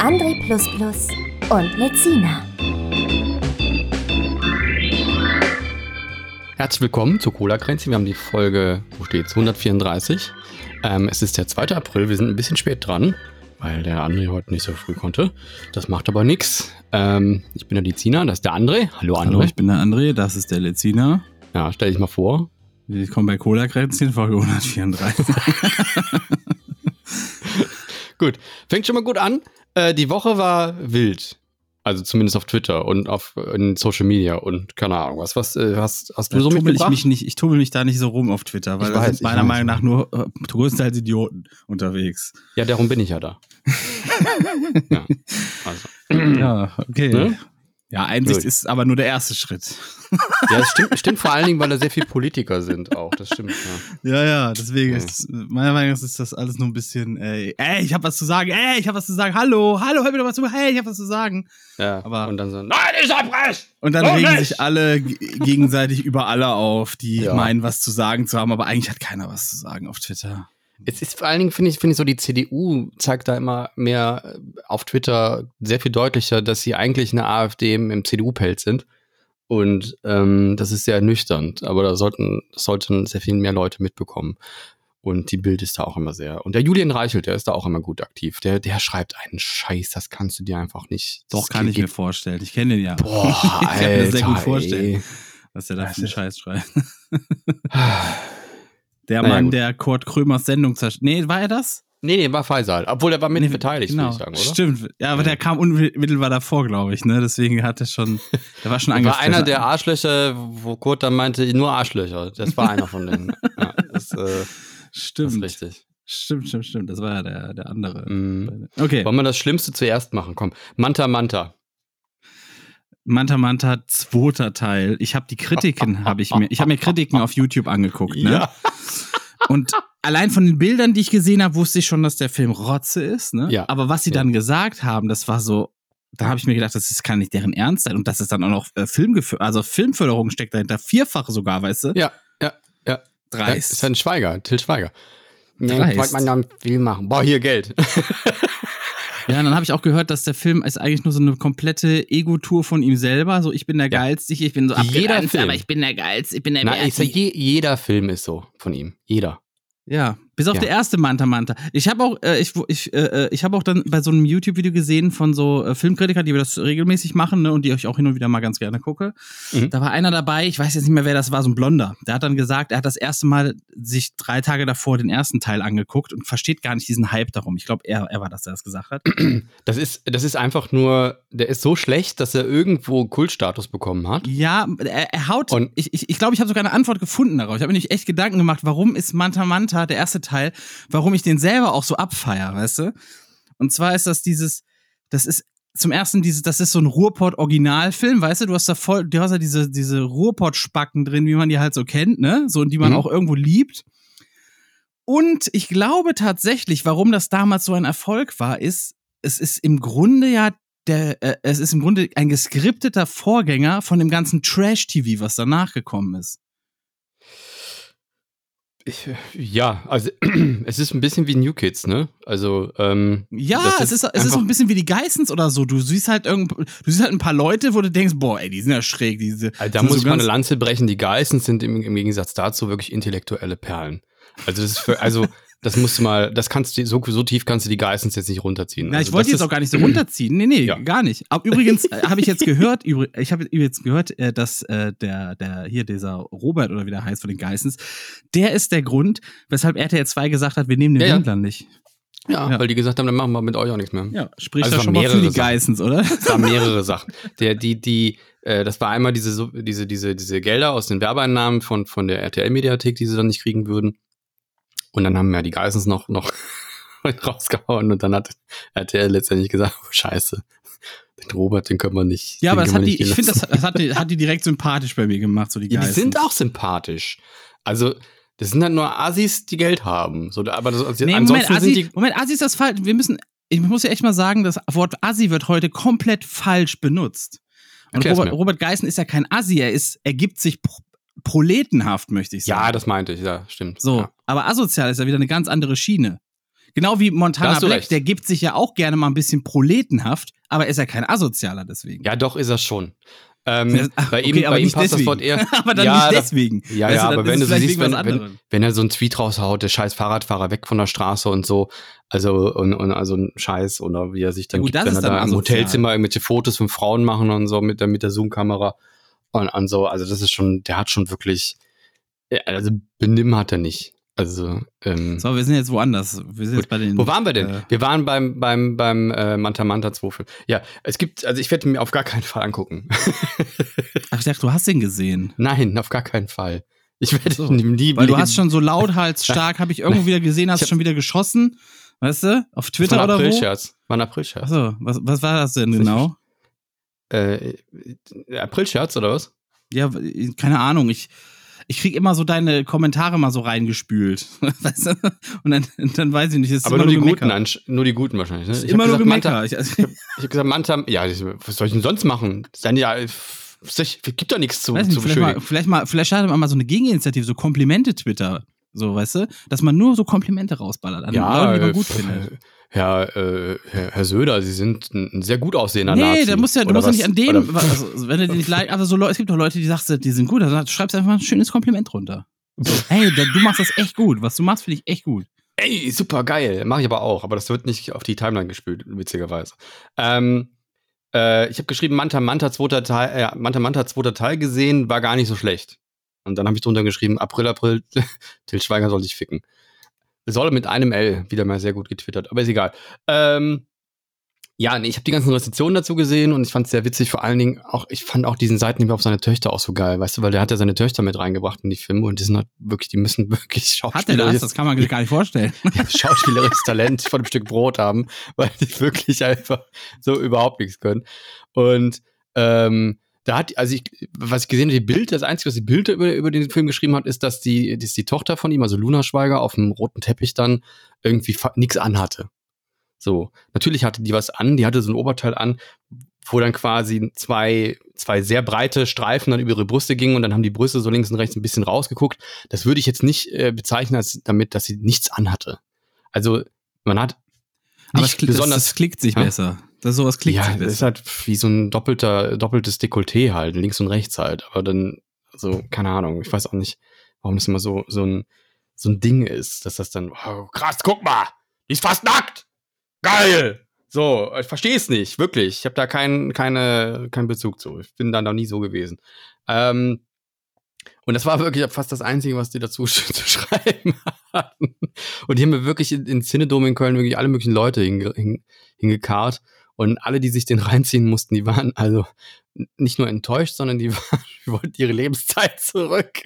André und Lezina. Herzlich willkommen zu Cola Kränzchen. Wir haben die Folge, wo steht's, 134. Ähm, es ist der 2. April, wir sind ein bisschen spät dran, weil der André heute nicht so früh konnte. Das macht aber nichts. Ähm, ich bin der Lezina, das ist der André. Hallo André. Hallo, ich bin der André, das ist der Lezina. Ja, stell dich mal vor. Willkommen bei Cola Kränzchen, Folge 134. gut, fängt schon mal gut an. Äh, die Woche war wild. Also zumindest auf Twitter und auf in Social Media und keine Ahnung was. Was äh, hast, hast du da so mitgebracht? Ich mich nicht, ich tummel mich da nicht so rum auf Twitter, weil da sind meiner. Meinung nach nur äh, größtenteils Idioten unterwegs. Ja, darum bin ich ja da. ja, also. Ja, okay. Ne? Ja, Einsicht Gut. ist aber nur der erste Schritt. ja, das stimmt, stimmt vor allen Dingen, weil da sehr viele Politiker sind auch. Das stimmt, ja. Ja, ja, deswegen Ja. ist meiner Meinung nach ist das alles nur ein bisschen, ey, ey ich habe was zu sagen, ey, ich habe was zu sagen, hallo, hallo, hör mir doch mal zu, hey, ich habe was zu sagen. ja. Aber- und dann so, nein, ich hab recht! Und dann regen nicht! sich alle gegenseitig über alle auf, die Ja. meinen, was zu sagen zu haben, aber eigentlich hat keiner was zu sagen auf Twitter. Es ist vor allen Dingen, finde ich, finde ich so, die CDU zeigt da immer mehr äh, auf Twitter sehr viel deutlicher, dass sie eigentlich eine AfD im, im CDU-Pelz sind. Und ähm, das ist sehr ernüchternd. Aber da sollten, sollten sehr viel mehr Leute mitbekommen. Und die Bild ist da auch immer sehr. Und der Julian Reichelt, der ist da auch immer gut aktiv. Der, der schreibt einen Scheiß, das kannst du dir einfach nicht. Doch, kann ich mir vorstellen. Ich kenne den ja. Boah, ich kann mir das sehr gut vorstellen, ey. was der da für einen Scheiß schreibt. Der Naja, Mann, gut. der Kurt Krömers Sendung zerstört. Nee, war er das? Nee, nee, war Faisal. Obwohl er war mit Nee, beteiligt, genau. würde ich sagen, oder? Stimmt. Ja, aber Ja. der kam unmittelbar davor, glaube ich, ne? Deswegen hat er schon, der war schon war angefangen. einer der Arschlöcher, wo Kurt dann meinte, nur Arschlöcher. Das war einer von denen. ja, das, äh, das Stimmt. ist richtig. Stimmt, stimmt, stimmt. Das war ja der, der andere. Mhm. Okay. Wollen wir das Schlimmste zuerst machen? Komm. Manta Manta. Manta Manta, zweiter Teil. Ich habe die Kritiken, habe ich mir, ich habe mir Kritiken auf YouTube angeguckt, ne? Und allein von den Bildern, die ich gesehen habe, wusste ich schon, dass der Film Rotze ist, ne? Ja. Aber was sie Ja. dann gesagt haben, das war so, da habe ich mir gedacht, das ist, kann nicht deren Ernst sein und dass es dann auch noch äh, Filmgefö also Filmförderung steckt dahinter, vierfache sogar, weißt du? Ja, ja, ja. ja Dreist. ist ein Schweiger, Till Schweiger. Nee, Dreist. wollte man ja einen Film machen. Boah, hier Geld. Ja, und dann habe ich auch gehört, dass der Film ist eigentlich nur so eine komplette Ego-Tour von ihm selber. So, ich bin der Ja. Geilste, ich bin so Jeder Film. aber ich bin der Geilste, ich bin der Nein, ich sag, je, jeder Film ist so von ihm. Jeder. Ja, bis auf Ja. der erste Manta Manta. Ich habe auch, äh, ich, ich, äh, ich habe auch dann bei so einem YouTube-Video gesehen von so äh, Filmkritikern, die das regelmäßig machen, ne, und die ich auch hin und wieder mal ganz gerne gucke. Mhm. Da war einer dabei, ich weiß jetzt nicht mehr, wer das war, so ein Blonder. Der hat dann gesagt, er hat das erste Mal sich drei Tage davor den ersten Teil angeguckt und versteht gar nicht diesen Hype darum. Ich glaube, er, er war das, der das gesagt hat. Das ist, das ist einfach nur, der ist so schlecht, dass er irgendwo Kultstatus bekommen hat. Ja, er, er haut. Und- ich ich, ich, glaube, ich habe sogar eine Antwort gefunden darauf. Ich habe mir nicht echt Gedanken gemacht, warum ist Manta Manta, der erste Teil, warum ich den selber auch so abfeier, weißt du? Und zwar ist das dieses, das ist zum ersten dieses, das ist so ein Ruhrpott-Originalfilm, weißt du? Du hast da voll, du hast da diese, diese Ruhrpott-Spacken drin, wie man die halt so kennt, ne? So, und die man Mhm. auch irgendwo liebt. Und ich glaube tatsächlich, warum das damals so ein Erfolg war, ist, es ist im Grunde ja der, äh, es ist im Grunde ein geskripteter Vorgänger von dem ganzen Trash-TV, was danach gekommen ist. Ich, ja, also es ist ein bisschen wie New Kids, ne? Also, ähm, Ja, es ist ist, es ist so ein bisschen wie die Geissens oder so. Du siehst halt irgend, du siehst halt ein paar Leute, wo du denkst, boah, ey, die sind ja schräg, diese. also da muss so ich mal eine Lanze brechen. Die Geissens sind im, im Gegensatz dazu wirklich intellektuelle Perlen. Also das ist für, also das musst du mal, das kannst du, so, so tief kannst du die Geissens jetzt nicht runterziehen. Na, also ich wollte jetzt auch gar nicht so runterziehen. Nee, nee, Ja. gar nicht. Aber übrigens äh, habe ich jetzt gehört, ich habe jetzt gehört, äh, dass äh, der, der, hier dieser Robert oder wie der heißt von den Geissens, der ist der Grund, weshalb RTL 2 gesagt hat, wir nehmen den Ja, ja. Wendler nicht. Ja, Ja. weil die gesagt haben, dann machen wir mit euch auch nichts mehr. Ja, spricht Also da schon mal für die. Geissens, oder? Es waren mehrere Sachen. Der, die, die, äh, das war einmal diese, diese, diese, diese Gelder aus den Werbeeinnahmen von, von der RTL-Mediathek, die sie dann nicht kriegen würden. Und dann haben ja die Geissens noch, noch rausgehauen und dann hat, er letztendlich gesagt, oh, scheiße, den Robert, den können wir nicht. Ja, aber das hat die, ich finde, das, das hat die, hat die direkt sympathisch bei mir gemacht, so die Ja, die Geissens. sind auch sympathisch. Also, das sind halt nur Assis, die Geld haben. So, aber das, also Nee, ansonsten Moment, Assi, sind die. Moment, Assi ist das falsch. Wir müssen, ich muss ja echt mal sagen, das Wort Assi wird heute komplett falsch benutzt. Und Robert. Robert Geißen ist ja kein Assi, er ist, er gibt sich proletenhaft, möchte ich sagen. Ja, das meinte ich, ja, stimmt. So, Ja. aber asozial ist ja wieder eine ganz andere Schiene. Genau wie Montana Black, recht. der gibt sich ja auch gerne mal ein bisschen proletenhaft, aber ist ja kein Asozialer deswegen. ja, doch, ist er schon. Ähm, ach, bei ihm, okay, aber bei ihm passt das deswegen. Wort eher. aber dann ja, nicht das- deswegen. Ja, Weißt ja, aber wenn du so siehst, wenn, wenn, wenn er so einen Tweet raushaut, der scheiß Fahrradfahrer weg von der Straße und so, also und, und also ein Scheiß oder wie er sich dann Ja, gut, gibt, das wenn er dann da im. Hotelzimmer irgendwelche Fotos von Frauen machen und so mit der mit der Zoom-Kamera und, und so, also das ist schon, der hat schon wirklich, ja, also Benimm hat er nicht. Also, ähm, So, wir sind jetzt woanders. Wir sind Gut. jetzt bei den. wo waren wir denn? Äh, wir waren beim, beim, beim äh, Manta Manta 2 Film. Ja, es gibt, also ich werde ihn mir auf gar keinen Fall angucken. ach, ich dachte, du hast den gesehen. Nein, auf gar keinen Fall. Ich werde So. ihn nie Weil du leben. hast schon so lauthals-stark, habe ich irgendwo wieder gesehen, hast hab- schon wieder geschossen. Weißt du? Auf Twitter oder wo? Aprilscherz. War ein Aprilscherz. Achso, was, was war das denn genau? Äh, Aprilscherz oder was? Ja, keine Ahnung. Ich, ich krieg immer so deine Kommentare mal so reingespült. Weißt du? Und dann, dann weiß ich nicht. Ist Aber immer nur die Gemecker. guten, nur die guten wahrscheinlich. Ne? Ich hab immer nur gesagt, Gemecker. Manta, Ich, also, ich habe gesagt, Manta, ja, was soll ich denn sonst machen? Dann ja, es gibt doch nichts zu, weiß zu nicht, vielleicht, mal, beschönigen. vielleicht, mal, vielleicht startet man mal so eine Gegeninitiative, so Komplimente-Twitter. So, weißt du? Dass man nur so Komplimente rausballert an Leute, die man äh, gut f- findet. Herr, äh, Herr, Herr Söder, Sie sind ein, sehr gut aussehender Nee, Nazi. da musst du ja, du musst ja nicht an dem, also, wenn du den nicht leid, aber so es gibt doch Leute, die sagst, die sind gut, dann schreibst du einfach ein schönes Kompliment runter. So, hey, du machst das echt gut. Was du machst, finde ich echt gut. Ey, super geil. Mache ich aber auch, aber das wird nicht auf die Timeline gespült, witzigerweise. Ähm, äh, ich habe geschrieben, Manta Manta zweiter Teil, äh, Manta Manta zweiter Teil gesehen, war gar nicht so schlecht. Und dann habe ich drunter geschrieben, April, April, Till Schweiger soll dich ficken. Soll mit einem L, wieder mal sehr gut getwittert, aber ist egal. Ähm, ja, nee, ich habe die ganzen Rezensionen dazu gesehen und ich fand es sehr witzig. Vor allen Dingen auch, ich fand auch diesen Seitenhieb auf seine Töchter auch so geil, weißt du, weil der hat ja seine Töchter mit reingebracht in die Filme und die sind halt wirklich, die müssen wirklich Hat er Schauspieler das? Das kann man sich gar nicht vorstellen. ja, schauspielerisches Talent von einem Stück Brot haben, weil die wirklich einfach so überhaupt nichts können. Und ähm, da hat, also ich, was ich gesehen habe, die Bild, das Einzige, was die Bild über, über den Film geschrieben hat, ist, dass die, dass die Tochter von ihm, also Luna Schweiger, auf dem roten Teppich dann irgendwie nichts anhatte. So, natürlich hatte die was an, die hatte so ein Oberteil an, wo dann quasi zwei, zwei sehr breite Streifen dann über ihre Brüste gingen und dann haben die Brüste so links und rechts ein bisschen rausgeguckt. Das würde ich jetzt nicht äh, bezeichnen als damit, dass sie nichts anhatte. Also man hat Aber nicht es, besonders das, das klickt sich Ja? besser. Das sowas klickt ja, das ist halt wie so ein doppelter, doppeltes Dekolleté halt, links und rechts halt. Aber dann, so, keine Ahnung, ich weiß auch nicht, warum das immer so, so ein, so ein Ding ist, dass das dann, oh, krass, guck mal, die ist fast nackt. Geil! So, ich verstehe es nicht, wirklich. Ich habe da keinen keine, keinen Bezug zu. Ich bin da noch nie so gewesen. Ähm, und das war wirklich fast das Einzige, was die dazu zu schreiben hatten. Und die haben mir wirklich in, in Cinedom in Köln wirklich alle möglichen Leute hinge, hin, hingekarrt. Und alle, die sich den reinziehen mussten, die waren also nicht nur enttäuscht, sondern die, waren, die wollten ihre Lebenszeit zurück.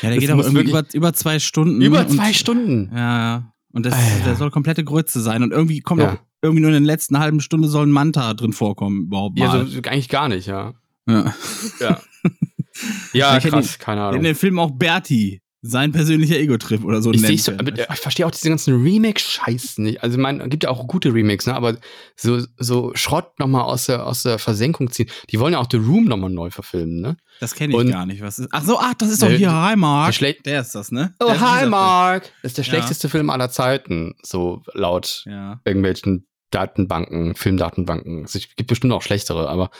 Ja, der das geht aber irgendwie über, über zwei Stunden. Über und- zwei Stunden. Ja, ja. Und das, Alter. der soll komplette Grütze sein. Und irgendwie kommt Ja. auch irgendwie nur in der letzten halben Stunde soll ein Manta drin vorkommen, überhaupt Ja, mal. so, eigentlich gar nicht, ja. ja. Ja, ja krass, keine In Ahnung. dem Film auch Berti, sein persönlicher Ego-Trip oder so. Ich, so, aber ich verstehe auch diese ganzen Remake-Scheiß nicht. Also, man gibt ja auch gute Remakes, ne? Aber so, so Schrott nochmal aus der, aus der Versenkung ziehen. Die wollen ja auch The Room nochmal neu verfilmen, ne? das kenne ich und- gar nicht. Was ist, ach so, ach, das ist doch Der- hier Hi der Mark. schlä- Der ist das, ne? Oh, Der ist hi, Mark! Das ist der Ja. schlechteste Film aller Zeiten, so laut Ja. irgendwelchen Datenbanken, Filmdatenbanken. Es gibt bestimmt auch schlechtere, aber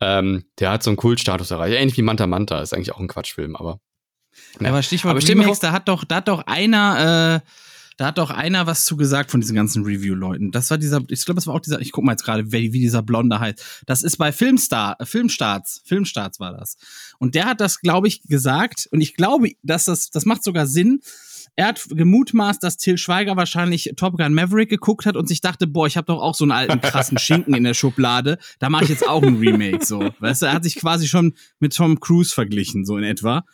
ähm, der hat so einen Kultstatus erreicht. Ähnlich wie Manta Manta, ist eigentlich auch ein Quatschfilm, aber. Ja, aber Stichwort Aber vor- da hat doch, da hat doch einer, äh, da hat doch einer was zu gesagt von diesen ganzen Review-Leuten. Das war dieser, ich glaube, das war auch dieser, ich guck mal jetzt gerade, wie, wie dieser Blonde heißt. Das ist bei Filmstar, äh, Filmstarts, Filmstarts war das. Und der hat das, glaube ich, gesagt. Und ich glaube, dass das, das macht sogar Sinn. Er hat gemutmaßt, dass Till Schweiger wahrscheinlich Top Gun Maverick geguckt hat und sich dachte, boah, ich habe doch auch so einen alten krassen Schinken in der Schublade. Da mache ich jetzt auch ein Remake so. Weißt du, er hat sich quasi schon mit Tom Cruise verglichen, so in etwa.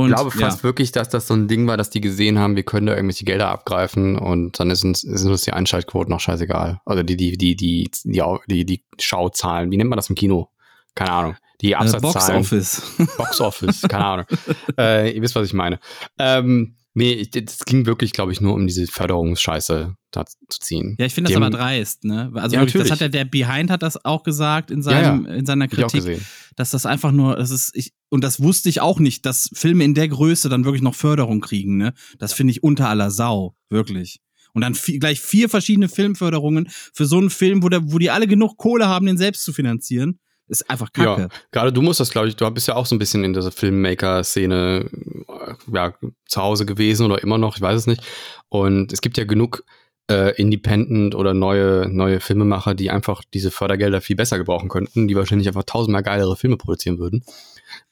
Ich- Und, ich glaube fast ja. wirklich, dass das so ein Ding war, dass die gesehen haben, wir können da irgendwelche Gelder abgreifen und dann ist uns, sind uns die Einschaltquoten noch scheißegal. Oder die, die, die, die, die, die, die Schauzahlen. Wie nennt man das im Kino? Keine Ahnung. Die äh, Absatzzahlen. Box Office. Box Office, keine Ahnung. äh, ihr wisst, was ich meine. Ähm, nee, das ging wirklich, glaube ich, nur um diese Förderungsscheiße da zu ziehen. Ja, ich finde das Die aber dreist, ne? Also Ja, wirklich, das hat ja der Behind hat das auch gesagt in seinem in seiner Hab ich auch Kritik, gesehen. Dass das einfach nur, das ist ich und das wusste ich auch nicht, dass Filme in der Größe dann wirklich noch Förderung kriegen, ne? Das finde ich unter aller Sau, wirklich. Und dann vi- gleich vier verschiedene Filmförderungen für so einen Film, wo, der, wo die alle genug Kohle haben, den selbst zu finanzieren, ist einfach kacke. Ja, gerade du musst das, glaube ich, du bist ja auch so ein bisschen in dieser Filmmaker-Szene äh, ja, zu Hause gewesen oder immer noch, ich weiß es nicht. Und es gibt ja genug äh, Independent oder neue, neue Filmemacher, die einfach diese Fördergelder viel besser gebrauchen könnten, die wahrscheinlich einfach tausendmal geilere Filme produzieren würden.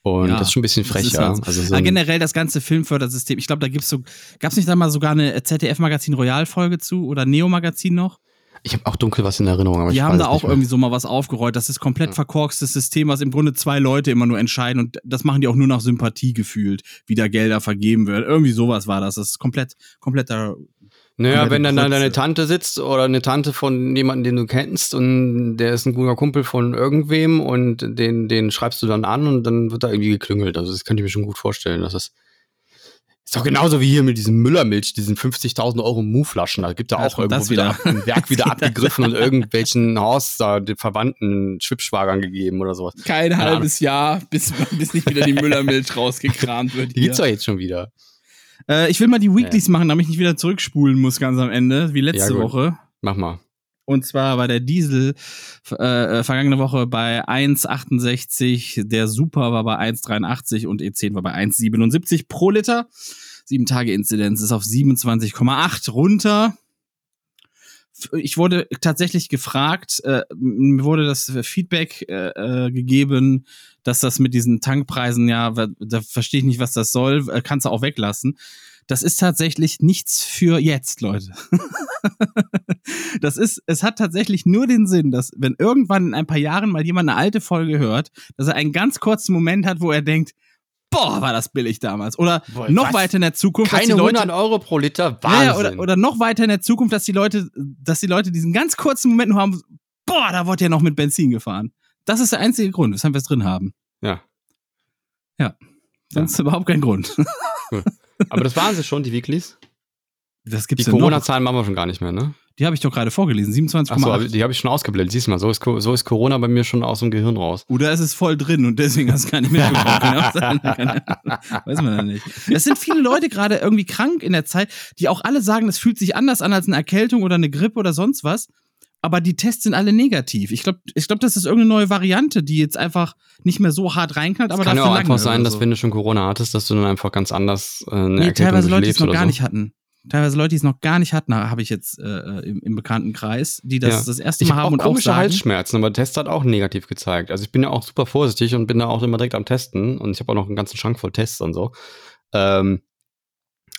Und Ja, das ist schon ein bisschen Das frech, ist ja. halt so. Also so generell das ganze Filmfördersystem, ich glaube, da gibt's so, gab's nicht da mal sogar eine ZDF-Magazin Royal-Folge zu oder Neo-Magazin noch? ich habe auch dunkel was in Erinnerung. Aber Die haben da es auch irgendwie so mal was aufgerollt. Das ist komplett verkorkstes System, was im Grunde zwei Leute immer nur entscheiden und das machen die auch nur nach Sympathie gefühlt, wie da Gelder vergeben werden. Irgendwie sowas war das. Das ist komplett, kompletter. Naja, wenn dann da Grütze. deine Tante sitzt oder eine Tante von jemandem, den du kennst und der ist ein guter Kumpel von irgendwem und den, den schreibst du dann an und dann wird da irgendwie geklüngelt. Also das könnte ich mir schon gut vorstellen. Das ist, doch genauso wie hier mit diesem Müllermilch, diesen 50.000 Euro Mu-Flaschen. Da gibt ja auch irgendwo wieder ein Werk wieder abgegriffen und irgendwelchen Horst da den Verwandten Schwibschwagern gegeben oder sowas. Kein halbes Jahr, bis, bis nicht wieder die Müllermilch rausgekramt wird. Die gibt's doch jetzt schon wieder. Äh, ich will mal die Weeklies machen, damit ich nicht wieder zurückspulen muss ganz am Ende, wie letzte Ja. Woche. Mach mal. Und zwar war der Diesel äh, äh, vergangene Woche bei 1,68, der Super war bei 1,83 und E10 war bei 1,77 pro Liter. Sieben Tage Inzidenz ist auf 27,8 runter. Ich wurde tatsächlich gefragt, äh, mir wurde das Feedback äh, äh, gegeben, dass das mit diesen Tankpreisen, ja, da verstehe ich nicht, was das soll, äh, kannst du auch weglassen. Das ist tatsächlich nichts für jetzt, Leute. Das ist, es hat tatsächlich nur den Sinn, dass wenn irgendwann in ein paar Jahren mal jemand eine alte Folge hört, dass er einen ganz kurzen Moment hat, wo er denkt, boah, war das billig damals. Oder Boah, noch was? weiter in der Zukunft, dass Keine die Leute, 100 Euro pro Liter, ja, Wahnsinn. ja, oder, oder noch weiter in der Zukunft, dass die Leute, dass die Leute diesen ganz kurzen Moment nur haben, boah, da wurde ja noch mit Benzin gefahren. Das ist der einzige Grund, weshalb wir es drin haben. ja. Sonst überhaupt kein Grund. Aber das waren sie schon, die Weeklies. Das Die gibt's ja noch. Corona-Zahlen machen wir schon gar nicht mehr, ne? Die habe ich doch gerade vorgelesen, 27,8. Achso, aber die habe ich schon ausgeblendet. Siehst du mal, so ist, so ist Corona bei mir schon aus dem Gehirn raus. Oder es ist voll drin und deswegen hast du gar nicht mitbekommen. Keine. Weiß man ja nicht. Es sind viele Leute gerade irgendwie krank in der Zeit, die auch alle sagen, es fühlt sich anders an als eine Erkältung oder eine Grippe oder sonst was. Aber die Tests sind alle negativ. Ich glaube, ich glaub, das ist irgendeine neue Variante, die jetzt einfach nicht mehr so hart reinknallt, aber Es kann ja auch einfach sein, oder dass so. wenn du schon Corona hattest, dass du dann einfach ganz anders äh, eine Nee, Erkältung teilweise Leute, die es noch gar so. nicht hatten. Teilweise Leute, die es noch gar nicht hatten, habe ich jetzt äh, im, im Bekanntenkreis, die das Ja. das erste Ich Mal habe haben auch und auch komische sagen. Halsschmerzen, aber der Test hat auch negativ gezeigt. Also ich bin ja auch super vorsichtig und bin da auch immer direkt am Testen und ich habe auch noch einen ganzen Schrank voll Tests und so. Ähm,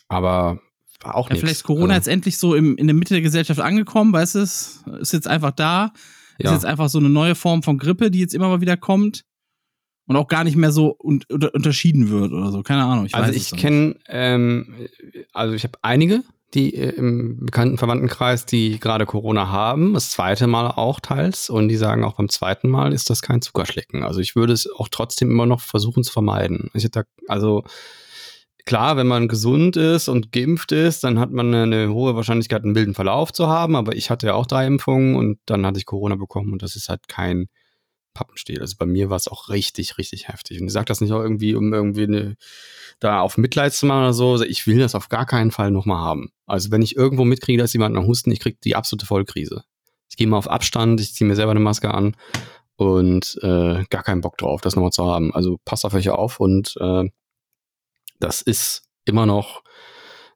aber war auch Ja, nichts. vielleicht ist Corona Also, jetzt endlich so im, in der Mitte der Gesellschaft angekommen, weißt du? es? Ist jetzt einfach da. Ist ja. jetzt einfach so eine neue Form von Grippe, die jetzt immer mal wieder kommt. Und auch gar nicht mehr so un unter unterschieden wird oder so. Keine Ahnung. Ich also ich kenne, ähm, also ich habe einige, die äh, im bekannten Verwandtenkreis, die gerade Corona haben, das zweite Mal auch teils und die sagen auch beim zweiten Mal ist das kein Zuckerschlecken. Also ich würde es auch trotzdem immer noch versuchen zu vermeiden. Ich hätte also klar, wenn man gesund ist und geimpft ist, dann hat man eine hohe Wahrscheinlichkeit, einen milden Verlauf zu haben. Aber ich hatte ja auch drei Impfungen und dann hatte ich Corona bekommen und das ist halt kein Pappenstiel. Also bei mir war es auch richtig, richtig heftig. Und ich sage das nicht auch irgendwie, um irgendwie eine, da auf Mitleid zu machen oder so. Also Ich will das auf gar keinen Fall nochmal haben. Also wenn ich irgendwo mitkriege, dass jemand noch husten, ich kriege die absolute Vollkrise. Ich gehe mal auf Abstand, ich ziehe mir selber eine Maske an und äh, gar keinen Bock drauf, das nochmal zu haben. Also passt auf euch auf und äh, das ist immer noch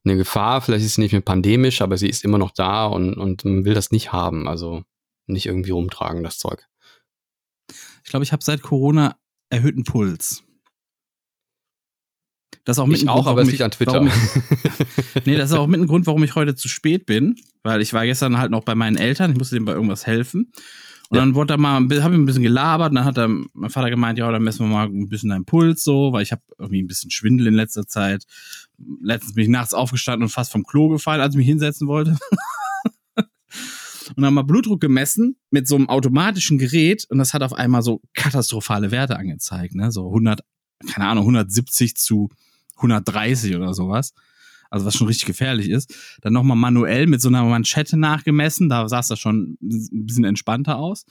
eine Gefahr. Vielleicht ist sie nicht mehr pandemisch, aber sie ist immer noch da und, und man will das nicht haben. Also nicht irgendwie rumtragen, das Zeug. Ich glaube, ich habe seit Corona erhöhten Puls. Das ist auch mit Ich auch, Grund, aber warum es liegt ich- an Twitter. ich- nee, das ist auch mit ein Grund, warum ich heute zu spät bin, weil ich war gestern halt noch bei meinen Eltern, ich musste denen bei irgendwas helfen. Und Ja. dann wurde da mal, habe ich ein bisschen gelabert und dann hat er, mein Vater gemeint, ja, dann messen wir mal ein bisschen deinen Puls so, weil ich habe irgendwie ein bisschen Schwindel in letzter Zeit. Letztens bin ich nachts aufgestanden und fast vom Klo gefallen, als ich mich hinsetzen wollte. und haben mal Blutdruck gemessen mit so einem automatischen Gerät und das hat auf einmal so katastrophale Werte angezeigt, ne? So 100, keine Ahnung, 170 zu 130 oder sowas. Also was schon richtig gefährlich ist. Dann nochmal manuell mit so einer Manschette nachgemessen, da sah es da schon ein bisschen entspannter aus.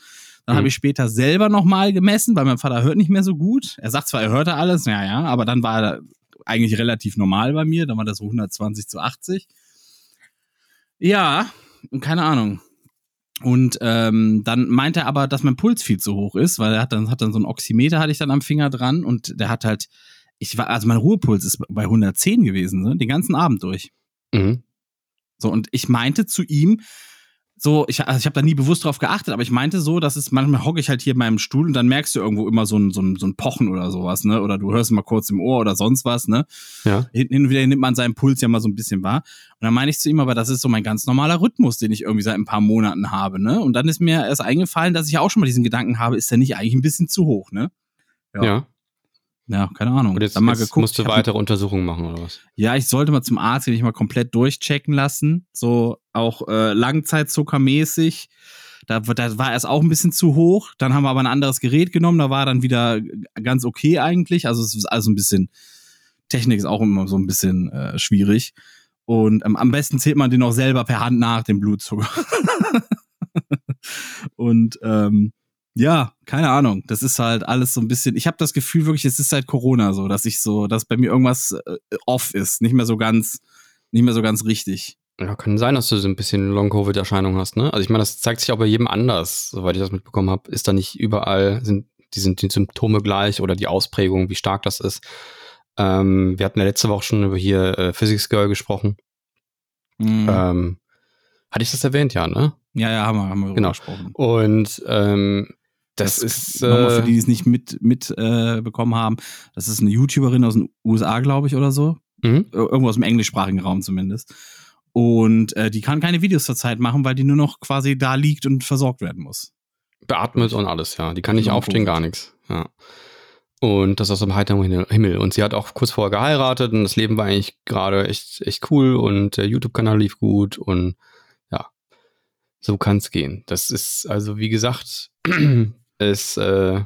Dann Mhm. habe ich später selber nochmal gemessen, weil mein Vater hört nicht mehr so gut. Er sagt zwar, er hörte alles, ja, ja, aber dann war er eigentlich relativ normal bei mir, dann war das so 120 zu 80. Ja, und keine Ahnung. Und ähm, dann meinte er aber, dass mein Puls viel zu hoch ist, weil er hat dann, hat dann so ein Oximeter hatte ich dann am Finger dran und der hat halt, ich war, also mein Ruhepuls ist bei 110 gewesen, ne, den ganzen Abend durch. Mhm. So, und ich meinte zu ihm, so, ich, also ich habe da nie bewusst drauf geachtet, aber ich meinte so, dass es manchmal hocke ich halt hier in meinem Stuhl und dann merkst du irgendwo immer so ein, so ein, so ein Pochen oder sowas, ne? Oder du hörst mal kurz im Ohr oder sonst was, ne? Ja. Hin, hin und wieder nimmt man seinen Puls ja mal so ein bisschen wahr. Und dann meine ich zu ihm, aber das ist so mein ganz normaler Rhythmus, den ich irgendwie seit ein paar Monaten habe, ne? Und dann ist mir erst eingefallen, dass ich ja auch schon mal diesen Gedanken habe, ist der nicht eigentlich ein bisschen zu hoch, ne? Ja. Ja. Ja, keine Ahnung. Und jetzt, Dann mal jetzt geguckt. musst du hab- weitere Untersuchungen machen, oder was? ja, ich sollte mal zum Arzt gehen, ich mal komplett durchchecken lassen. So auch äh, Langzeitzuckermäßig. Da, da war es auch ein bisschen zu hoch. Dann haben wir aber ein anderes Gerät genommen. Da war dann wieder ganz okay eigentlich. Also es ist also ein bisschen, Technik ist auch immer so ein bisschen äh, schwierig. Und ähm, am besten zählt man den auch selber per Hand nach, den Blutzucker. Und ähm, ja, keine Ahnung. Das ist halt alles so ein bisschen. Ich habe das Gefühl wirklich, es ist seit Corona so, dass ich so, dass bei mir irgendwas äh, off ist, nicht mehr so ganz, nicht mehr so ganz richtig. Ja, kann sein, dass du so ein bisschen Long-Covid-Erscheinungen hast, ne? Also ich meine, das zeigt sich auch bei jedem anders, soweit ich das mitbekommen habe. Ist da nicht überall, sind die, sind die Symptome gleich oder die Ausprägung, wie stark das ist. Ähm, wir hatten ja letzte Woche schon über hier äh, Physics Girl gesprochen. Mhm. Ähm, hatte ich das erwähnt, ja, ne? ja, ja, haben wir, haben wir Genau. gesprochen. Und ähm, das, ist nochmal für äh, die, die es nicht mit, mit äh, haben. Das ist eine YouTuberin aus den USA, glaube ich, oder so. mhm. Ir- Irgendwo aus dem englischsprachigen Raum zumindest. Und äh, die kann keine Videos zurzeit machen, weil die nur noch quasi da liegt und versorgt werden muss. beatmet und alles, ja. Die kann nicht aufstehen, gar nichts. Ja. Und das aus dem heiteren Himmel- Himmel. Und sie hat auch kurz vorher geheiratet und das Leben war eigentlich gerade echt, echt cool und der YouTube-Kanal lief gut und ja, so kann es gehen. Das ist also, wie gesagt, es, äh,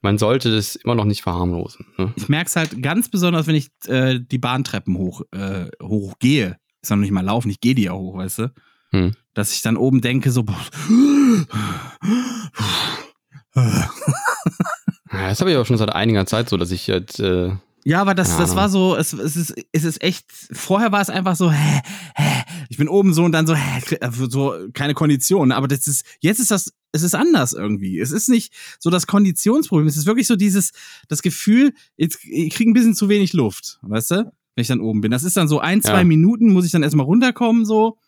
man sollte das immer noch nicht verharmlosen. Ne? Ich merke es halt ganz besonders, wenn ich äh, die Bahntreppen hoch, äh, hochgehe. Ist noch nicht mal laufen, ich gehe die ja hoch, weißt du? Hm. Dass ich dann oben denke, so, Ja, das habe ich aber schon seit einiger Zeit so, dass ich jetzt, äh, Ja, aber das, Ja. das war so, es, es, ist, es ist echt, vorher war es einfach so, hä, hä, ich bin oben so und dann so, hä, so keine Kondition, aber das ist, jetzt ist das, es ist anders irgendwie. Es ist nicht so das Konditionsproblem, es ist wirklich so dieses, das Gefühl, jetzt, ich kriege ein bisschen zu wenig Luft, weißt du, wenn ich dann oben bin. Das ist dann so ein, zwei Ja. Minuten, muss ich dann erstmal runterkommen, so.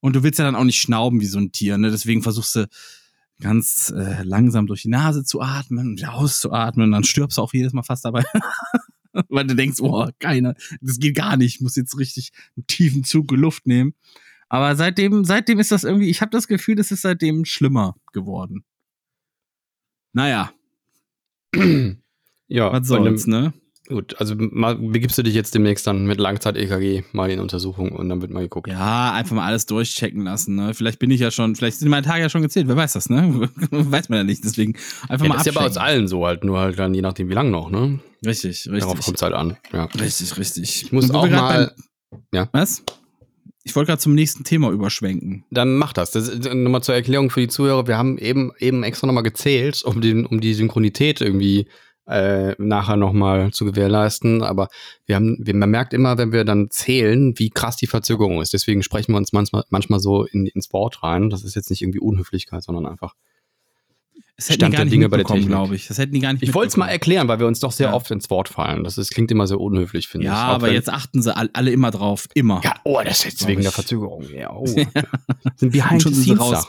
Und du willst ja dann auch nicht schnauben wie so ein Tier, ne? Deswegen versuchst du ganz äh, langsam durch die Nase zu atmen wieder auszuatmen und dann stirbst du auch jedes Mal fast dabei. Weil du denkst, oh, keiner, das geht gar nicht, ich muss jetzt richtig einen tiefen Zug Luft nehmen. Aber seitdem, seitdem ist das irgendwie, ich habe das Gefühl, das ist seitdem schlimmer geworden. Naja, ja, was soll's, ne? Gut, also mal begibst du dich jetzt demnächst dann mit Langzeit-EKG mal in Untersuchung und dann wird mal geguckt. Ja, einfach mal alles durchchecken lassen, ne? Vielleicht bin ich ja schon, vielleicht sind meine Tage ja schon gezählt, wer weiß das, ne? weiß man ja nicht, deswegen einfach Ja, mal das ist ja bei uns allen so halt, nur halt dann je nachdem wie lang noch, ne? Richtig, Darauf richtig. kommt es halt an. Ja. Richtig, richtig. Ich muss auch mal, beim- Was? Ich wollte gerade zum nächsten Thema überschwenken. dann mach das. Das ist nochmal zur Erklärung für die Zuhörer. Wir haben eben, eben extra nochmal gezählt, um, den, um die Synchronität irgendwie äh, nachher nochmal zu gewährleisten. Aber wir haben, wir, man merkt immer, wenn wir dann zählen, wie krass die Verzögerung ist. Deswegen sprechen wir uns manchmal, manchmal so in, ins Wort rein. Das ist jetzt nicht irgendwie Unhöflichkeit, sondern einfach. Das hätten Stand die gar der nicht Dinge bei der Technik. glaube ich. Das hätten die gar nicht Ich wollte es mal erklären, weil wir uns doch sehr Ja. oft ins Wort fallen. Das ist, klingt immer sehr unhöflich, finde Ja, ich. Auch aber jetzt achten sie all- alle immer drauf. Immer. Ja, oh, das ist jetzt wegen der ich. Verzögerung. Ja, oh. Sind behind schon the raus.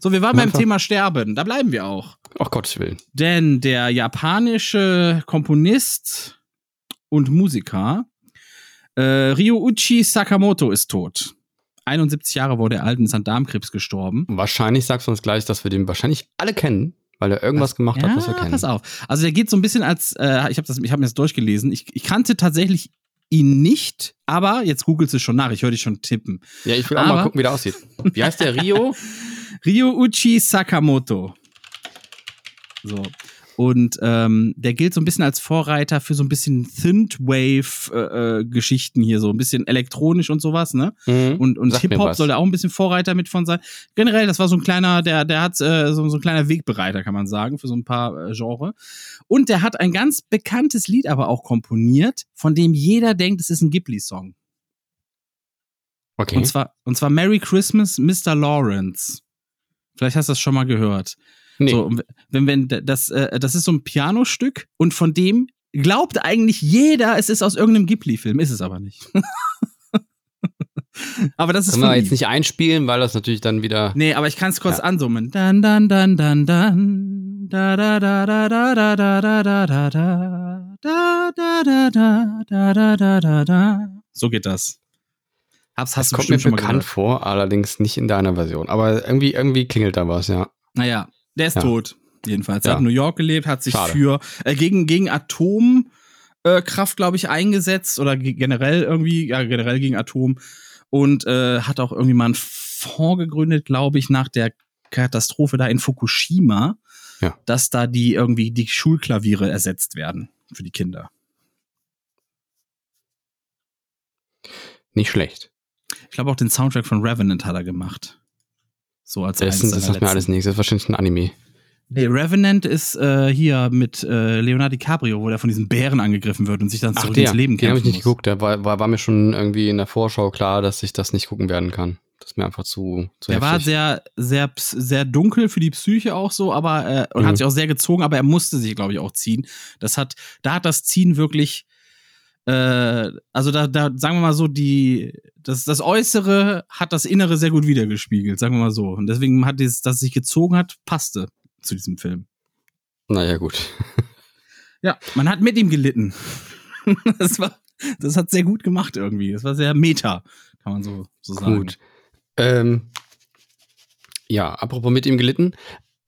So, wir waren beim Thema Sterben. Da bleiben wir auch. Ach Gottes Willen. Denn der japanische Komponist und Musiker äh, Ryuichi Sakamoto ist tot. 71 Jahre wurde er alt und ist an Darmkrebs gestorben. Wahrscheinlich sagst du uns gleich, dass wir den wahrscheinlich alle kennen, weil er irgendwas gemacht hat, was wir kennen. pass auf. Also der geht so ein bisschen als, äh, ich habe hab mir das durchgelesen. Ich, ich kannte tatsächlich ihn nicht, aber jetzt googelst du schon nach. Ich höre dich schon tippen. Ja, ich will auch mal Aber- gucken, wie der aussieht. Wie heißt der Rio? Ryuichi Sakamoto. So. Und ähm, der gilt so ein bisschen als Vorreiter für so ein bisschen Synthwave-Geschichten hier, so ein bisschen elektronisch und sowas, ne? Mhm. Und, und Hip-Hop soll da auch ein bisschen Vorreiter mit von sein. Generell, das war so ein kleiner, der, der hat äh, so, so ein kleiner Wegbereiter, kann man sagen, für so ein paar äh, Genre. Und der hat ein ganz bekanntes Lied aber auch komponiert, von dem jeder denkt, es ist ein Ghibli-Song. Okay. Und zwar, und zwar Merry Christmas, Mr. Lawrence. Vielleicht hast du das schon mal gehört. Nee. So, wenn, wenn das, äh, das ist so ein Pianostück und von dem glaubt eigentlich jeder, es ist aus irgendeinem Ghibli-Film, ist es aber nicht. aber das ist Können wir jetzt nicht einspielen, weil das natürlich dann wieder. Nee, aber ich kann es kurz Ja. ansummen. Dan, dan, dan, dan, dan. Da, da, da, da, da, da, da, da, da, da, da. Da, da, da, da, da, da, da, da. So geht das. Hab's, Das hast du kommt mir bekannt vor, allerdings nicht in deiner Version. Aber irgendwie, irgendwie klingelt da was, ja. Naja, der ist Ja. tot. Jedenfalls. Er Ja. hat in New York gelebt, hat sich Schade. für äh, gegen, gegen Atomkraft, glaube ich, eingesetzt oder ge- generell irgendwie, ja, generell gegen Atom und äh, hat auch irgendwie mal einen Fonds gegründet, glaube ich, nach der Katastrophe da in Fukushima, Ja. dass da die irgendwie die Schulklaviere ersetzt werden für die Kinder. Nicht schlecht. Ich glaube auch den Soundtrack von Revenant hat er gemacht. So als Das, das sagt mir alles nichts. Das ist wahrscheinlich ein Anime. Nee, Revenant ist äh, hier mit äh, Leonardo DiCaprio, wo der von diesen Bären angegriffen wird und sich dann zurück ins Leben den habe ich nicht muss. geguckt. Da war, war, war mir schon irgendwie in der Vorschau klar, dass ich das nicht gucken werden kann. Das ist mir einfach zu, zu Der war sehr, sehr, sehr dunkel für die Psyche auch so, aber äh, und Mhm. hat sich auch sehr gezogen, aber er musste sich, glaube ich, auch ziehen. Das hat, da hat das Ziehen wirklich, äh, also da, da, sagen wir mal so, die, das, das Äußere hat das Innere sehr gut wiedergespiegelt, sagen wir mal so. Und deswegen hat dieses, dass es sich gezogen hat, passte zu diesem Film. Naja, gut. Ja, man hat mit ihm gelitten. das war, das hat sehr gut gemacht irgendwie. Das war sehr meta, kann man so, so sagen. Gut. Ähm, ja, apropos mit ihm gelitten.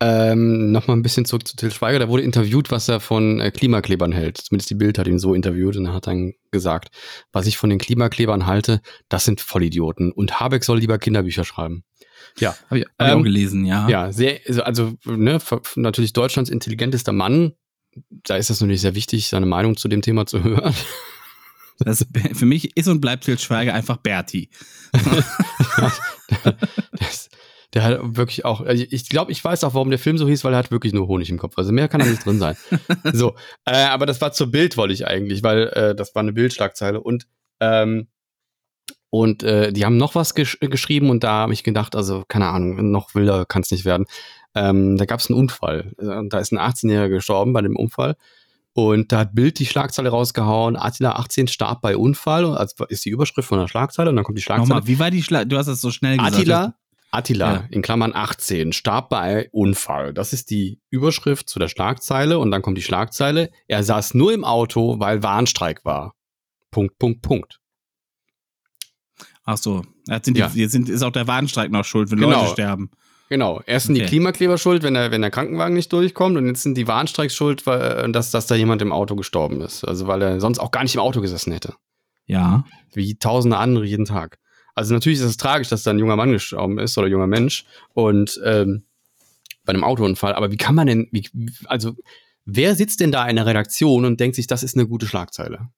Ähm, Nochmal ein bisschen zurück zu Till Schweiger. Der wurde interviewt, was er von äh, Klimaklebern hält. Zumindest die Bild hat ihn so interviewt und er hat dann gesagt, was ich von den Klimaklebern halte, das sind Vollidioten. Und Habeck soll lieber Kinderbücher schreiben. Ja, Habe ich, hab ich auch Ähm, gelesen, ja. ja, sehr, also, also ne, natürlich Deutschlands intelligentester Mann. Da ist es natürlich sehr wichtig, seine Meinung zu dem Thema zu hören. Das, für mich ist und bleibt Til Schweiger einfach Berti. Das, der hat wirklich auch, also ich glaube, ich weiß auch, warum der Film so hieß, weil er hat wirklich nur Honig im Kopf. Also mehr kann da nicht drin sein. So, äh, aber das war zur Bild, wollte ich eigentlich, weil äh, das war eine Bildschlagzeile und ähm, und äh, die haben noch was gesch geschrieben und da habe ich gedacht, also keine Ahnung, noch wilder kann es nicht werden. Ähm, da gab es einen Unfall. Äh, Da ist ein 18-Jähriger gestorben bei dem Unfall. Und da hat Bild die Schlagzeile rausgehauen, Attila 18 starb bei Unfall, also ist die Überschrift von der Schlagzeile und dann kommt die Schlagzeile. Nochmal, wie war die Schla Du hast das so schnell gesagt. Attila, Attila Ja. in Klammern 18 starb bei Unfall. Das ist die Überschrift zu der Schlagzeile und dann kommt die Schlagzeile. Er saß nur im Auto, weil Warnstreik war. Punkt, Punkt, Punkt. Ach so. Jetzt, sind Ja. die, jetzt sind, ist auch der Warnstreik noch schuld, wenn Genau. Leute sterben. Genau. Erst sind Okay. die Klimakleber schuld, wenn der, wenn der Krankenwagen nicht durchkommt und jetzt sind die Warnstreiks schuld, weil, dass, dass da jemand im Auto gestorben ist. Also weil er sonst auch gar nicht im Auto gesessen hätte. Ja. wie tausende andere jeden Tag. Also natürlich ist es tragisch, dass da ein junger Mann gestorben ist oder junger Mensch und ähm, bei einem Autounfall. Aber wie kann man denn, wie, also wer sitzt denn da in der Redaktion und denkt sich, das ist eine gute Schlagzeile?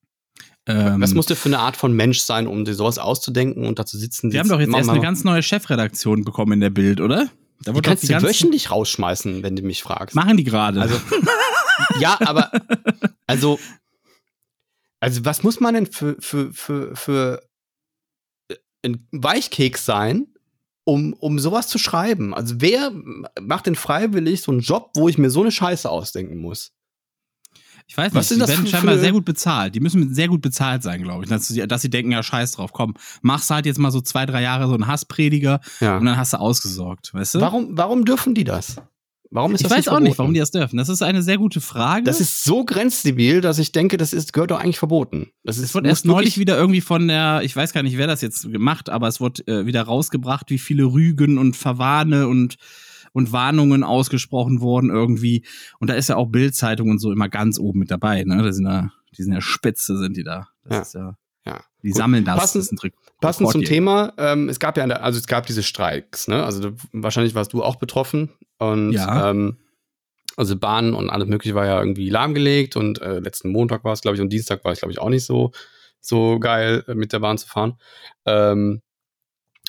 Ähm, Was muss der für eine Art von Mensch sein, um dir sowas auszudenken und da zu sitzen? die haben doch jetzt Mach erst eine ganz neue Chefredaktion bekommen in der Bild, oder? Da Die kannst du wöchentlich rausschmeißen, wenn du mich fragst. Machen die gerade. Also, ja, aber, also, also, was muss man denn für, für, für, für ein Weichkeks sein, um, um sowas zu schreiben? Also, wer macht denn freiwillig so einen Job, wo ich mir so eine Scheiße ausdenken muss? ich weiß nicht, was sind die werden scheinbar sehr gut bezahlt. Die müssen sehr gut bezahlt sein, glaube ich. Dass sie, dass sie denken, ja, scheiß drauf, komm, machst halt jetzt mal so zwei, drei Jahre so einen Hassprediger Ja. und dann hast du ausgesorgt, weißt du? Warum, warum dürfen die das? Warum ist Ich das weiß nicht auch nicht, warum die das dürfen. Das ist eine sehr gute Frage. Das ist so grenzdebil, dass ich denke, das ist, gehört doch eigentlich verboten. Das ist Es wurde erst neulich wieder irgendwie von der, ich weiß gar nicht, wer das jetzt gemacht, aber es wurde äh, wieder rausgebracht, wie viele Rügen und Verwarne und, und Warnungen ausgesprochen wurden irgendwie. Und da ist ja auch Bildzeitung und so immer ganz oben mit dabei, ne? Da sind ja, die sind ja spitze, sind die da. Das Ja. ist ja, Ja. die Gut. sammeln das. Passend- das. Passend zum. Thema, ähm, es gab ja, eine, also es gab diese Streiks, ne? Also du, wahrscheinlich warst du auch betroffen und Ja. ähm, also Bahn und alles Mögliche war ja irgendwie lahmgelegt und äh, letzten Montag war es, glaube ich, und Dienstag war es, glaube ich, auch nicht so so geil äh, mit der Bahn zu fahren ähm,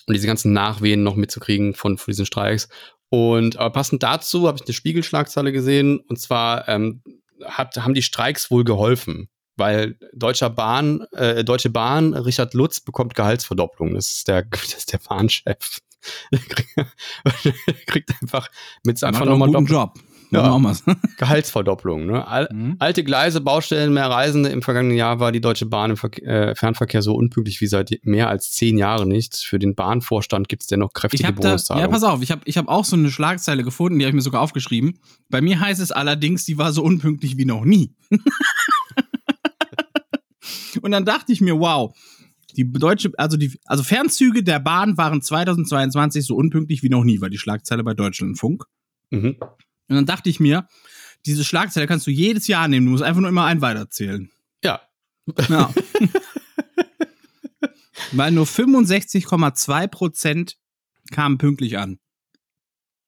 und diese ganzen Nachwehen noch mitzukriegen von, von diesen Streiks. Und aber passend dazu habe ich eine Spiegelschlagzeile gesehen und zwar ähm, hat, haben die Streiks wohl geholfen weil Deutscher Bahn, äh, Deutsche Bahn, Richard Lutz bekommt Gehaltsverdopplung. Das ist der, das ist der Bahnchef. Der kriegt- einfach mit einfach nochmal einen guten Job. Ja. Gehaltsverdopplung. Ne? Al Mhm. alte Gleise, Baustellen, mehr Reisende. Im vergangenen Jahr war die Deutsche Bahn im Verke äh, Fernverkehr so unpünktlich wie seit mehr als zehn Jahren nicht. Für den Bahnvorstand gibt es dennoch kräftige da, ja, Bonuszahlungen. pass auf, ich habe ich hab auch so eine Schlagzeile gefunden, die habe ich mir sogar aufgeschrieben. Bei mir heißt es allerdings, die war so unpünktlich wie noch nie. Und dann dachte ich mir, wow, die deutsche, also die, also Fernzüge der Bahn waren 2022 so unpünktlich wie noch nie, war die Schlagzeile bei Deutschlandfunk. mhm. Und dann dachte ich mir, diese Schlagzeile kannst du jedes Jahr nehmen, du musst einfach nur immer einen weiterzählen. Ja, Ja. Weil nur 65,2 Prozent kamen pünktlich an.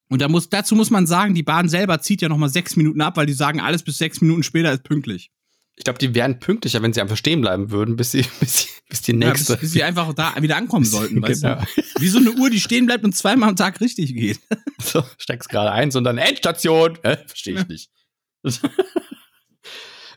Und da muss, dazu muss man sagen, die Bahn selber zieht ja nochmal sechs Minuten ab, weil die sagen, alles bis sechs Minuten später ist pünktlich. Ich glaube, die wären pünktlicher, wenn sie einfach stehen bleiben würden, bis, sie, bis, bis die Ja, nächste. bis, bis sie einfach da wieder ankommen sollten, weißt Genau. du? Wie so eine Uhr, die stehen bleibt und zweimal am Tag richtig geht. So, steckst gerade ein, sondern Endstation. Hä? Verstehe ich Ja. nicht.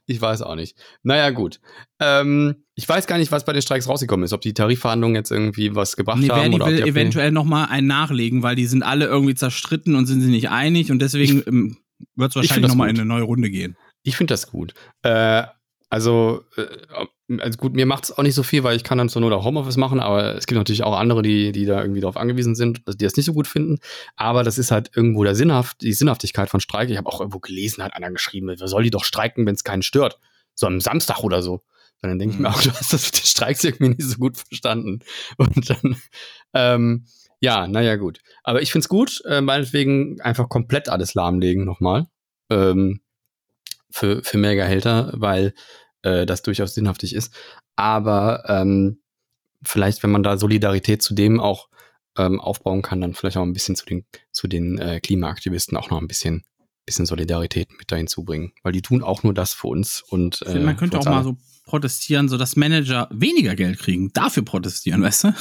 ich weiß auch nicht. Naja, gut. Ähm, ich weiß gar nicht, was bei den Streiks rausgekommen ist. Ob die Tarifverhandlungen jetzt irgendwie was gebracht Nee, haben oder ob will die eventuell nochmal einen nachlegen, weil die sind alle irgendwie zerstritten und sind sie nicht einig und deswegen ähm, wird es wahrscheinlich nochmal in eine neue Runde gehen. Ich finde das gut. Äh, also, äh, also gut, mir macht es auch nicht so viel, weil ich kann dann zur Not auch Homeoffice machen, aber es gibt natürlich auch andere, die, die da irgendwie darauf angewiesen sind, also die das nicht so gut finden. Aber das ist halt irgendwo der Sinnhaft, die Sinnhaftigkeit von Streik. Ich habe auch irgendwo gelesen, hat einer geschrieben, wer soll die doch streiken, wenn es keinen stört? So am Samstag oder so. Und dann denke ich mir Mhm. auch, du hast das mit den Streiks irgendwie nicht so gut verstanden. Und dann, ähm, ja, naja, gut. Aber ich finde es gut, äh, meinetwegen einfach komplett alles lahmlegen nochmal. Ähm, für, für mehr Gehälter, weil äh, das durchaus sinnhaftig ist. Aber ähm, vielleicht, wenn man da Solidarität zu dem auch ähm, aufbauen kann, dann vielleicht auch ein bisschen zu den, zu den äh, Klimaaktivisten auch noch ein bisschen, bisschen Solidarität mit dahin zubringen. Weil die tun auch nur das für uns. Und, finde, man könnte auch uns mal alle. so protestieren, so dass Manager weniger Geld kriegen. Dafür protestieren, weißt du?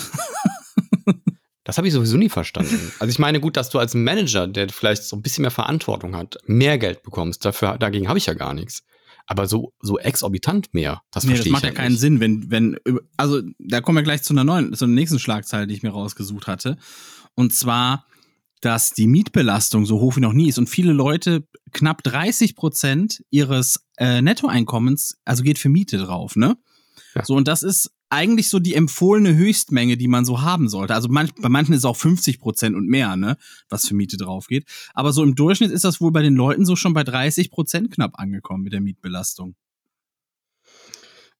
Das habe ich sowieso nie verstanden. Also ich meine, gut, dass du als Manager, der vielleicht so ein bisschen mehr Verantwortung hat, mehr Geld bekommst. Dafür, dagegen habe ich ja gar nichts. Aber so, so exorbitant mehr, das Nee, das verstehe macht ich ja keinen nicht. Sinn, wenn, wenn, also da kommen wir gleich zu einer neuen, zu einer nächsten Schlagzeile, die ich mir rausgesucht hatte. Und zwar, dass die Mietbelastung so hoch wie noch nie ist und viele Leute knapp 30 Prozent ihres äh, Nettoeinkommens, also geht für Miete drauf, ne? Ja. So, und das ist eigentlich so die empfohlene Höchstmenge, die man so haben sollte. Also manch, bei manchen ist es auch 50 Prozent und mehr, ne, was für Miete drauf geht. Aber so im Durchschnitt ist das wohl bei den Leuten so schon bei 30 Prozent knapp angekommen mit der Mietbelastung.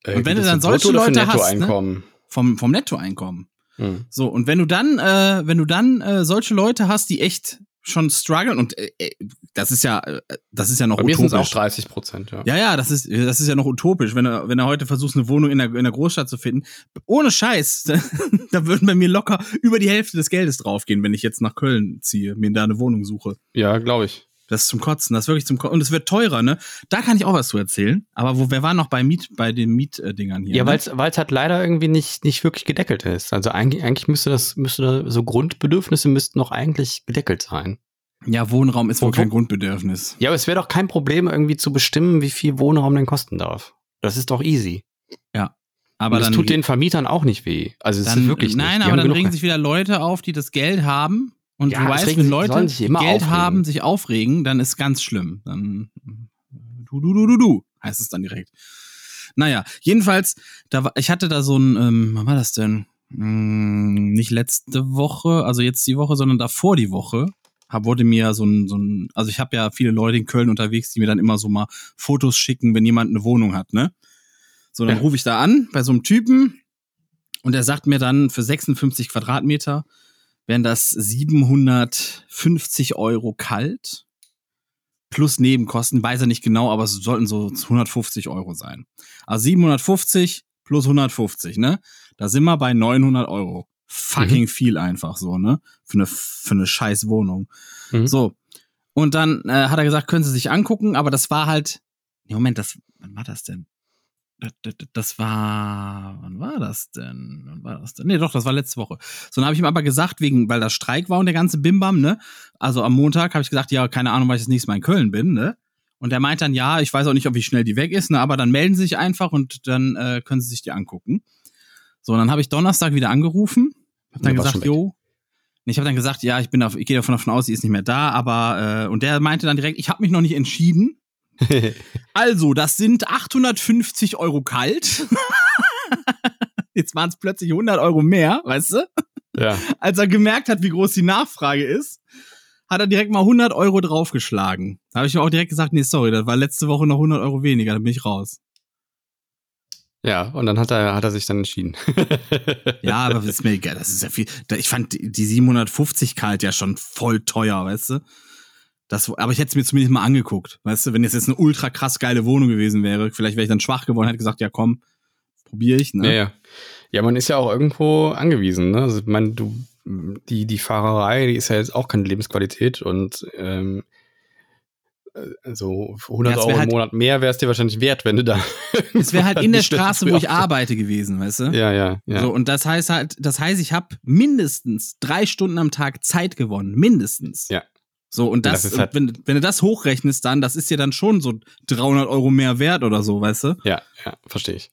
Äh, Und wenn du dann solche Leute hast, ne? Nettoeinkommen? Vom, vom Nettoeinkommen. Hm. So, und wenn du dann, äh, wenn du dann äh, solche Leute hast, die echt schon strugglen und äh, äh, das ist ja, äh, das ist ja noch Bei mir es auch utopisch. 30 Prozent, ja. Ja, ja, das ist, das ist ja noch utopisch, wenn du, wenn du heute versuchst, eine Wohnung in der, in der Großstadt zu finden. Ohne Scheiß, da, da würden bei mir locker über die Hälfte des Geldes draufgehen, wenn ich jetzt nach Köln ziehe, mir da eine Wohnung suche. Ja, glaube ich. Das ist zum Kotzen, das ist wirklich zum Kotzen. Und es wird teurer, ne? Da kann ich auch was zu erzählen. Aber wo, wer war noch bei Miet, bei den Mietdingern hier? Ja, ne? weil es halt leider irgendwie nicht, nicht wirklich gedeckelt ist. Also eigentlich, eigentlich müsste das, müsste da, so Grundbedürfnisse müssten noch eigentlich gedeckelt sein. Ja, Wohnraum ist wohl Wo- kein Grundbedürfnis. Ja, aber es wäre doch kein Problem, irgendwie zu bestimmen, wie viel Wohnraum denn kosten darf. Das ist doch easy. Aber Und das dann tut den Vermietern auch nicht weh. Also es dann, ist wirklich Nein, nicht. Aber dann regen sich wieder Leute auf, die das Geld haben. Und Ja, du weißt, wenn Leute Geld aufregen. haben, sich aufregen, dann ist ganz schlimm. Dann du, du, du, du, du, heißt es dann direkt. Naja, jedenfalls, da war, ich hatte da so ein, ähm, wann war das denn? Hm, nicht letzte Woche, also jetzt die Woche, sondern davor die Woche, hab, wurde mir so ein, so ein, also ich habe ja viele Leute in Köln unterwegs, die mir dann immer so mal Fotos schicken, wenn jemand eine Wohnung hat, ne? So, dann Ja. rufe ich da an bei so einem Typen und der sagt mir dann, für 56 Quadratmeter wären das 750 Euro kalt plus Nebenkosten, weiß er nicht genau, aber es sollten so 150 Euro sein. Also 750 plus 150, ne? Da sind wir bei 900 Euro. Fucking viel einfach so, ne? Für eine, für eine scheiß Wohnung. Mhm. So. Und dann äh, hat er gesagt, können Sie sich angucken, aber das war halt, nee, Moment, das, wann war das denn? Das, war, wann war das denn? Wann war das denn? Nee, doch, das war letzte Woche. So, dann habe ich ihm aber gesagt, wegen, weil das Streik war und der ganze Bimbam, ne? Also am Montag habe ich gesagt, ja, keine Ahnung, weil ich das nächste Mal in Köln bin, ne? Und der meint dann, ja, ich weiß auch nicht, ob wie schnell die weg ist, ne? Aber dann melden Sie sich einfach und dann äh, können Sie sich die angucken. So, und dann habe ich Donnerstag wieder angerufen, hab dann gesagt, jo. Ich habe dann gesagt, ja, ich bin auf, ich gehe davon davon aus, sie ist nicht mehr da, aber äh, und der meinte dann direkt, ich habe mich noch nicht entschieden. Also, das sind 850 Euro kalt. Jetzt waren es plötzlich 100 Euro mehr, weißt du? ja. Als er gemerkt hat, wie groß die Nachfrage ist, hat er direkt mal 100 Euro draufgeschlagen. Da habe ich mir auch direkt gesagt, nee, sorry, das war letzte Woche noch 100 Euro weniger, dann bin ich raus. Ja, und dann hat er, hat er sich dann entschieden. Ja, aber das ist mir egal, das ist ja viel. Da- Ich fand die 750 kalt ja schon voll teuer, weißt du? Das, aber ich hätte es mir zumindest mal angeguckt, weißt du? Wenn es jetzt eine ultra krass geile Wohnung gewesen wäre, vielleicht wäre ich dann schwach geworden, hätte gesagt, ja komm, probiere ich, ne? Ja, ja. Ja, man ist ja auch irgendwo angewiesen, ne? Also, meine, du, die, die Fahrerei, die ist ja jetzt auch keine Lebensqualität und ähm, äh, so 100 Ja, Euro im halt- Monat mehr wäre es dir wahrscheinlich wert, wenn du da. Es wäre halt in der Straße, wo ich arbeite gewesen, weißt du? Ja, ja, ja. So, und das heißt halt, das heißt, ich habe mindestens drei Stunden am Tag Zeit gewonnen. Mindestens. Ja. So, und das, das halt- wenn, wenn du das hochrechnest, dann, das ist dir dann schon so 300 Euro mehr wert oder so, weißt du? ja, ja, verstehe ich.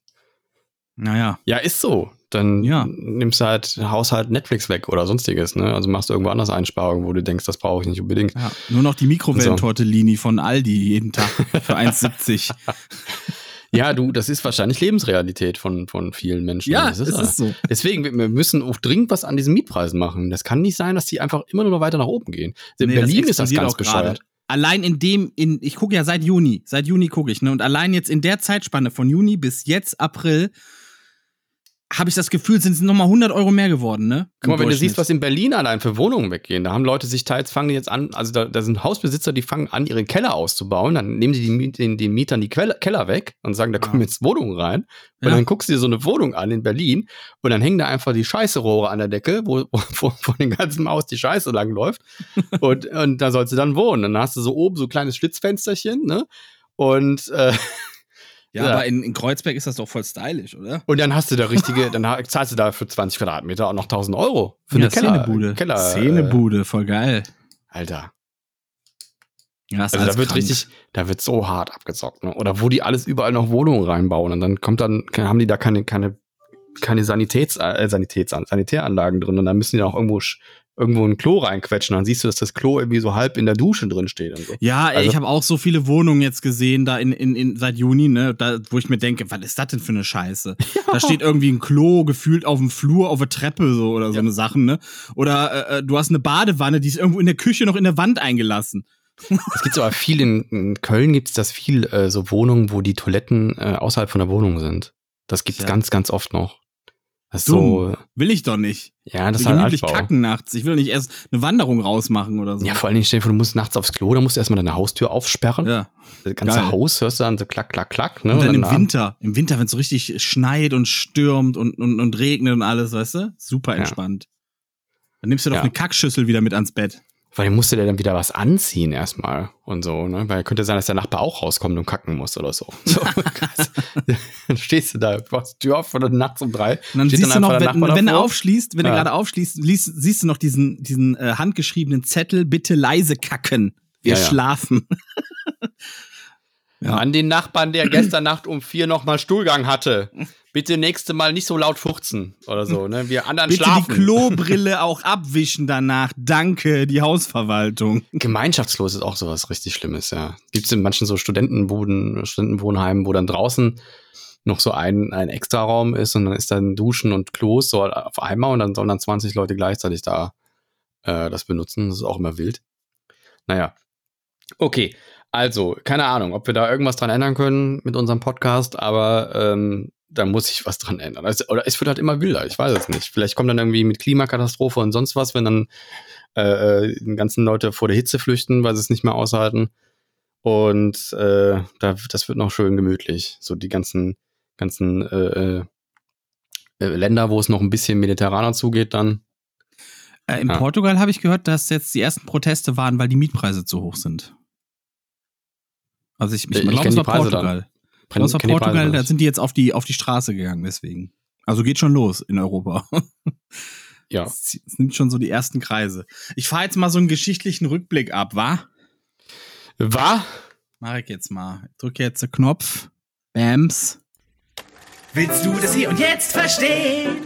Naja. Ja, ist so. Dann Ja. nimmst du halt Haushalt Netflix weg oder sonstiges, ne? Also machst du irgendwo anders Einsparungen, wo du denkst, das brauche ich nicht unbedingt. Ja, nur noch die Mikrowellentortellini von Aldi jeden Tag für 1,70. Ja, du, das ist wahrscheinlich Lebensrealität von, von vielen Menschen. ja, das es ist so. Deswegen, wir- wir müssen auch dringend was an diesen Mietpreisen machen. Das kann nicht sein, dass die einfach immer nur weiter nach oben gehen. In Nee, Berlin ist das ganz bescheuert. Allein in dem, in, ich gucke ja seit Juni, seit Juni gucke ich, ne? Und allein jetzt in der Zeitspanne von Juni bis jetzt April habe ich das Gefühl, sind es nochmal 100 Euro mehr geworden, ne? Guck mal, wenn du siehst, was in Berlin allein für Wohnungen weggehen, da haben Leute sich teils, fangen jetzt an, also da, da sind Hausbesitzer, die fangen an, ihre Keller auszubauen, dann nehmen Miet- den, den Mietern die Quelle, Keller weg und sagen, da kommen jetzt Wohnungen rein. Und Ja. dann guckst du dir so eine Wohnung an in Berlin und dann hängen da einfach die Scheißerohre an der Decke, wo, wo, wo von dem ganzen Haus die Scheiße langläuft. und, und da sollst du dann wohnen. Dann hast du so oben so ein kleines Schlitzfensterchen, ne? Und äh, Ja, Ja. aber in, in Kreuzberg ist das doch voll stylisch, oder? Und dann hast du da richtige, dann zahlst du da für 20 Quadratmeter auch noch 1000 Euro. Für eine Keller, Szenebude. Keller, Szenebude, voll geil. Äh, Alter. Ja, Also da wird krank. richtig, da wird so hart abgezockt. Ne? Oder wo die alles überall noch Wohnungen reinbauen und dann kommt dann, haben die da keine, keine, keine Sanitäts, äh, Sanitäts, Sanitäranlagen drin und dann müssen die auch irgendwo, irgendwo ein Klo reinquetschen. Dann siehst du, dass das Klo irgendwie so halb in der Dusche drin steht und so. Ja, ey, Also- ich habe auch so viele Wohnungen jetzt gesehen, da in, in, in seit Juni, ne, da, wo ich mir denke, was ist das denn für eine Scheiße? Da steht irgendwie ein Klo gefühlt auf dem Flur, auf der Treppe so oder so Ja. eine Sachen, ne? Oder äh, äh, du hast eine Badewanne, die ist irgendwo in der Küche noch in der Wand eingelassen. Es gibt aber viel in, in Köln gibt es das viel äh, so Wohnungen, wo die Toiletten äh, außerhalb von der Wohnung sind. Das gibt's Ja. ganz, ganz oft noch. Das ist Dumm. so, Will ich doch nicht. ja, das Ich ist halt gemütlich Altbau. kacken nachts. Ich will nicht erst eine Wanderung rausmachen oder so. Ja, vor allen Dingen, stell dir vor, du musst nachts aufs Klo, dann musst du erstmal deine Haustür aufsperren. Ja. Das ganze Geil. Haus hörst du dann so klack, klack, klack. Ne? Und dann im ab- Winter, im Winter, wenn es so richtig schneit und stürmt und, und, und regnet und alles, weißt du? Super Ja. entspannt. Dann nimmst du doch Ja. eine Kackschüssel wieder mit ans Bett. Vor allem musst du dir dann wieder was anziehen erstmal und so, ne? Weil könnte sein, dass der Nachbar auch rauskommt und kacken muss oder so. so dann stehst du da, machst die Tür auf oder nachts um drei. Und dann siehst du noch, der wenn, Nachbar wenn du davor. aufschließt, wenn Ja. du gerade aufschließt, liest, siehst du noch diesen, diesen äh, handgeschriebenen Zettel, bitte leise kacken. Wir Ja, ja. schlafen. An den Nachbarn, der gestern Nacht um vier nochmal Stuhlgang hatte. Bitte nächste Mal nicht so laut fuchzen oder so, ne? Wir anderen Bitte schlafen. die Klobrille auch abwischen danach. Danke, die Hausverwaltung. Gemeinschaftslos ist auch sowas richtig Schlimmes, ja. Gibt es in manchen so Studentenbuden, Studentenwohnheimen, wo dann draußen noch so ein, ein Extraraum ist und dann ist dann Duschen und Klos so auf einmal und dann sollen dann 20 Leute gleichzeitig da äh, das benutzen. Das ist auch immer wild. Naja. Okay. Also, keine Ahnung, ob wir da irgendwas dran ändern können mit unserem Podcast, aber ähm, da muss sich was dran ändern. Also, oder es wird halt immer wilder, ich weiß es nicht. Vielleicht kommt dann irgendwie mit Klimakatastrophe und sonst was, wenn dann äh, äh, die ganzen Leute vor der Hitze flüchten, weil sie es nicht mehr aushalten. Und äh, da, das wird noch schön gemütlich. So die ganzen, ganzen äh, äh, Länder, wo es noch ein bisschen mediterraner zugeht, dann. Äh, in Ja. Portugal habe ich gehört, dass jetzt die ersten Proteste waren, weil die Mietpreise zu hoch sind. Also ich, ich, Ich glaube, es war Portugal. dann. Die Preise Portugal, da sind die jetzt auf die, auf die Straße gegangen, deswegen. Also geht schon los in Europa. Ja. Es es nimmt schon so die ersten Kreise. Ich fahre jetzt mal so einen geschichtlichen Rückblick ab, wa? War? Mach ich jetzt mal. Ich drücke jetzt den Knopf. Bams. Willst du das hier und jetzt verstehen?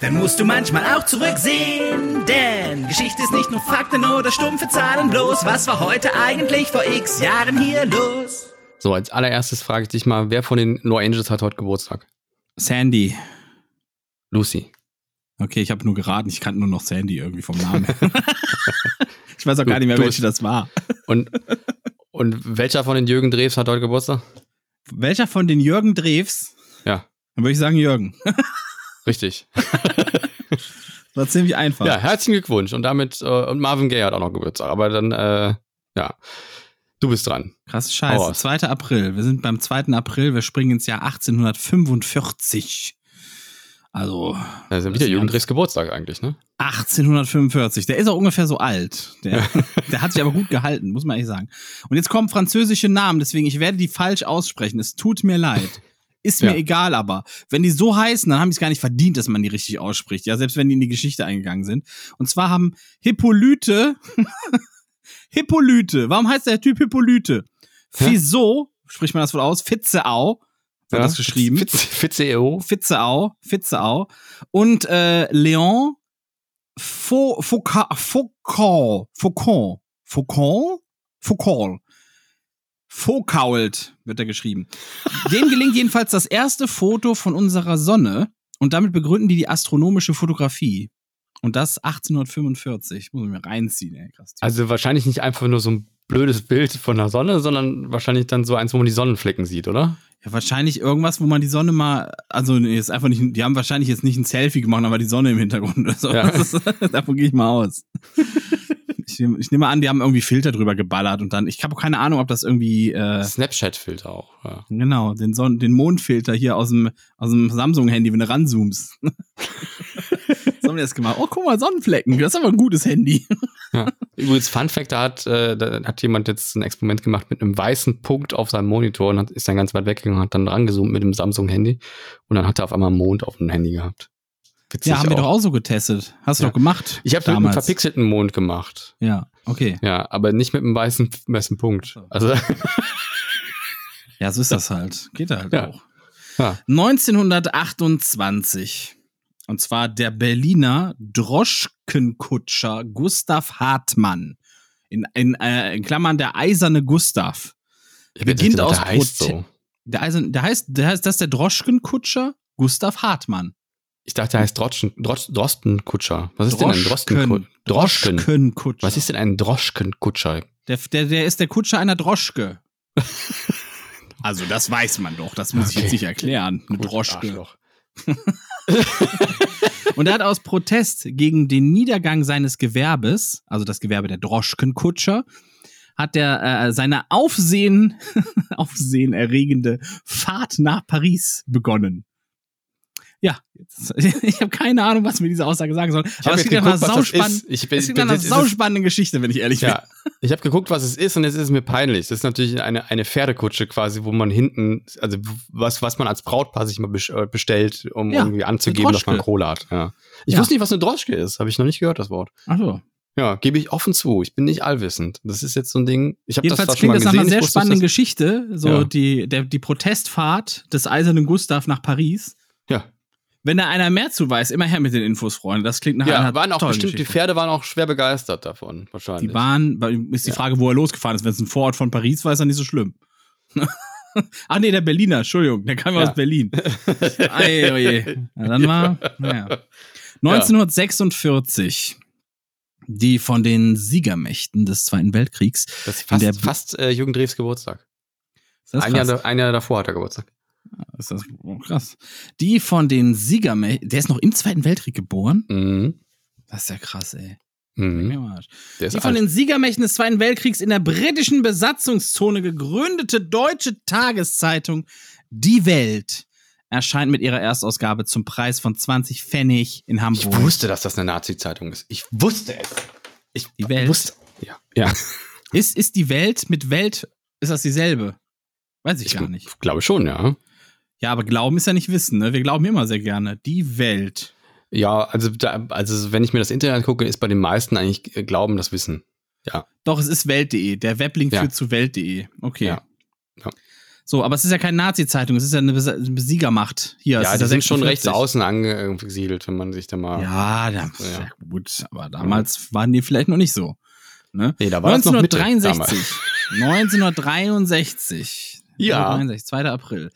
Dann musst du manchmal auch zurücksehen. Denn Geschichte ist nicht nur Fakten oder stumpfe Zahlen bloß. Was war heute eigentlich vor x Jahren hier los? So, als allererstes frage ich dich mal, wer von den No Angels hat heute Geburtstag? Sandy. Lucy. Okay, ich habe nur geraten. Ich kannte nur noch Sandy irgendwie vom Namen. ich weiß auch Du- gar nicht mehr, welche das war. Und, und welcher von den Jürgen Drews hat heute Geburtstag? Welcher von den Jürgen Drews? Ja, Dann würde ich sagen Jürgen. richtig. War ziemlich einfach. Ja, herzlichen Glückwunsch. Und damit, äh, und Marvin Gaye hat auch noch Geburtstag. Aber dann, äh, ja, du bist dran. Krass Scheiße. Raus. 2. April. Wir sind beim 2. April. Wir springen ins Jahr 1845. Also Da ist ja wieder Jürgen Drews Geburtstag eigentlich, ne? 1845. Der ist auch ungefähr so alt. Der, der hat sich aber gut gehalten, muss man ehrlich sagen. Und jetzt kommen französische Namen, deswegen ich werde die falsch aussprechen. Es tut mir leid. Ist mir Ja. egal, aber wenn die so heißen, dann haben die es gar nicht verdient, dass man die richtig ausspricht. Ja, selbst wenn die in die Geschichte eingegangen sind. Und zwar haben Hippolyte, Hippolyte. Warum heißt der Typ Hippolyte? Fizeau, spricht man das wohl aus? Fitzeau wird das geschrieben. Fitz, Fitzeau. Fitzeau, Fitzeau und äh, Leon Faucon, Faucon, Faucon, Faucon, Faucault wird er geschrieben. Dem gelingt jedenfalls das erste Foto von unserer Sonne und damit begründen die die astronomische Fotografie. Und das 1845. Muss ich mir reinziehen, ey, krass. Also wahrscheinlich nicht einfach nur so ein blödes Bild von der Sonne, sondern wahrscheinlich dann so eins, wo man die Sonnenflecken sieht, oder? Ja, wahrscheinlich irgendwas, wo man die Sonne mal, also nee, ist einfach nicht, die haben wahrscheinlich jetzt nicht ein Selfie gemacht, aber die Sonne im Hintergrund oder so. Ja. Ist, davon gehe ich mal aus. Ich, ich nehme an, die haben irgendwie Filter drüber geballert und dann, ich habe keine Ahnung, ob das irgendwie, äh, Snapchat-Filter auch. Ja. genau, den, Son den Mondfilter hier aus dem, aus dem Samsung-Handy, wenn du ranzoomst. Das gemacht? Oh, guck mal, Sonnenflecken, das ist aber ein gutes Handy. Ja. Übrigens, Fun Fact, da hat, äh, da hat jemand jetzt ein Experiment gemacht mit einem weißen Punkt auf seinem Monitor und hat, ist dann ganz weit weggegangen und hat dann rangezoomt mit dem Samsung-Handy und dann hat er auf einmal einen Mond auf dem Handy gehabt. Witzig Ja, haben wir doch auch so getestet. Hast du Ja. doch gemacht. Ich habe mit einem verpixelten Mond gemacht. Ja, okay. Ja, aber nicht mit einem weißen, weißen Punkt. So. Also, Ja, so ist das halt. Geht halt Ja. auch. ja. 1928. Und zwar der Berliner Droschkenkutscher Gustav Hartmann. In, in, äh, in Klammern der eiserne Gustav. Ich Beginnt gedacht, aus der heißt so. Der, Eisern, der heißt, der heißt, das ist der Droschkenkutscher Gustav Hartmann. Ich dachte, der heißt Droschen, Drosch, Drostenkutscher. Was ist denn ein Drostenkutscher? Droschken. Droschkenkutscher. Was ist denn ein Droschkenkutscher? Der, der, der ist der Kutscher einer Droschke. also, das weiß man doch. Das muss ich Okay. jetzt nicht erklären. Eine Gut, Droschke. Und er hat aus Protest gegen den Niedergang seines Gewerbes, also das Gewerbe der Droschkenkutscher, hat er äh, seine Aufsehen, aufsehenerregende Fahrt nach Paris begonnen. Ja, ich habe keine Ahnung, was mir diese Aussage sagen soll. Ich Aber es klingt nach einer das bin- klingt nach einer sauspannenden Geschichte, wenn ich ehrlich bin. Ja, ich habe geguckt, was es ist und jetzt ist es mir peinlich. Das ist natürlich eine, eine Pferdekutsche quasi, wo man hinten, also was, was man als Brautpaar sich mal äh, bestellt, um Ja, irgendwie anzugeben, dass man. Kohle hat. Ja. Ich Ja. wusste nicht, was eine Droschke ist. Habe ich noch nicht gehört, das Wort. Ach so. Ja, gebe ich offen zu. Ich bin nicht allwissend. Das ist jetzt so ein Ding. Ich habe das Jedenfalls zwar schon klingt mal das nach gesehen. einer sehr ich wusste nicht, spannenden Geschichte. So die, der, die Protestfahrt des eisernen Gustav nach Paris. Wenn da einer mehr zu weiß, immer her mit den Infos, Freunde. Das klingt nach ja einer waren auch bestimmt, die. Pferde waren auch schwer begeistert davon, wahrscheinlich. Die waren, ist die Ja. Frage, wo er losgefahren ist. Wenn es ein Vorort von Paris war, ist er nicht so schlimm. Ach nee, der Berliner, Entschuldigung, der kam ja aus Berlin. Ei, oje. Ja, dann war, naja. 1946. Die von den Siegermächten des Zweiten Weltkriegs. Das ist fast, der- fast äh, Jürgen Drews Geburtstag. Ein Jahr, ein Jahr davor hat er Geburtstag. Ist das krass. Die von den Siegermächten. Der ist noch im Zweiten Weltkrieg geboren? Mhm. Das ist ja krass, ey. Mhm. Die von alt. den Siegermächten des Zweiten Weltkriegs in der britischen Besatzungszone gegründete deutsche Tageszeitung Die Welt erscheint mit ihrer Erstausgabe zum Preis von 20 Pfennig in ich Hamburg. wusste, dass das eine Nazi-Zeitung ist. Ich wusste es. Ich Die Welt. wusste. Ja. ja. Ist, ist die Welt mit Welt, ist das dieselbe? Weiß ich, gar nicht. Glaube schon, ja. Ja, aber Glauben ist ja nicht Wissen, ne? Wir glauben immer sehr gerne. Die Welt. Ja, also, da, also wenn ich mir das Internet gucke, ist bei den meisten eigentlich äh, Glauben das Wissen. Doch, es ist Welt.de. Der Weblink Ja. führt zu Welt.de. Okay. Ja. Ja. So, aber es ist ja keine Nazi-Zeitung, es ist ja eine Bes- eine Siegermacht. Hier, ja, die sind schon 46. rechts außen angesiedelt, wenn man sich da mal. Ja, da, Ja. ja. gut, aber damals waren die vielleicht noch nicht so. Ne? Nee, da war das noch Mitte 1963. 1963. Ja. 1963, 2. April.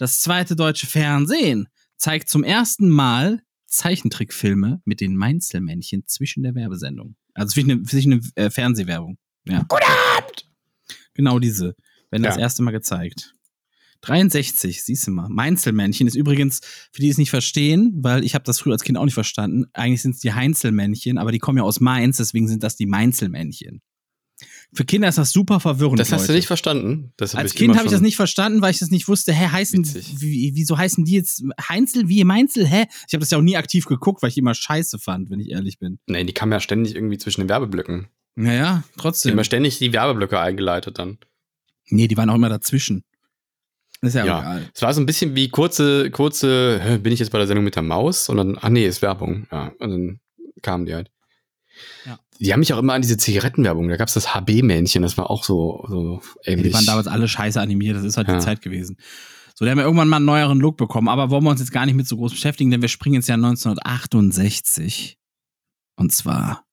Das zweite deutsche Fernsehen zeigt zum ersten Mal Zeichentrickfilme mit den Mainzelmännchen zwischen der Werbesendung. Also zwischen der, zwischen der äh, Fernsehwerbung. Ja. Guten Abend! Genau diese. Werden das Ja. erste Mal gezeigt. 63, siehst du mal. Mainzelmännchen ist übrigens, für die es nicht verstehen, weil ich habe das früher als Kind auch nicht verstanden, eigentlich sind es die Heinzelmännchen, aber die kommen ja aus Mainz, deswegen sind das die Mainzelmännchen. Für Kinder ist das super verwirrend. Das hast du Leute. nicht verstanden. Das Als Kind immer habe ich das nicht verstanden, weil ich das nicht wusste. Hä, heißen, wie, wieso heißen die jetzt Heinzel wie Mainzel? Hä? Ich habe das ja auch nie aktiv geguckt, weil ich immer scheiße fand, wenn ich ehrlich bin. Nee, die kamen ja ständig irgendwie zwischen den Werbeblöcken. Naja, Die trotzdem. haben ja ständig die Werbeblöcke eingeleitet dann. Nee, die waren auch immer dazwischen. Ist ja, Ja. egal. Es war so ein bisschen wie kurze, kurze, bin ich jetzt bei der Sendung mit der Maus? Und dann, ach nee, ist Werbung. Ja, und dann kamen die halt. Ja. Die haben mich auch immer an diese Zigarettenwerbung, da gab es das HB-Männchen, das war auch so, so Ja, ähnlich. die waren damals alle scheiße animiert, das ist halt Ja. die Zeit gewesen. So, der haben ja irgendwann mal einen neueren Look bekommen, aber wollen wir uns jetzt gar nicht mit so groß beschäftigen, denn wir springen ins Jahr 1968. Und zwar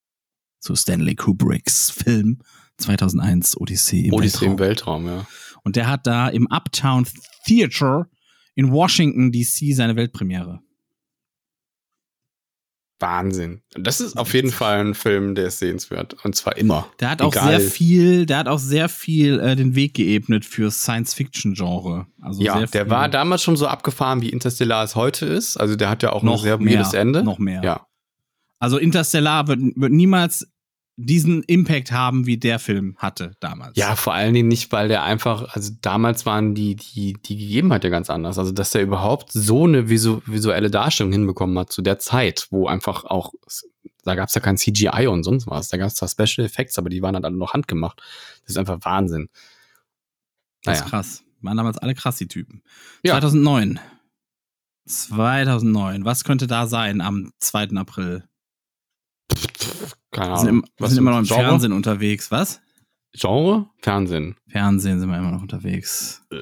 zu Stanley Kubricks Film 2001 Odyssee im Odyssee Weltraum. im Weltraum, ja. Und der hat da im Uptown Theater in Washington DC seine Weltpremiere. Wahnsinn. Das ist auf jeden Fall ein Film, der ist sehenswert. Und zwar immer. Der hat auch Egal. sehr viel, der hat auch sehr viel äh, den Weg geebnet für Science-Fiction-Genre. Also Ja, der war damals schon so abgefahren, wie Interstellar es heute ist. Also der hat ja auch noch ein sehr mehr, weirdes Ende. Noch mehr. Ja. Also Interstellar wird, wird niemals diesen Impact haben, wie der Film hatte damals. Ja, vor allen Dingen nicht, weil der einfach, also damals waren die, die, die Gegebenheit ja ganz anders. Also, dass der überhaupt so eine visu visuelle Darstellung hinbekommen hat zu der Zeit, wo einfach auch, da gab es ja kein CGI und sonst was. Da gab es zwar Special Effects, aber die waren halt alle noch handgemacht. Das ist einfach Wahnsinn. das Naja. ist krass. Waren damals alle krass, die Typen. Ja. 2009. 2009. Was könnte da sein am 2. April? Keine Wir sind, Ahnung. im, wir sind immer noch im Genre? Fernsehen unterwegs. Was? Genre? Fernsehen. Fernsehen sind wir immer noch unterwegs. Äh,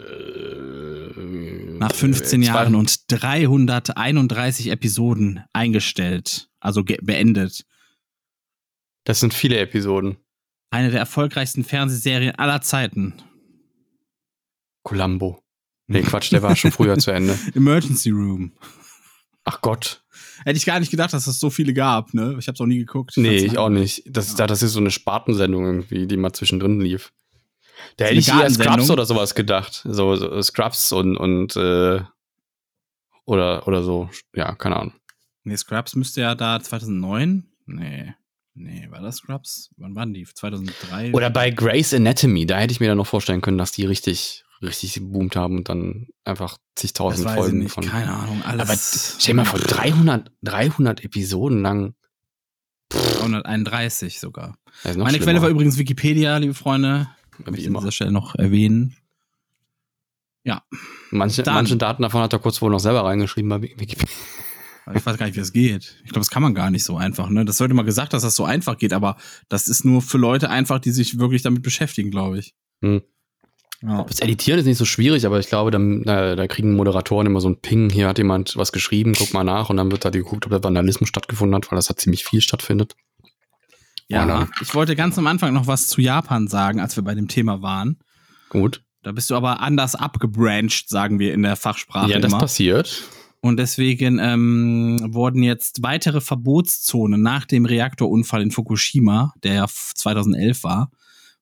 Nach 15 zwei- Jahren und 331 Episoden eingestellt. Also beendet. Das sind viele Episoden. Eine der erfolgreichsten Fernsehserien aller Zeiten. Columbo. Nee, Quatsch, der war schon früher zu Ende. Emergency Room. Ach Gott. Hätte ich gar nicht gedacht, dass es so viele gab, ne? Ich hab's auch nie geguckt. Nee, fand's ich auch nicht. Das, Ja. das ist so eine Spartensendung irgendwie, die mal zwischendrin lief. Da hätte ich eher Scrubs oder sowas gedacht. So, so Scrubs und, und äh, oder, oder so. Ja, keine Ahnung. Nee, Scrubs müsste ja da 2009? Nee. Nee, war das Scrubs? Wann waren die? 2003? Oder bei Grey's Anatomy, da hätte ich mir dann noch vorstellen können, dass die richtig, richtig geboomt haben und dann einfach zigtausend Folgen nicht. von. Keine Ahnung. Alles Aber stell mal vor, 300, 300 Episoden lang. 331 sogar. Meine schlimmer. Quelle war übrigens Wikipedia, liebe Freunde. Wie Möchte ich an immer. dieser Stelle noch erwähnen. Manche, Dann- manche Daten davon hat er kurz wohl noch selber reingeschrieben bei Wikipedia. Ich weiß gar nicht, wie das geht. Ich glaube, das kann man gar nicht so einfach. Ne? Das wird immer gesagt, dass das so einfach geht, aber das ist nur für Leute einfach, die sich wirklich damit beschäftigen, glaube ich. Hm. Ja. Das Editieren ist nicht so schwierig, aber ich glaube, dann, da, da kriegen Moderatoren immer so ein Ping, hier hat jemand was geschrieben, guck mal nach und dann wird da geguckt, ob da Vandalismus stattgefunden hat, weil das hat ziemlich viel stattfindet. Ja, Oder? ich wollte ganz am Anfang noch was zu Japan sagen, als wir bei dem Thema waren. Gut. Da bist du aber anders abgebrancht, sagen wir in der Fachsprache ja, das immer. passiert. Und deswegen ähm, wurden jetzt weitere Verbotszonen nach dem Reaktorunfall in Fukushima, der ja 2011 war,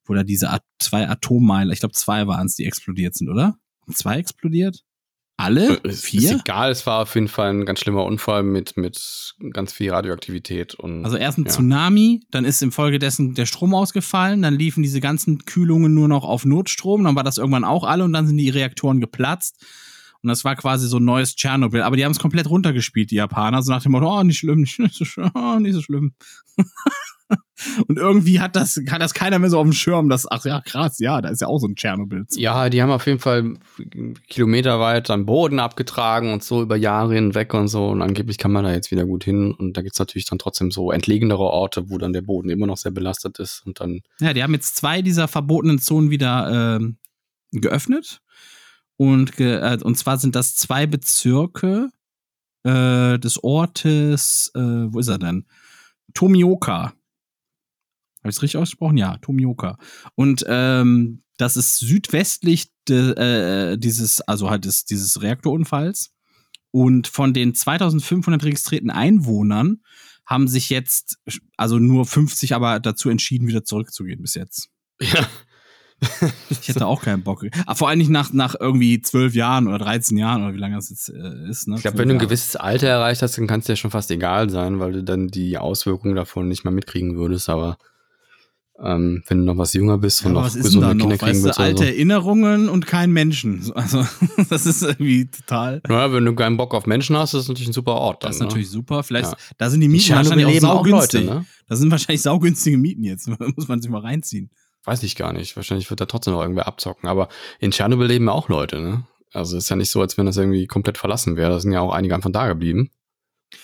wo da diese At zwei Atommeiler, ich glaube zwei waren es, die explodiert sind, oder? Zwei explodiert? Alle? Äh, Ist, Vier? ist egal, es war auf jeden Fall ein ganz schlimmer Unfall mit, mit ganz viel Radioaktivität. Und, Also erst ein ja. Tsunami, dann ist infolgedessen der Strom ausgefallen, dann liefen diese ganzen Kühlungen nur noch auf Notstrom, dann war das irgendwann auch alle und dann sind die Reaktoren geplatzt. Und das war quasi so ein neues Tschernobyl. Aber die haben es komplett runtergespielt, die Japaner, so nach dem Motto, oh, nicht schlimm, nicht, nicht so schlimm, oh, nicht so schlimm. und irgendwie hat das, hat das keiner mehr so auf dem Schirm, dass, ach ja, krass, ja, da ist ja auch so ein Tschernobyl. Ja, die haben auf jeden Fall kilometerweit dann Boden abgetragen und so über Jahre hinweg und so. Und angeblich kann man da jetzt wieder gut hin. Und da gibt's natürlich dann trotzdem so entlegenere Orte, wo dann der Boden immer noch sehr belastet ist. Und dann, Ja, die haben jetzt zwei dieser verbotenen Zonen wieder ähm, geöffnet. Und, äh, und zwar sind das zwei Bezirke äh, des Ortes, äh, wo ist er denn? Tomioka. Habe ich es richtig ausgesprochen? Ja, Tomioka. Und ähm, das ist südwestlich de, äh, dieses, also halt des, dieses Reaktorunfalls. Und von den 2500 registrierten Einwohnern haben sich jetzt, also nur 50 aber dazu entschieden, wieder zurückzugehen bis jetzt. ja. Ich hätte auch keinen Bock. Aber vor allem nicht nach, nach irgendwie zwölf Jahren oder 13 Jahren oder wie lange das jetzt äh, ist. Ne? Ich glaube, wenn du ein gewisses Alter erreicht hast, dann kann es dir schon fast egal sein, weil du dann die Auswirkungen davon nicht mehr mitkriegen würdest. Aber ähm, wenn du noch was jünger bist Ja, und aber noch da gesunde noch? Kinder kriegen Weißt willst, du, alte so. Erinnerungen und kein Menschen. Also, das ist irgendwie total. Ja, wenn du keinen Bock auf Menschen hast, ist das natürlich ein super Ort. Dann, Das ist ne? natürlich super. Vielleicht, Ja. da sind die Mieten wahrscheinlich auch saugünstig. Leute, ne? Das sind wahrscheinlich saugünstige Mieten jetzt. Muss man sich mal reinziehen. Weiß ich gar nicht. Wahrscheinlich wird da trotzdem noch irgendwer abzocken. Aber in Tschernobyl leben auch Leute, ne? Also ist ja nicht so, als wenn das irgendwie komplett verlassen wäre. Da sind ja auch einige einfach da geblieben.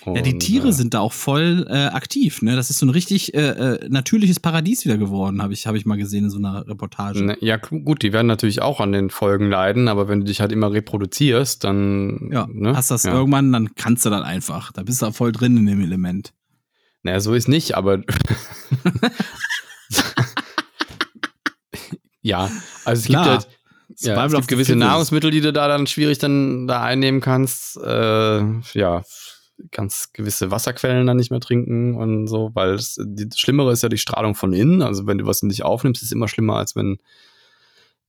ja, die Und, Tiere äh, sind da auch voll äh, aktiv. Ne? Das ist so ein richtig äh, äh, natürliches Paradies wieder geworden, habe ich, hab ich mal gesehen in so einer Reportage. Ne, ja, gu- gut, die werden natürlich auch an den Folgen leiden, aber wenn du dich halt immer reproduzierst, dann. Ja, ne? hast das ja. irgendwann, dann kannst du das einfach. Da bist du voll drin in dem Element. Naja, so ist nicht, aber. ja, also es Klar. gibt halt. Ja, es gibt gewisse. Nahrungsmittel, die du da dann schwierig dann da einnehmen kannst. Äh, ja, ganz gewisse Wasserquellen dann nicht mehr trinken und so, weil es, die, das Schlimmere ist ja die Strahlung von innen. Also wenn du was in dich aufnimmst, ist es immer schlimmer, als wenn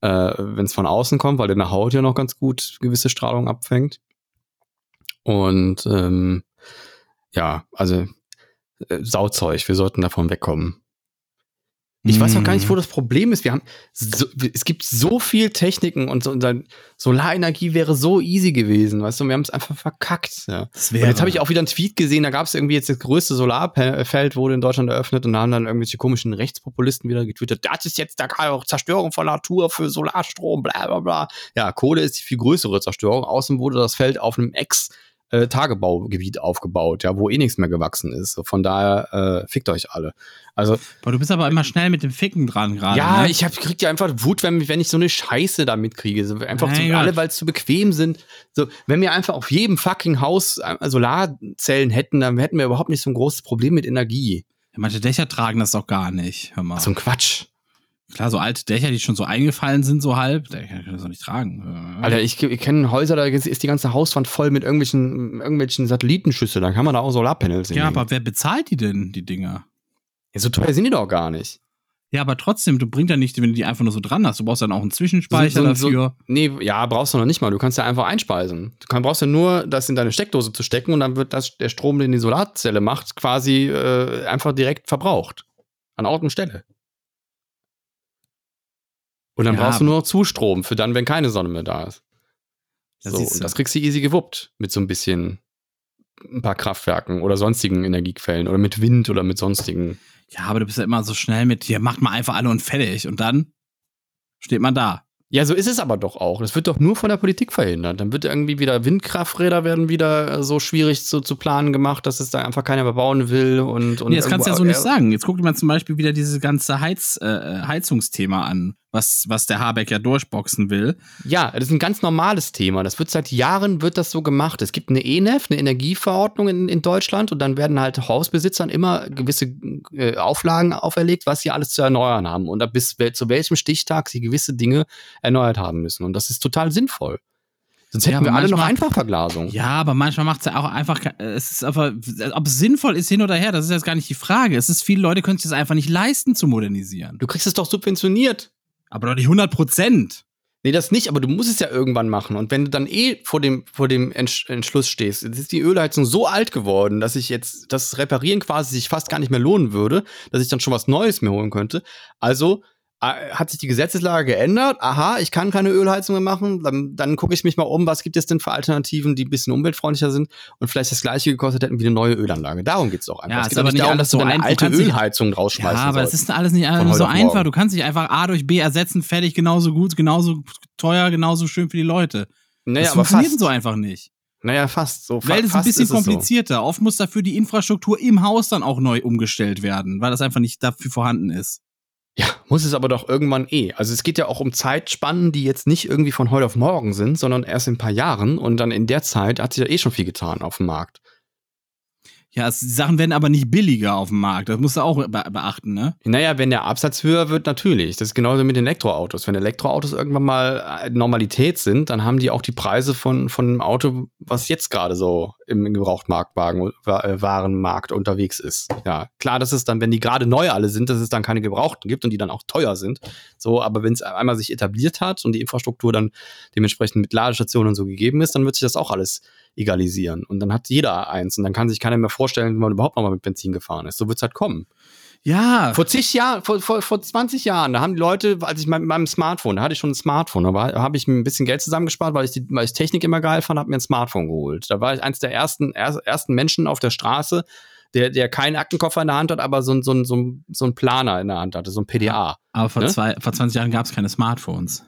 äh, wenn es von außen kommt, weil deine Haut ja noch ganz gut gewisse Strahlung abfängt. Und ähm, ja, also äh, Sauzeug, wir sollten davon wegkommen. Ich weiß auch gar nicht, wo das Problem ist. Wir haben so, es gibt so viel Techniken und so, unser Solarenergie wäre so easy gewesen, weißt du, und wir haben es einfach verkackt. Ja. Das Und jetzt habe ich auch wieder einen Tweet gesehen, da gab es irgendwie jetzt das größte Solarfeld wurde in Deutschland eröffnet und da haben dann irgendwelche komischen Rechtspopulisten wieder getwittert, das ist jetzt da auch Zerstörung von Natur für Solarstrom, bla bla bla. Ja, Kohle ist die viel größere Zerstörung. Außen wurde das Feld auf einem Ex- äh, Tagebaugebiet aufgebaut, ja, wo eh nichts mehr gewachsen ist. Von daher äh, fickt euch alle. Also Boah, du bist aber immer schnell mit dem Ficken dran gerade. ja, ne? ich hab, krieg ja einfach Wut, wenn, wenn ich so eine Scheiße da mitkriege. So, einfach zu, alle, weil es zu bequem sind. So, wenn wir einfach auf jedem fucking Haus äh, Solarzellen hätten, dann hätten wir überhaupt nicht so ein großes Problem mit Energie. Manche Dächer tragen das doch gar nicht. Hör mal. So ein Quatsch. Klar, so alte Dächer, die schon so eingefallen sind, so halb, der kann das doch nicht tragen. Äh, Alter, ich, ich kenne Häuser, da ist die ganze Hauswand voll mit irgendwelchen, irgendwelchen Satellitenschüsseln. Da kann man da auch Solarpanels ja, hinlegen. aber wer bezahlt die denn, die Dinger? Ja, so teuer sind die doch gar nicht. Ja, aber trotzdem, du bringst ja nicht, wenn du die einfach nur so dran hast. Du brauchst dann auch einen Zwischenspeicher So- so- dafür. Nee, ja, brauchst du noch nicht mal. Du kannst ja einfach einspeisen. Du kann, brauchst ja nur, das in deine Steckdose zu stecken und dann wird das, der Strom, den die Solarzelle macht, quasi äh, einfach direkt verbraucht. An Ort und Stelle. Und dann Ja, brauchst du nur noch Zustrom für dann, wenn keine Sonne mehr da ist. Ja, so, und das kriegst du easy gewuppt mit so ein bisschen ein paar Kraftwerken oder sonstigen Energiequellen oder mit Wind oder mit sonstigen. Ja, aber du bist ja immer so schnell mit, hier, macht mal einfach alle und fertig. Und dann steht man da. Ja, so ist es aber doch auch. Das wird doch nur von der Politik verhindert. Dann wird irgendwie wieder Windkrafträder werden wieder äh, so schwierig zu, zu planen gemacht, dass es da einfach keiner mehr bauen will und, und Nee, das kannst du ja so nicht sagen. Jetzt guck dir mal zum Beispiel wieder dieses ganze Heiz, äh, Heizungsthema an, was, was der Habeck ja durchboxen will. Ja, das ist ein ganz normales Thema. Das wird seit Jahren wird das so gemacht. Es gibt eine ENEF, eine Energieverordnung in, in Deutschland und dann werden halt Hausbesitzern immer gewisse äh, Auflagen auferlegt, was sie alles zu erneuern haben und ab bis zu welchem Stichtag sie gewisse Dinge erneuert haben müssen. Und das ist total sinnvoll. Sonst hätten Ja, wir alle noch manchmal- Einfachverglasung. Ja, aber manchmal macht es ja auch einfach, es ist aber, ob es sinnvoll ist hin oder her, das ist jetzt gar nicht die Frage. Es ist, viele Leute können sich das einfach nicht leisten zu modernisieren. Du kriegst es doch subventioniert. Aber doch nicht 100 Prozent. Nee, das nicht, aber du musst es ja irgendwann machen. Und wenn du dann eh vor dem, vor dem Entsch Entschluss stehst, jetzt ist die Ölheizung so alt geworden, dass ich jetzt das Reparieren quasi sich fast gar nicht mehr lohnen würde, dass ich dann schon was Neues mir holen könnte. Also hat sich die Gesetzeslage geändert. Aha, ich kann keine Ölheizung mehr machen. Dann, dann gucke ich mich mal um, was gibt es denn für Alternativen, die ein bisschen umweltfreundlicher sind und vielleicht das gleiche gekostet hätten wie eine neue Ölanlage. Darum geht's auch einfach. Ja, es ist geht aber nicht darum, alles dass du so deine. Du alte Ölheizung Ja, rausschmeißen aber es ist alles nicht so einfach. Du kannst nicht einfach A durch B ersetzen, fertig, genauso gut, genauso teuer, genauso schön für die Leute. Naja, das aber funktioniert fast. so einfach nicht. Naja, fast. So, Welt ist ein bisschen so. komplizierter. Oft muss dafür die Infrastruktur im Haus dann auch neu umgestellt werden, weil das einfach nicht dafür vorhanden ist. Ja, muss es aber doch irgendwann eh. Also es geht ja auch um Zeitspannen, die jetzt nicht irgendwie von heute auf morgen sind, sondern erst in ein paar Jahren. Und dann in der Zeit hat sich ja eh schon viel getan auf dem Markt. Ja, es, die Sachen werden aber nicht billiger auf dem Markt. Das musst du auch be beachten, ne? Naja, wenn der Absatz höher wird, natürlich. Das ist genauso mit den Elektroautos. Wenn Elektroautos irgendwann mal äh, Normalität sind, dann haben die auch die Preise von, von einem Auto, was jetzt gerade so im Gebrauchtmarktwagen, äh, Warenmarkt unterwegs ist. Ja, klar, dass es dann, wenn die gerade neu alle sind, dass es dann keine Gebrauchten gibt und die dann auch teuer sind. So, aber wenn es einmal sich etabliert hat und die Infrastruktur dann dementsprechend mit Ladestationen und so gegeben ist, dann wird sich das auch alles egalisieren. Und dann hat jeder eins und dann kann sich keiner mehr vorstellen, wie man überhaupt noch mal mit Benzin gefahren ist. So wird es halt kommen. Ja. Vor zig Jahren, vor, vor, vor 20 Jahren, da haben die Leute, als ich mit meinem Smartphone, da hatte ich schon ein Smartphone, da habe ich ein bisschen Geld zusammengespart, weil ich, die, weil ich Technik immer geil fand, habe mir ein Smartphone geholt. Da war ich eins der ersten, er, ersten Menschen auf der Straße, der, der keinen Aktenkoffer in der Hand hat, aber so, ein- so, ein- so, so ein Planer in der Hand hatte, so ein PDA. Aber vor, Ne? zwei, vor 20 Jahren gab es keine Smartphones.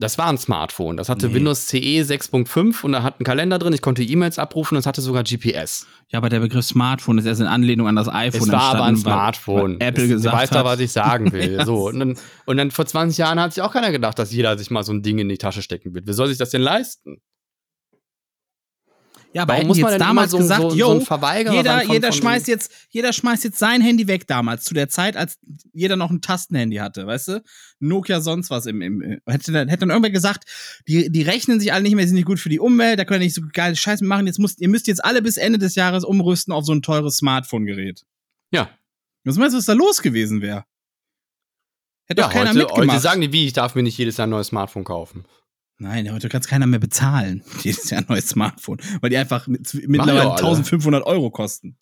Das war ein Smartphone. Das hatte Nee. Windows CE 6.5 und da hat einen Kalender drin. Ich konnte E-Mails abrufen und es hatte sogar GPS. Ja, aber der Begriff Smartphone ist erst in Anlehnung an das iPhone Es war aber ein Smartphone. weil Apple es, gesagt du weißt doch, hat, was ich sagen will. Ja, so, und dann, und dann vor 20 Jahren hat sich auch keiner gedacht, dass jeder sich mal so ein Ding in die Tasche stecken wird. Wer soll sich das denn leisten? Ja, aber Warum muss man jetzt damals so- gesagt, so- so yo, ein Verweigerer jeder, von- jeder von- schmeißt jetzt, jeder schmeißt jetzt sein Handy weg damals, zu der Zeit, als jeder noch ein Tastenhandy hatte, weißt du? Nokia sonst was im, im hätte dann, hätte dann irgendwer gesagt, die, die rechnen sich alle nicht mehr, sind nicht gut für die Umwelt, da können wir nicht so geile Scheiße machen, jetzt müsst, ihr müsst jetzt alle bis Ende des Jahres umrüsten auf so ein teures Smartphone-Gerät. Ja. Was meinst du, was da los gewesen wäre? Hätte doch keiner heute, mitgemacht. heute sagen die, wie, ich darf mir nicht jedes Jahr ein neues Smartphone kaufen. Nein, heute kann es keiner mehr bezahlen. Jedes Jahr ein neues Smartphone. Weil die einfach mit, mittlerweile alle. 1500 Euro kosten.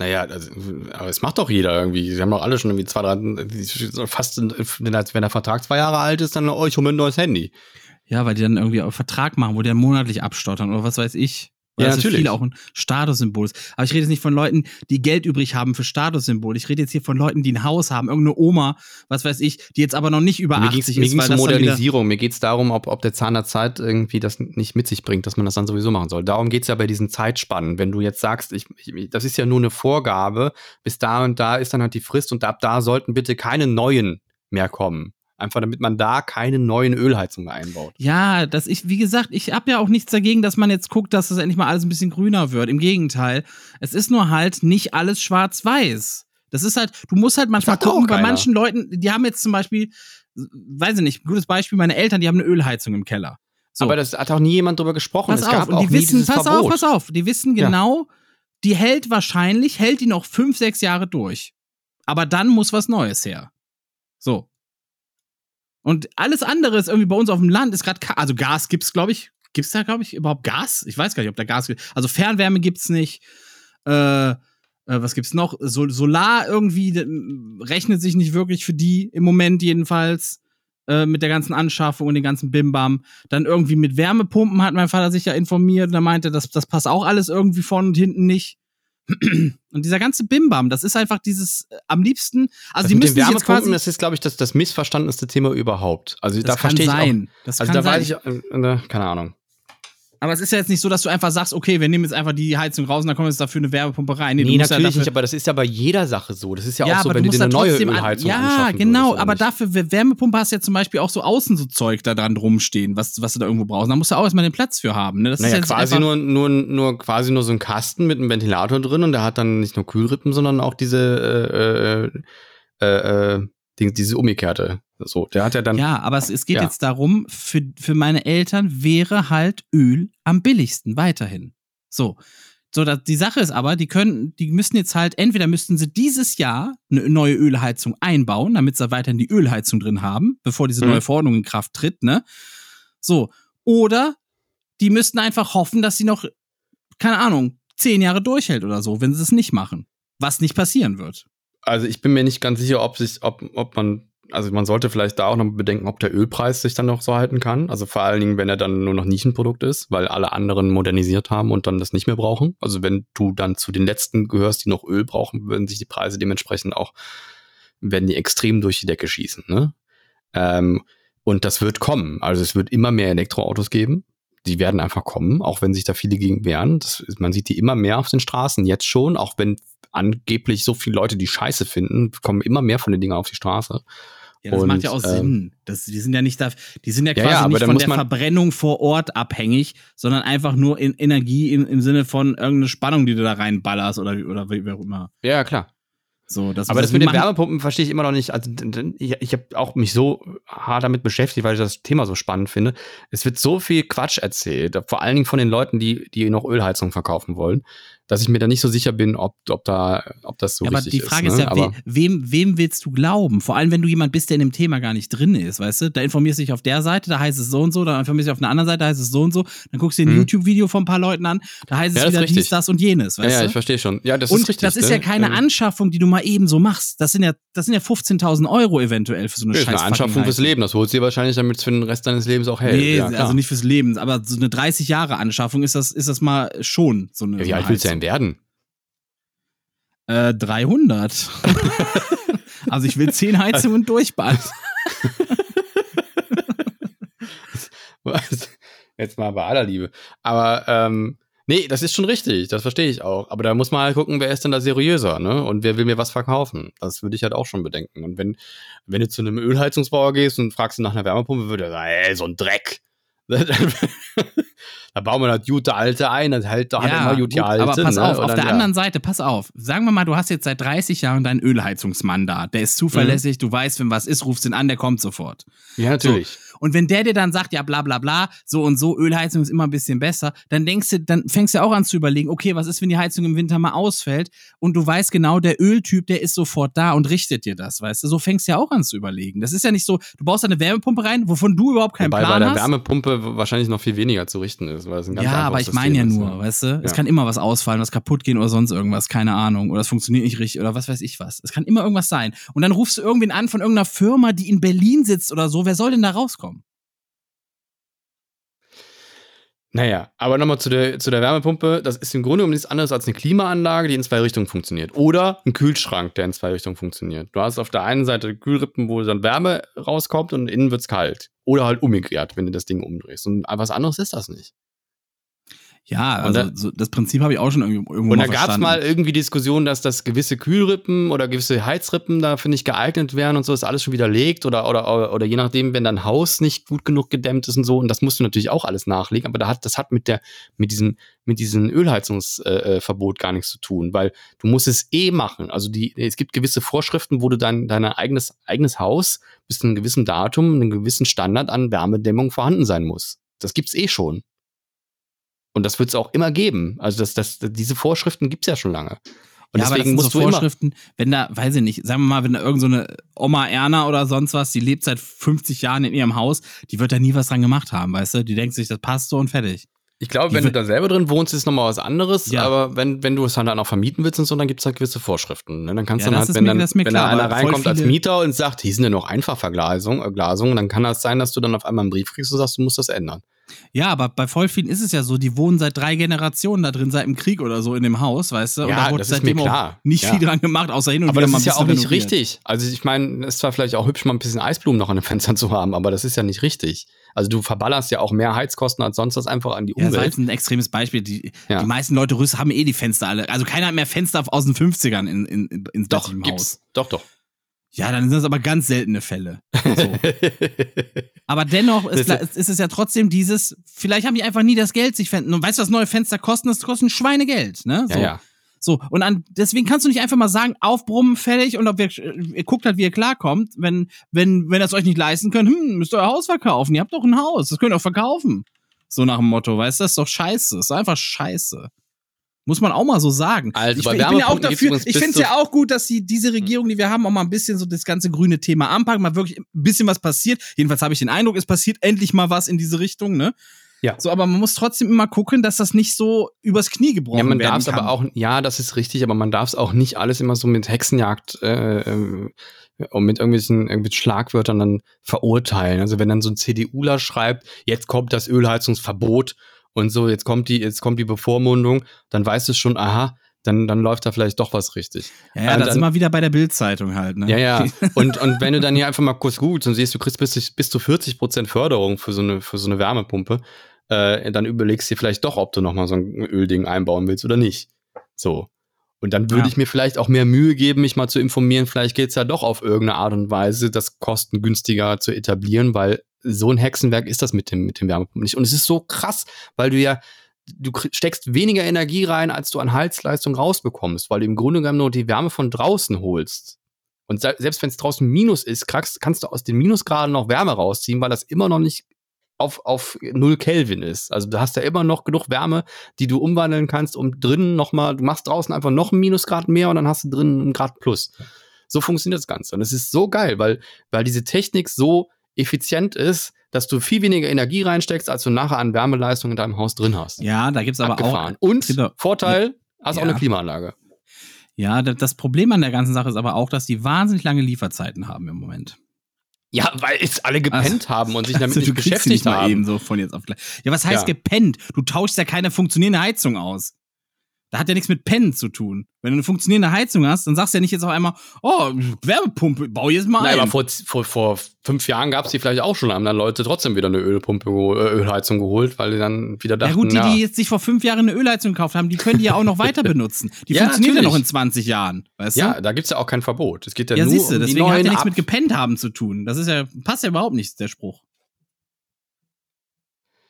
Naja, also, aber es macht doch jeder irgendwie. Sie haben doch alle schon irgendwie zwei, drei, fast, wenn der wenn der Vertrag zwei Jahre alt ist, dann, oh, ich hole mir ein neues Handy. Ja, weil die dann irgendwie einen Vertrag machen, wo die dann monatlich abstottern oder was weiß ich. Weil Ja, das natürlich. ist viel auch ein Statussymbol ist. Aber ich rede jetzt nicht von Leuten, die Geld übrig haben für Statussymbol. Ich rede jetzt hier von Leuten, die ein Haus haben, irgendeine Oma, was weiß ich, die jetzt aber noch nicht über Mir 80 ging es ist, weil um das dann wieder, Modernisierung. Mir geht es darum, ob, ob der Zahn der Zeit irgendwie das nicht mit sich bringt, dass man das dann sowieso machen soll. Darum geht es ja bei diesen Zeitspannen. Wenn du jetzt sagst, ich, ich, das ist ja nur eine Vorgabe, bis da und da ist dann halt die Frist und ab da sollten bitte keine neuen mehr kommen. Einfach damit man da keine neuen Ölheizungen einbaut. Ja, das ich, wie gesagt, ich habe ja auch nichts dagegen, dass man jetzt guckt, dass das endlich mal alles ein bisschen grüner wird. Im Gegenteil. Es ist nur halt nicht alles schwarz-weiß. Das ist halt, du musst halt manchmal gucken, bei manchen Leuten, die haben jetzt zum Beispiel, weiß ich nicht, gutes Beispiel, meine Eltern, die haben eine Ölheizung im Keller. So. Aber das hat auch nie jemand drüber gesprochen. pass es auf, und die wissen, pass Verbot. auf, pass auf, die wissen Ja. genau, die hält wahrscheinlich, hält die noch fünf, sechs Jahre durch. Aber dann muss was Neues her. So. Und alles andere ist irgendwie bei uns auf dem Land ist gerade, also Gas gibt's, glaube ich, gibt's da, glaube ich, überhaupt Gas? Ich weiß gar nicht, ob da Gas gibt. Also Fernwärme gibt's nicht. Äh, äh, was gibt's noch? Sol Solar irgendwie rechnet sich nicht wirklich für die im Moment jedenfalls äh, mit der ganzen Anschaffung und den ganzen Bimbam. Dann irgendwie mit Wärmepumpen hat mein Vater sich ja informiert und er meinte, das, das passt auch alles irgendwie vorne und hinten nicht. Und dieser ganze Bimbam, das ist einfach dieses äh, am liebsten, also Also die müssen jetzt quasi das ist, glaube ich, das, das missverstandenste Thema überhaupt. Also da das kann verstehe ich sein. auch. Das Also kann da sein. weiß ich, äh, äh, keine Ahnung. Aber es ist ja jetzt nicht so, dass du einfach sagst, okay, wir nehmen jetzt einfach die Heizung raus und dann kommen jetzt dafür eine Wärmepumpe rein. Nee, musst natürlich ja dafür, nicht, aber das ist ja bei jeder Sache so. Das ist ja, Ja, auch so, aber wenn du dir eine neue trotzdem an- Ölheizung Ja, genau, würdest, aber dafür, Wär- Wärmepumpe hast du ja zum Beispiel auch so außen so Zeug da dran rumstehen, was, was du da irgendwo brauchst. Da musst du auch erstmal den Platz für haben. Ne? Das Naja, ist jetzt quasi nur, nur, nur, quasi nur so ein Kasten mit einem Ventilator drin und der hat dann nicht nur Kühlrippen, sondern auch diese, äh, äh, äh, äh, die, diese umgekehrte. So, der hat ja dann. Ja, aber es, es geht Ja. jetzt darum, für, für meine Eltern wäre halt Öl am billigsten weiterhin. So. So, dass, die Sache ist aber, die können, die müssen jetzt halt, entweder müssten sie dieses Jahr eine neue Ölheizung einbauen, damit sie weiterhin die Ölheizung drin haben, bevor diese Mhm. neue Verordnung in Kraft tritt, ne? So. Oder die müssten einfach hoffen, dass sie noch, keine Ahnung, zehn Jahre durchhält oder so, wenn sie es nicht machen. Was nicht passieren wird. Also ich bin mir nicht ganz sicher, ob sich, ob, ob man, also man sollte vielleicht da auch noch bedenken, ob der Ölpreis sich dann noch so halten kann. Also vor allen Dingen, wenn er dann nur noch Nischenprodukt ist, weil alle anderen modernisiert haben und dann das nicht mehr brauchen. Also wenn du dann zu den letzten gehörst, die noch Öl brauchen, würden sich die Preise dementsprechend auch, werden die extrem durch die Decke schießen. Ne? Ähm, und das wird kommen. Also es wird immer mehr Elektroautos geben. Die werden einfach kommen, auch wenn sich da viele gegen wehren. Das, man sieht die immer mehr auf den Straßen, jetzt schon, auch wenn angeblich so viele Leute die Scheiße finden, kommen immer mehr von den Dingen auf die Straße. Ja, das Und, macht ja auch ähm, Sinn. Das, die sind ja nicht da, die sind ja Ja, quasi ja, aber nicht von der Verbrennung vor Ort abhängig, sondern einfach nur in Energie im, im Sinne von irgendeine Spannung, die du da reinballerst oder, oder wie, auch immer. Ja, ja, klar. So, das, Aber das mit den Wärmepumpen verstehe ich immer noch nicht. Also, ich, ich habe auch mich so hart damit beschäftigt, weil ich das Thema so spannend finde. Es wird so viel Quatsch erzählt, vor allen Dingen von den Leuten, die, die noch Ölheizung verkaufen wollen, dass ich mir da nicht so sicher bin, ob, ob, da, ob das so ja, aber richtig die Frage ist. ist, ne? ja, aber, we, wem, wem willst du glauben? Vor allem, wenn du jemand bist, der in dem Thema gar nicht drin ist, weißt du? Da informierst du dich auf der Seite, da heißt es so und so, dann informierst du dich auf einer anderen Seite, da heißt es so und so, dann guckst du dir ein Hm. YouTube-Video von ein paar Leuten an, da heißt es Ja, ist wieder dies, richtig. das und jenes, ja, weißt ja, du? ich verstehe schon. Ja, das und ist richtig. das ist ja ne? keine Ähm, Anschaffung, die du mal eben so machst. Das sind ja, das sind ja 15.000 Euro eventuell für so eine Das ist scheiß eine Anschaffung fürs. Leben. Das holst du dir wahrscheinlich, damit es für den Rest deines Lebens auch hält. Nee, ja, also nicht fürs Leben, aber so eine 30 Jahre Anschaffung ist das, ist das mal schon so eine. Ja, so eine willst du Heizung. Denn werden? Äh, 300. also ich will 10 Heizungen durchballern. Was? Jetzt mal bei aller Liebe. Aber ähm, nee, das ist schon richtig, das verstehe ich auch. Aber da muss man halt gucken, wer ist denn da seriöser, ne? Und wer will mir was verkaufen? Das würde ich halt auch schon bedenken. Und wenn, wenn du zu einem Ölheizungsbauer gehst und fragst ihn nach einer Wärmepumpe, würde er sagen, ey, so ein Dreck. da bauen wir das gute Alte ein, das hält doch immer gut gut, gehalten. aber pass ne? auf, auf dann, der ja. anderen Seite, pass auf. Sagen wir mal, du hast jetzt seit 30 Jahren deinen Ölheizungsmann da. Der ist zuverlässig, Mhm. du weißt, wenn was ist, rufst ihn an, der kommt sofort. Ja, natürlich. Und wenn der dir dann sagt, ja, bla bla bla, so und so, Ölheizung ist immer ein bisschen besser, dann denkst du, dann fängst du auch an zu überlegen, okay, was ist, wenn die Heizung im Winter mal ausfällt? Und du weißt genau, der Öltyp, der ist sofort da und richtet dir das, weißt du? So fängst du ja auch an zu überlegen. Das ist ja nicht so, du baust da eine Wärmepumpe rein, wovon du überhaupt keinen Wobei bei Plan der hast. Wärmepumpe wahrscheinlich noch viel weniger zu richten ist. Weil es ein ganz ja, aber ich meine ja ist, nur, ne? weißt du? Es Ja. kann immer was ausfallen, was kaputt gehen oder sonst irgendwas, keine Ahnung. Oder es funktioniert nicht richtig oder was weiß ich was. Es kann immer irgendwas sein. Und dann rufst du irgendwen an von irgendeiner Firma, die in Berlin sitzt oder so. Wer soll denn da rauskommen? Naja, aber nochmal zu der, zu der Wärmepumpe. Das ist im Grunde genommen nichts anderes als eine Klimaanlage, die in zwei Richtungen funktioniert. Oder ein Kühlschrank, der in zwei Richtungen funktioniert. Du hast auf der einen Seite Kühlrippen, wo dann Wärme rauskommt und innen wird's kalt. Oder halt umgekehrt, wenn du das Ding umdrehst. Und was anderes ist das nicht. Ja, also da- so, das Prinzip habe ich auch schon irgendwo, irgendwo Und da gab's verstanden. mal irgendwie Diskussionen, dass das gewisse Kühlrippen oder gewisse Heizrippen da, finde ich, geeignet wären und so, ist alles schon widerlegt oder, oder, oder, oder je nachdem, wenn dein Haus nicht gut genug gedämmt ist und so. Und das musst du natürlich auch alles nachlegen, aber da hat, das hat mit der, mit diesem, mit diesem Ölheizungsverbot äh, Verbot gar nichts zu tun, weil du musst es eh machen. Also die, es gibt gewisse Vorschriften, wo du dein, dein eigenes, eigenes Haus bis zu einem gewissen Datum, einem gewissen Standard an Wärmedämmung vorhanden sein muss. Das gibt's eh schon. Und das wird es auch immer geben. Also das, das, diese Vorschriften gibt's ja schon lange. Und ja, aber das deswegen sind musst so. Vorschriften, wenn da, weiß ich nicht, sagen wir mal, wenn da irgend so eine Oma Erna oder sonst was, die lebt seit 50 Jahren in ihrem Haus, die wird da nie was dran gemacht haben, weißt du? Die denkt sich, das passt so und fertig. Ich glaube, Die wenn du da selber drin wohnst, ist nochmal was anderes. Ja. Aber wenn, wenn du es dann auch vermieten willst und so, dann gibt's halt gewisse Vorschriften. Ne? Dann kannst Ja, du dann halt, wenn, mir- dann, wenn klar, da einer reinkommt als Mieter und sagt, hier sind ja noch Einfachverglasung, äh, Glasung, dann kann das sein, dass du dann auf einmal einen Brief kriegst und sagst, du musst das ändern. Ja, aber bei voll vielen ist es ja so, die wohnen seit drei Generationen da drin, seit dem Krieg oder so in dem Haus, weißt du? Und Ja, da wurde das ist seitdem mir auch klar. nicht Ja. viel dran gemacht, außer hin und Aber wieder das mal ist ja auch bisschen nicht renoviert. richtig. Also ich meine, es ist zwar vielleicht auch hübsch, mal ein bisschen Eisblumen noch an den Fenstern zu haben, aber das ist ja nicht richtig. Also du verballerst ja auch mehr Heizkosten als sonst was einfach an die Ja, das Umwelt. jetzt ein extremes Beispiel. Die, Ja. die meisten Leute haben eh die Fenster alle. Also keiner hat mehr Fenster aus den 50ern in, in, in, ins doch, gibt's. Haus. Doch, doch. Ja, dann sind das aber ganz seltene Fälle. So. Aber dennoch ist, Das- ist, ist es ja trotzdem dieses, vielleicht haben die einfach nie das Geld sich fänden. Und weißt du, was neue Fenster kosten? Das kostet ein Schweinegeld, ne? ja, So. ja. So, und an, deswegen kannst du nicht einfach mal sagen, aufbrummen, fertig, und ob wir, ihr guckt halt, wie ihr klarkommt. Wenn, wenn, wenn ihr es euch nicht leisten könnt, hm, müsst ihr euer Haus verkaufen. Ihr habt doch ein Haus, das könnt ihr auch verkaufen. So nach dem Motto, weißt du, das ist doch scheiße. Das ist einfach scheiße. Muss man auch mal so sagen. Also ich, ich bin ja auch dafür, ich finde es ja auch gut, dass die, diese Regierung, die wir haben, auch mal ein bisschen so das ganze grüne Thema anpacken, mal wirklich ein bisschen was passiert. Jedenfalls habe ich den Eindruck, es passiert endlich mal was in diese Richtung, ne? Ja. So, aber man muss trotzdem immer gucken, dass das nicht so übers Knie gebrochen Ja, man darf es aber auch, ja, das ist richtig, aber man darf es auch nicht alles immer so mit Hexenjagd äh, äh, und mit irgendwelchen, irgendwelchen Schlagwörtern dann verurteilen. Also wenn dann so ein CDUler schreibt, jetzt kommt das Ölheizungsverbot und so, jetzt kommt die, jetzt kommt die Bevormundung, dann weißt du schon, aha, dann, dann läuft da vielleicht doch was richtig. Ja, ja, Und da dann- sind wir wieder bei der Bildzeitung halt, ne? Ja, ja. Und, und wenn du dann hier einfach mal kurz googelst und siehst, du kriegst bis, bis zu 40 Prozent Förderung für so eine, für so eine Wärmepumpe, äh, dann überlegst du dir vielleicht doch, ob du nochmal so ein Ölding einbauen willst oder nicht. So. Und dann würde Ja. ich mir vielleicht auch mehr Mühe geben, mich mal zu informieren. Vielleicht geht's ja doch auf irgendeine Art und Weise, das kostengünstiger zu etablieren, weil so ein Hexenwerk ist das mit dem, mit dem Wärmepumpen nicht. Und es ist so krass, weil du ja, du steckst weniger Energie rein, als du an Heizleistung rausbekommst, weil du im Grunde genommen nur die Wärme von draußen holst. Und se- selbst wenn es draußen Minus ist, kriegst, kannst du aus den Minusgraden noch Wärme rausziehen, weil das immer noch nicht auf, auf 0 Kelvin ist. Also du hast ja immer noch genug Wärme, die du umwandeln kannst, um drinnen nochmal, du machst draußen einfach noch einen Minusgrad mehr und dann hast du drinnen einen Grad plus. So funktioniert das Ganze. Und es ist so geil, weil, weil diese Technik so effizient ist, dass du viel weniger Energie reinsteckst, als du nachher an Wärmeleistung in deinem Haus drin hast. Ja, da gibt's aber Abgefahren. auch. Und. Vorteil, hast auch Ja. eine Klimaanlage. Ja, da- das Problem an der ganzen Sache ist aber auch, dass die wahnsinnig lange Lieferzeiten haben im Moment. Ja, weil es alle gepennt haben und sich damit Also, nicht beschäftigt nicht haben. eben so von jetzt auf gleich. Ja, was heißt Ja. gepennt? Du tauschst ja keine funktionierende Heizung aus. Da hat ja nichts mit Pennen zu tun. Wenn du eine funktionierende Heizung hast, dann sagst du ja nicht jetzt auf einmal, oh, Wärmepumpe, bau jetzt mal Nein, ein. aber vor, vor, vor fünf Jahren gab es die vielleicht auch schon, haben dann Leute trotzdem wieder eine Ölpumpe, äh, Ölheizung geholt, weil die dann wieder dachten, ja gut, die, die jetzt sich vor fünf Jahren eine Ölheizung gekauft haben, die können die ja auch noch weiter benutzen. Die Ja, funktioniert ja noch in 20 Jahren, weißt ja, du? da gibt's ja auch kein Verbot. Es geht ja, Ja, nur siehst du, um die deswegen hat neuen ja nichts mit gepennt haben zu tun. Das ist ja, passt ja überhaupt nicht, der Spruch.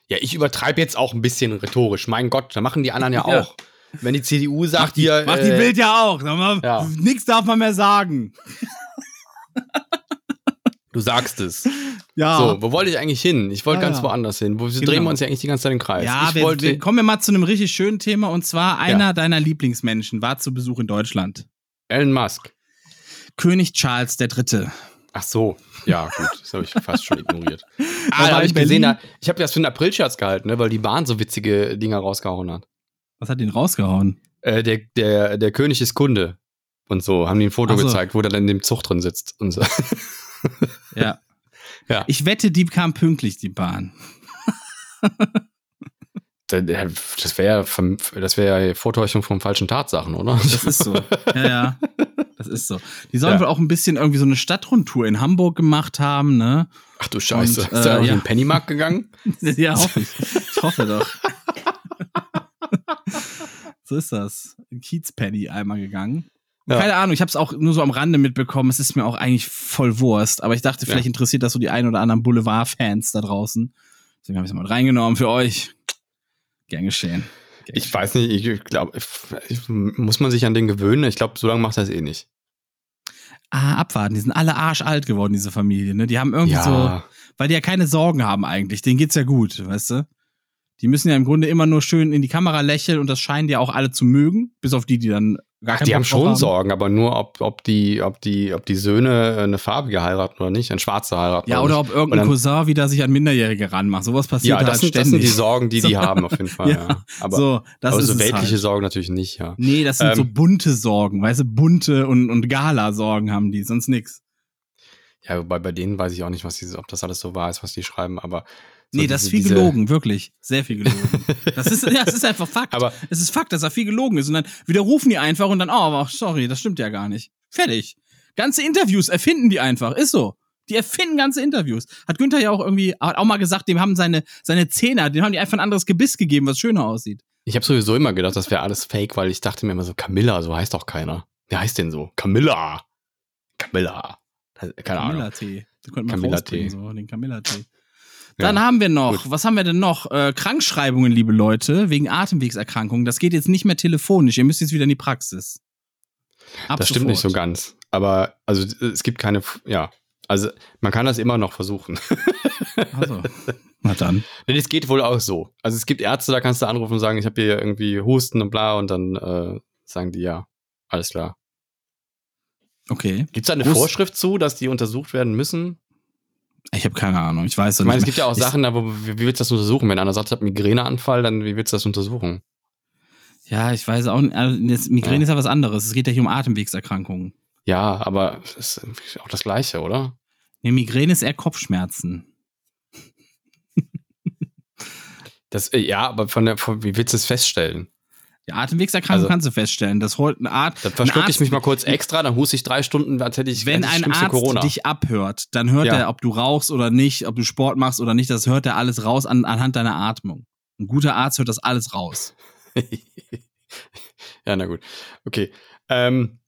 Ja, ich übertreibe jetzt auch ein bisschen rhetorisch. Mein Gott, da machen die anderen ja Ja. auch. Wenn die CDU sagt, die, hier, macht die äh, Bild ja auch. Ja. Nix darf man mehr sagen. du sagst es. Ja. So, wo wollte ich eigentlich hin? Ich wollte Ja, ganz ja. woanders hin. Wo wir Genau. drehen wir uns ja eigentlich die ganze Zeit im Kreis. Ja, wir, wollte, wir kommen ja mal zu einem richtig schönen Thema und zwar einer Ja. deiner Lieblingsmenschen war zu Besuch in Deutschland. Elon Musk. König Charles III. Ach so, ja, gut, das habe ich fast schon ignoriert. ah, da habe ich gesehen, Berlin. da, ich habe das für einen Aprilscherz gehalten, ne, weil die Bahn so witzige Dinger rausgehauen hat. Was hat den rausgehauen? Äh, der, der, der König ist Kunde. Und so, haben die ein Foto so. gezeigt, wo der dann in dem Zug drin sitzt. Und so. Ja. Ja. Ich wette, die kam pünktlich, die Bahn. Das wäre ja, das wäre Vortäuschung von falschen Tatsachen, oder? Das ist so. Ja, ja. Das ist so. Die sollen Ja. wohl auch ein bisschen irgendwie so eine Stadtrundtour in Hamburg gemacht haben, ne? Ach du Scheiße. Und, ist der äh, ja. in den Pennymarkt gegangen? Ja, hoffe ich. Ich hoffe doch. So ist das. Kiezpenny einmal gegangen. Ja. Keine Ahnung, ich habe es auch nur so am Rande mitbekommen. Es ist mir auch eigentlich voll Wurst. Aber ich dachte, vielleicht Ja. interessiert das so die ein oder anderen Boulevard-Fans da draußen. Deswegen habe ich es mal reingenommen für euch. Gern geschehen. Gern Ich weiß nicht, ich glaube, muss man sich an den gewöhnen? Ich glaube, so lange macht er es eh nicht. Ah, abwarten. Die sind alle arschalt geworden, diese Familie. Ne? Die haben irgendwie so, weil die ja keine Sorgen haben eigentlich. Denen geht's ja gut, weißt du? Die müssen ja im Grunde immer nur schön in die Kamera lächeln und das scheinen die auch alle zu mögen, bis auf die, die dann gar Ach, keinen die haben schon Sorgen, aber nur, ob, ob, die, ob, die, ob die Söhne äh, eine farbige heiraten oder nicht, ein schwarze heiraten. Ja, oder nicht. ob irgendein Und Cousin wieder sich an Minderjährige ranmacht. Sowas passiert Ja, halt das sind, das sind ständig. die Sorgen, die die haben auf jeden Fall. Ja, ja. Aber, so, das aber ist so weltliche halt. Sorgen natürlich nicht, ja. Nee, das sind Ähm, so bunte Sorgen, weißt du, bunte und, und Gala-Sorgen haben die, sonst nix. Ja, wobei bei denen weiß ich auch nicht, was die, ob das alles so wahr ist, was die schreiben, aber. So nee, das ist viel gelogen, wirklich. Sehr viel gelogen. das ist, ja, es ist einfach Fakt. Aber- es ist Fakt, dass da viel gelogen ist. Und dann widerrufen die einfach und dann, oh, sorry, das stimmt ja gar nicht. Fertig. Ganze Interviews erfinden die einfach. Ist so. Die erfinden ganze Interviews. Hat Günther ja auch irgendwie, hat auch mal gesagt, dem haben seine, seine Zähne, dem haben die einfach ein anderes Gebiss gegeben, was schöner aussieht. Ich habe sowieso immer gedacht, das wäre alles fake, weil ich dachte mir immer so, Camilla, so heißt doch keiner. Wer heißt denn so? Camilla. Camilla. Keine Ahnung. Camilla-Tee. Camilla-Tee. so, den Camilla-Tee. Dann Ja. haben wir noch, was haben wir denn noch? Äh, Krankschreibungen, liebe Leute, wegen Atemwegserkrankungen. Das geht jetzt nicht mehr telefonisch. Ihr müsst jetzt wieder in die Praxis. Ab Das stimmt nicht so sofort. ganz. Aber also es gibt keine, ja. Also man kann das immer noch versuchen. Also, na dann. Denn es geht wohl auch so. Also es gibt Ärzte, da kannst du anrufen und sagen, ich habe hier irgendwie Husten und bla und dann äh, sagen die ja, alles klar. Okay. Gibt es da eine Hust- Vorschrift zu, dass die untersucht werden müssen? Ich habe keine Ahnung. Ich weiß Ich meine, es nicht gibt ja auch mehr. Sachen, da, wo, wie, wie willst du das untersuchen? Wenn einer sagt, ich habe Migräneanfall, dann wie willst du das untersuchen? Ich, ja, ich weiß auch nicht. Also, Migräne Ja. ist ja was anderes. Es geht ja hier um Atemwegserkrankungen. Ja, aber es ist auch das Gleiche, oder? Nee, Migräne ist eher Kopfschmerzen. Das, äh, ja, aber von der, von, wie willst du es feststellen? Die Atemwegserkrankung Also- kannst du feststellen. Das holt eine Art. Dann verschlucke ich mich mal kurz extra, dann huste ich drei Stunden, als hätte ich Wenn ein Arzt Corona. dich abhört, dann hört Ja. er, ob du rauchst oder nicht, ob du Sport machst oder nicht. Das hört er alles raus an, anhand deiner Atmung. Ein guter Arzt hört das alles raus. ja, na gut. Okay. Ähm,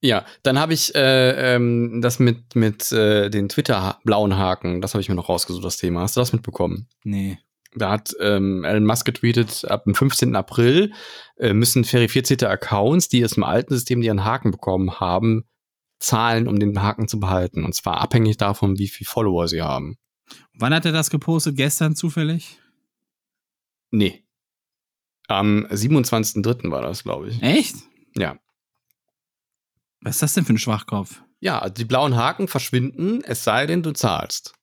ja, dann habe ich äh, ähm, das mit, mit äh, den Twitter-blauen Haken, das habe ich mir noch rausgesucht, das Thema. Hast du das mitbekommen? Nee. Da hat ähm, Elon Musk getweetet, ab dem 15. April äh, müssen verifizierte Accounts, die aus dem alten System, die einen Haken bekommen haben, zahlen, um den Haken zu behalten. Und zwar abhängig davon, wie viele Follower sie haben. Wann hat er das gepostet? Gestern zufällig? Nee. Am 27.03. war das, glaube ich. Echt? Ja. Was ist das denn für ein Schwachkopf? Ja, die blauen Haken verschwinden, es sei denn, du zahlst.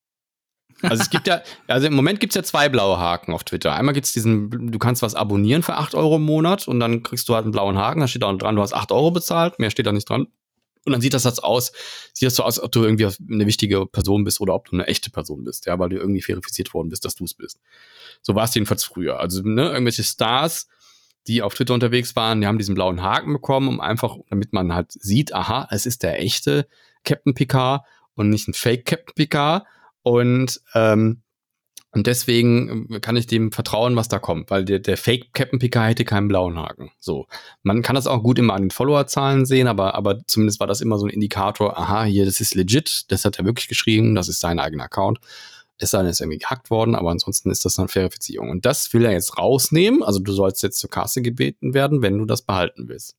Also es gibt ja, also im Moment gibt es ja zwei blaue Haken auf Twitter. Einmal gibt es diesen, du kannst was abonnieren für 8 Euro im Monat und dann kriegst du halt einen blauen Haken, da steht da dran, du hast 8 Euro bezahlt, mehr steht da nicht dran. Und dann sieht das jetzt aus, sieht das so aus, ob du irgendwie eine wichtige Person bist oder ob du eine echte Person bist, ja, weil du irgendwie verifiziert worden bist, dass du es bist. So war es jedenfalls früher. Also, ne, irgendwelche Stars, die auf Twitter unterwegs waren, die haben diesen blauen Haken bekommen, um einfach, damit man halt sieht, aha, es ist der echte Captain Picard und nicht ein Fake Captain Picard. Und, ähm, und deswegen äh, kann ich dem vertrauen, was da kommt, weil der, der Fake Captain Picard hätte keinen blauen Haken. So. Man kann das auch gut immer an den Followerzahlen sehen, aber, aber zumindest war das immer so ein Indikator, aha, hier, das ist legit, das hat er wirklich geschrieben, das ist sein eigener Account. Es sei denn, ist irgendwie gehackt worden, aber ansonsten ist das eine Verifizierung. Und das will er jetzt rausnehmen. Also du sollst jetzt zur Kasse gebeten werden, wenn du das behalten willst.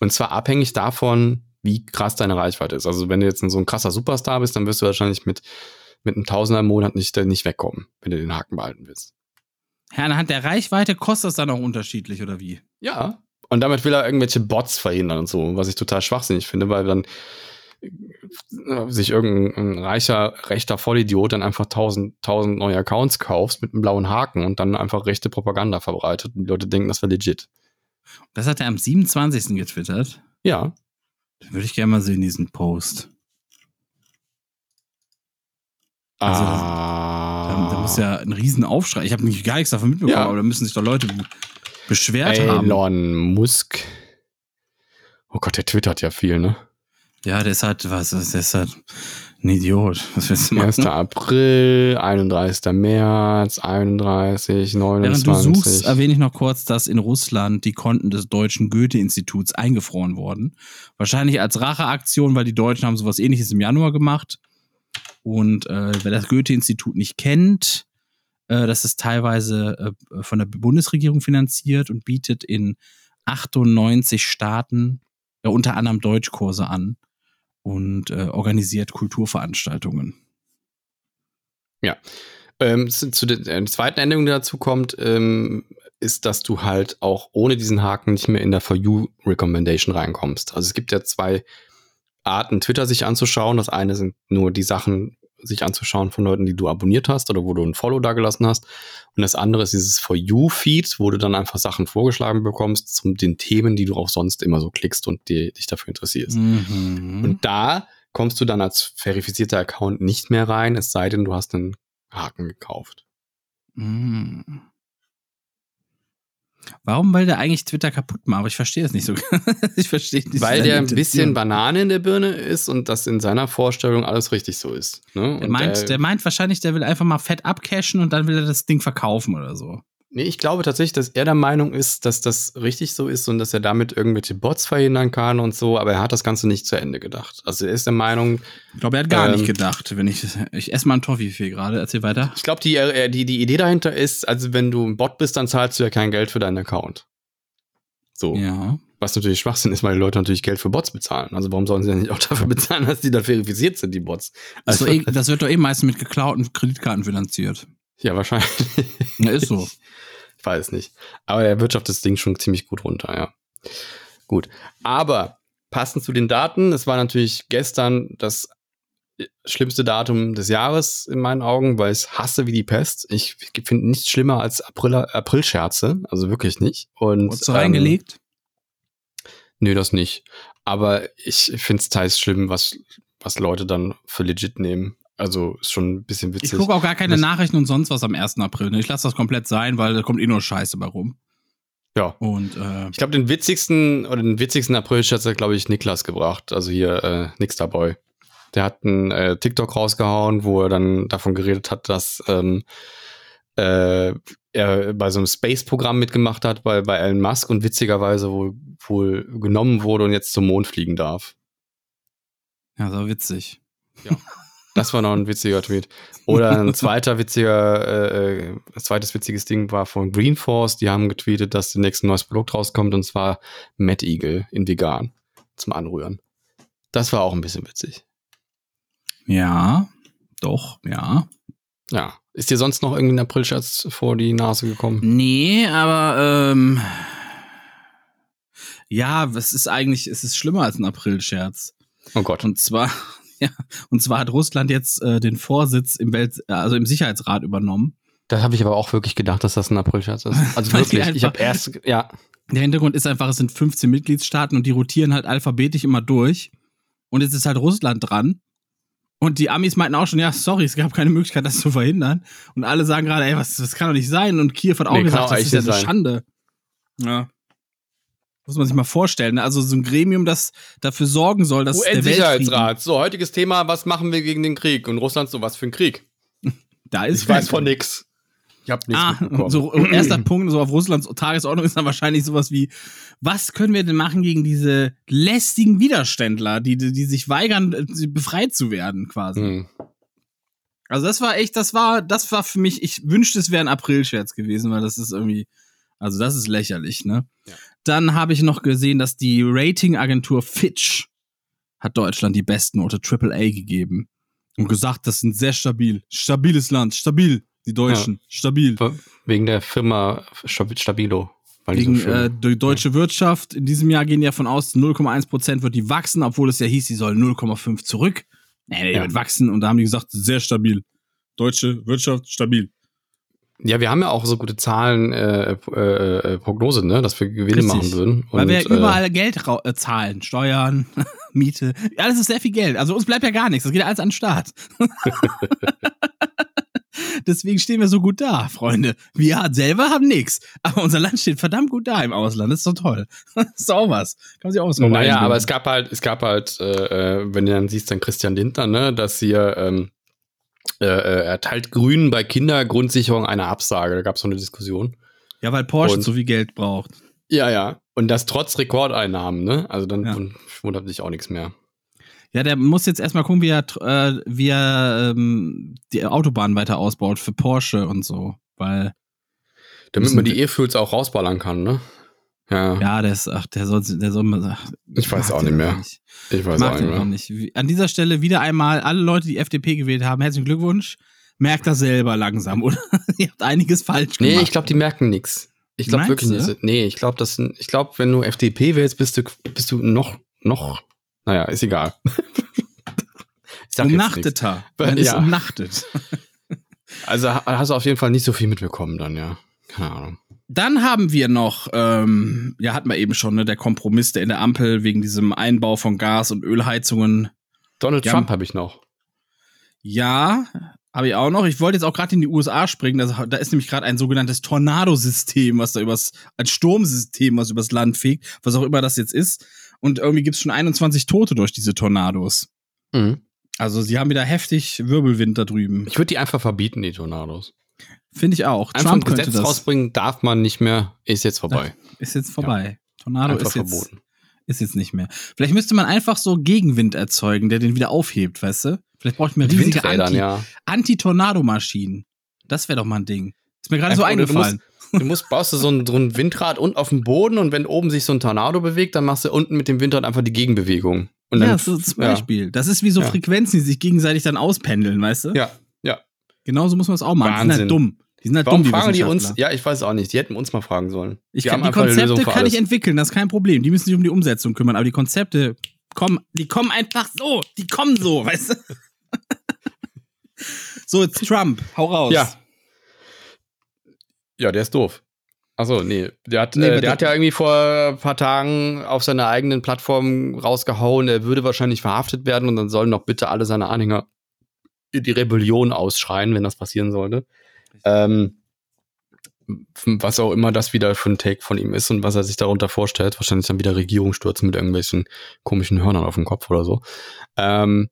Und zwar abhängig davon, wie krass deine Reichweite ist. Also wenn du jetzt so ein krasser Superstar bist, dann wirst du wahrscheinlich mit, mit einem Tausender im Monat nicht, nicht wegkommen, wenn du den Haken behalten willst. Ja, anhand der Reichweite kostet das dann auch unterschiedlich, oder wie? Ja. Und damit will er irgendwelche Bots verhindern und so, was ich total schwachsinnig finde, weil dann äh, sich irgendein reicher, rechter Vollidiot dann einfach tausend, tausend neue Accounts kaufst mit einem blauen Haken und dann einfach rechte Propaganda verbreitet und die Leute denken, das wäre legit. Das hat er am 27. getwittert. Ja. Würde ich gerne mal sehen, diesen Post. Also das- Da, da muss ja ein Riesenaufschrei. Ich habe nicht gar nichts davon mitbekommen, Ja. aber da müssen sich doch Leute be- beschwert haben. Elon Musk. Oh Gott, der twittert ja viel, ne? Ja, der ist halt, was der ist halt ein Idiot. Was willst du machen? 1. April, 31. März, 31, 29. Während du suchst, erwähne ich noch kurz, dass in Russland die Konten des deutschen Goethe-Instituts eingefroren wurden. Wahrscheinlich als Racheaktion, weil die Deutschen haben sowas ähnliches im Januar gemacht. Und äh, wer das Goethe-Institut nicht kennt, äh, das ist teilweise äh, von der Bundesregierung finanziert und bietet in 98 Staaten äh, unter anderem Deutschkurse an und äh, organisiert Kulturveranstaltungen. Ähm, zu, der, der zweiten Änderung, die dazu kommt, ähm, ist, dass du halt auch ohne diesen Haken nicht mehr in der For You Recommendation reinkommst. Also es gibt ja zwei Arten, Twitter sich anzuschauen. Das eine sind nur die Sachen sich anzuschauen von Leuten, die du abonniert hast oder wo du ein Follow da gelassen hast. Und das andere ist dieses For You Feed, wo du dann einfach Sachen vorgeschlagen bekommst zu den Themen, die du auch sonst immer so klickst und die, dich dafür interessierst. Mhm. Und da kommst du dann als verifizierter Account nicht mehr rein, es sei denn, du hast einen Haken gekauft. Mm. Warum will der eigentlich Twitter kaputt machen? Aber ich verstehe es nicht so. ich verstehe nicht. Weil der ein bisschen Banane in der Birne ist und das in seiner Vorstellung alles richtig so ist. Ne? Der meint, der- der meint wahrscheinlich, der will einfach mal fett abcashen und dann will er das Ding verkaufen oder so. Nee, ich glaube tatsächlich, dass er der Meinung ist, dass das richtig so ist und dass er damit irgendwelche Bots verhindern kann und so, aber er hat das Ganze nicht zu Ende gedacht. Also er ist der Meinung, Ich glaube, er hat gar Ähm, nicht gedacht, wenn ich. Ich esse mal einen Toffifee gerade. Erzähl weiter. ich glaube, die, äh, die, die Idee dahinter ist, also wenn du ein Bot bist, dann zahlst du ja kein Geld für deinen Account. So. Ja. Was natürlich Schwachsinn ist, weil die Leute natürlich Geld für Bots bezahlen. Also warum sollen sie denn nicht auch dafür bezahlen, dass die dann verifiziert sind, die Bots? Das, Also, eh, das wird doch eh meistens mit geklauten Kreditkarten finanziert. Ja, wahrscheinlich. Ja, ist so. Ich weiß nicht. Aber er wirtschaftet das Ding schon ziemlich gut runter, ja. Gut. Aber passend zu den Daten, es war natürlich gestern das schlimmste Datum des Jahres in meinen Augen, weil ich es hasse wie die Pest. Ich finde nichts schlimmer als April, Aprilscherze, also wirklich nicht. Und Wurdest du ähm, reingelegt? Nö, das nicht. Aber ich finde es teils schlimm, was, was Leute dann für legit nehmen. Also ist schon ein bisschen Ich witzig. gucke auch gar keine Was- Nachrichten und sonst was am 1. April. ne? Ich lasse das komplett sein, weil da kommt eh nur Scheiße bei rum. Ja. Und äh, Ich glaube, den witzigsten oder den witzigsten April-Scherz hat, glaube ich, Niklas gebracht. Also hier äh, Nixterboy. Der hat einen äh, TikTok rausgehauen, wo er dann davon geredet hat, dass ähm, äh, er bei so einem Space-Programm mitgemacht hat bei, bei Elon Musk und witzigerweise wohl, wohl genommen wurde und jetzt zum Mond fliegen darf. ja, so witzig. Das war noch ein witziger Tweet. Oder ein zweiter witziger, äh, äh, ein zweites witziges Ding war von Green Force. Die haben getweetet, dass demnächst ein neues Produkt rauskommt und zwar Mad Eagle in vegan zum Anrühren. Das war auch ein bisschen witzig. Ja, doch, ja. Ja. Ist dir sonst noch irgendwie ein Aprilscherz vor die Nase gekommen? Nee, aber ähm, ja, es ist eigentlich, es ist schlimmer als ein Aprilscherz. Oh Gott. Und zwar, ja, und zwar hat Russland jetzt äh, den Vorsitz im Welt, also im Sicherheitsrat übernommen. Da habe ich aber auch wirklich gedacht, dass das ein Aprilscherz ist. Also wirklich. Ich einfach- habe erst, ja. Der Hintergrund ist einfach, es sind 15 Mitgliedstaaten und die rotieren halt alphabetisch immer durch. Und jetzt ist halt Russland dran. Und die Amis meinten auch schon, ja, sorry, es gab keine Möglichkeit, das zu verhindern. Und alle sagen gerade, ey, was, das kann doch nicht sein. Und Kiew hat auch Nee, gesagt, das ist ja eine sein. Schande. Ja. Muss man sich mal vorstellen. ne? Also so ein Gremium, das dafür sorgen soll, dass der Weltfrieden, UN-Sicherheitsrat. So, heutiges Thema, was machen wir gegen den Krieg? Und Russland so, was für ein Krieg? da ist Ich weiß von nix. Ich habe nichts Ah, so erster Punkt so auf Russlands Tagesordnung ist dann wahrscheinlich sowas wie, was können wir denn machen gegen diese lästigen Widerständler, die, die, die sich weigern, befreit zu werden, quasi. Hm. Also das war echt, das war, das war für mich, ich wünschte, es wäre ein Aprilscherz gewesen, weil das ist irgendwie, also das ist lächerlich, ne? Ja. Dann habe ich noch gesehen, dass die Ratingagentur Fitch hat Deutschland die besten Note AAA gegeben und gesagt, das sind sehr stabil, stabiles Land, stabil, die Deutschen, stabil. Wegen der Firma Stab- Stabilo. Weil die Wegen so äh, die deutsche Wirtschaft. In diesem Jahr gehen ja von aus, 0,1 Prozent wird die wachsen, obwohl es ja hieß, die soll 0,5 zurück. Nee, nee, die Ja. wird wachsen. Und da haben die gesagt, sehr stabil. Deutsche Wirtschaft stabil. Ja, wir haben ja auch so gute Zahlen, äh, äh, äh, Prognose, ne, dass wir Gewinne Richtig. machen würden. Weil wir Und, überall Geld äh, zahlen. Steuern, Miete. Ja, alles ist sehr viel Geld. Also uns bleibt ja gar nichts. Das geht ja alles an den Staat. Deswegen stehen wir so gut da, Freunde. Wir selber haben nichts. Aber unser Land steht verdammt gut da im Ausland. Das ist doch toll. Das ist auch was. Kann man sich auch was Äh, naja, aber es gab halt, es gab halt, äh, äh, wenn du dann siehst, dann Christian Lindner, ne, dass hier ähm, äh, äh, erteilt Grünen bei Kindergrundsicherung eine Absage. Da gab es so eine Diskussion. Ja, weil Porsche Und- so viel Geld braucht. Ja, ja. Und das trotz Rekordeinnahmen, ne? Also dann Ja. wund- wundert sich auch nichts mehr. Ja, der muss jetzt erstmal gucken, wie er, äh, wie er ähm, die Autobahn weiter ausbaut für Porsche und so. Weil, Damit man die E-Fuels auch rausballern kann, ne? Ja, ja, der ist, ach, der soll, der soll mal. Ich weiß auch nicht mehr. einfach ich weiß auch nicht mehr. nicht. An dieser Stelle wieder einmal alle Leute, die FDP gewählt haben, herzlichen Glückwunsch. Merkt das selber langsam, oder? Ihr habt einiges falsch gemacht. Nee, ich glaube, die merken nichts. Ich glaube wirklich du? nicht. Nee, ich glaube, das, ich glaube, wenn du FDP wählst, bist du, bist du noch, noch, naja, ist egal. Umnachteter. Man ist Ja. umnachtet. Also ha- hast du auf jeden Fall nicht so viel mitbekommen dann, ja. Keine Ahnung. Dann haben wir noch, ähm, ja, hatten wir eben schon, ne, der Kompromiss, der in der Ampel wegen diesem Einbau von Gas- und Ölheizungen Donald Ja. Trump habe ich noch. Ja, habe ich auch noch. Ich wollte jetzt auch gerade in die USA springen. Da, da ist nämlich gerade ein sogenanntes Tornadosystem, was da übers, ein Sturmsystem, was übers Land fegt, was auch immer das jetzt ist. Und irgendwie gibt's schon 21 Tote durch diese Tornados. Mhm. Also sie haben wieder heftig Wirbelwind da drüben. Ich würde die einfach verbieten, die Tornados. Finde ich auch. Einfach Trump ein könnte Gesetz das. rausbringen darf man nicht mehr, ist jetzt vorbei. Ist jetzt vorbei. Tornado Einfach ist jetzt, verboten. ist jetzt nicht mehr. Vielleicht müsste man einfach so Gegenwind erzeugen, der den wieder aufhebt, weißt du? Vielleicht braucht man riesige Anti- ja. Anti-Tornado-Maschinen. Das wäre doch mal ein Ding. Ist mir gerade so eingefallen. Du musst, baust du so ein, so ein Windrad unten auf dem Boden und wenn oben sich so ein Tornado bewegt, dann machst du unten mit dem Windrad einfach die Gegenbewegung. Und dann, ja, so zum ja. Beispiel. Das ist wie so Ja. Frequenzen, die sich gegenseitig dann auspendeln, weißt du? Ja, ja. Genauso muss man es auch machen. Die sind Wahnsinn. halt dumm. Die sind halt Warum dumm, die fragen die uns? Ja, ich weiß auch nicht. Die hätten uns mal fragen sollen. Ich Die kann, die Konzepte kann ich entwickeln, das ist kein Problem. Die müssen sich um die Umsetzung kümmern, aber die Konzepte kommen, die kommen einfach so. Die kommen so, weißt du? so, jetzt Trump, hau raus. Ja. Ja, der ist doof. Achso, nee. Der hat, Nee, äh, der hat ja irgendwie vor ein paar Tagen auf seiner eigenen Plattform rausgehauen, er würde wahrscheinlich verhaftet werden und dann sollen doch bitte alle seine Anhänger die Rebellion ausschreien, wenn das passieren sollte. Ähm, was auch immer das wieder für ein Take von ihm ist und was er sich darunter vorstellt. Wahrscheinlich dann wieder Regierungsstürze mit irgendwelchen komischen Hörnern auf dem Kopf oder so. Ähm,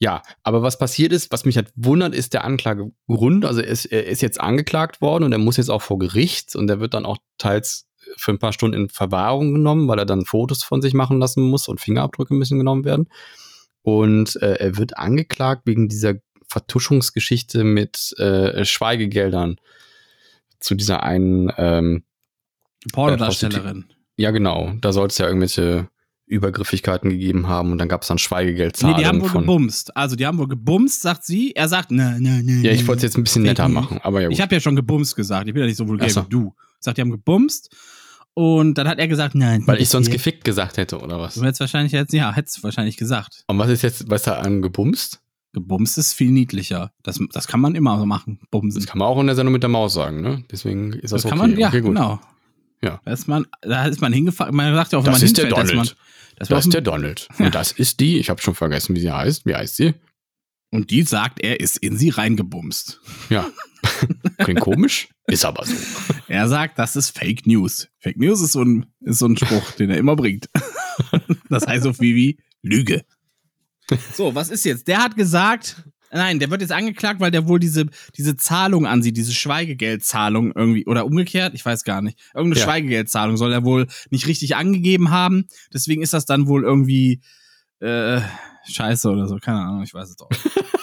ja, aber was passiert ist, was mich halt wundert, ist der Anklagegrund. Also er ist, er ist jetzt angeklagt worden und er muss jetzt auch vor Gericht und er wird dann auch teils für ein paar Stunden in Verwahrung genommen, weil er dann Fotos von sich machen lassen muss und Fingerabdrücke müssen genommen werden. Und äh, er wird angeklagt wegen dieser Vertuschungsgeschichte mit äh, Schweigegeldern zu dieser einen ähm, Pornodarstellerin. ja, genau. Da soll es ja irgendwelche Übergriffigkeiten gegeben haben und dann gab es dann Nee, Schweigegeldzahlungen die haben wohl von. gebumst. Also, die haben wohl gebumst, sagt sie. Er sagt, ne, ne, ne. Ja, ich ne. wollte es jetzt ein bisschen Fake netter News. machen, aber ja gut. Ich habe ja schon gebumst gesagt. Ich bin ja nicht so vulgär so. wie du. Sagt, die haben gebumst. Und dann hat er gesagt, nein. weil ich sonst gefickt. gefickt gesagt hätte, oder was? Du hättest wahrscheinlich jetzt, ja, hättest wahrscheinlich gesagt. Und was ist jetzt, was da an gebumst? Gebumst ist viel niedlicher. Das, das kann man immer so machen. Bumsen. Das kann man auch in der Sendung mit der Maus sagen, ne? Deswegen ist das, Das okay. kann man, ja, okay, genau. Ja. Da ist man, da ist man hingefahren. Man sagt ja auch, wenn Das man ist der hinfällt, dass Donald. man, dass Das ist der Donald. Und das ist die, ich habe schon vergessen, wie sie heißt. Wie heißt sie? Und die sagt, er ist in sie reingebumst. Ja. Klingt komisch, ist aber so. Er sagt, das ist Fake News. Fake News ist so ein, ist so ein Spruch, den er immer bringt. Das heißt so viel wie Lüge. So, was ist jetzt? Der hat gesagt, nein, der wird jetzt angeklagt, weil der wohl diese, diese Zahlung an sie, diese Schweigegeldzahlung irgendwie, oder umgekehrt, ich weiß gar nicht. Irgendeine Ja. Schweigegeldzahlung soll er wohl nicht richtig angegeben haben. Deswegen ist das dann wohl irgendwie äh, scheiße oder so. Keine Ahnung, ich weiß es auch.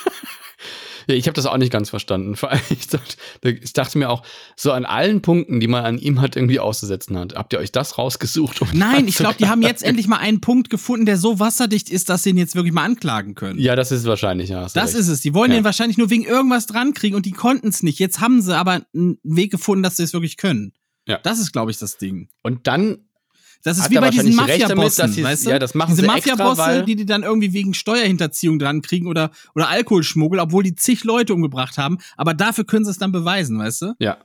Ja, ich habe das auch nicht ganz verstanden. Vor allem, ich dachte, ich dachte mir auch, so an allen Punkten, die man an ihm halt irgendwie auszusetzen hat, habt ihr euch das rausgesucht? Um Nein, ich glaube, die haben jetzt endlich mal einen Punkt gefunden, der so wasserdicht ist, dass sie ihn jetzt wirklich mal anklagen können. Ja, das ist wahrscheinlich, ja. Das recht. ist es. Die wollen Ja. den wahrscheinlich nur wegen irgendwas dran kriegen und die konnten es nicht. Jetzt haben sie aber einen Weg gefunden, dass sie es wirklich können. Ja. Das ist, glaube ich, das Ding. Und dann Das ist Hat wie bei diesen Mafia-Bossen, weißt du? ja, das machen Diese Mafia-Bosse, die die dann irgendwie wegen Steuerhinterziehung dran kriegen oder, oder Alkoholschmuggel, obwohl die zig Leute umgebracht haben. Aber dafür können sie es dann beweisen, weißt du? Ja.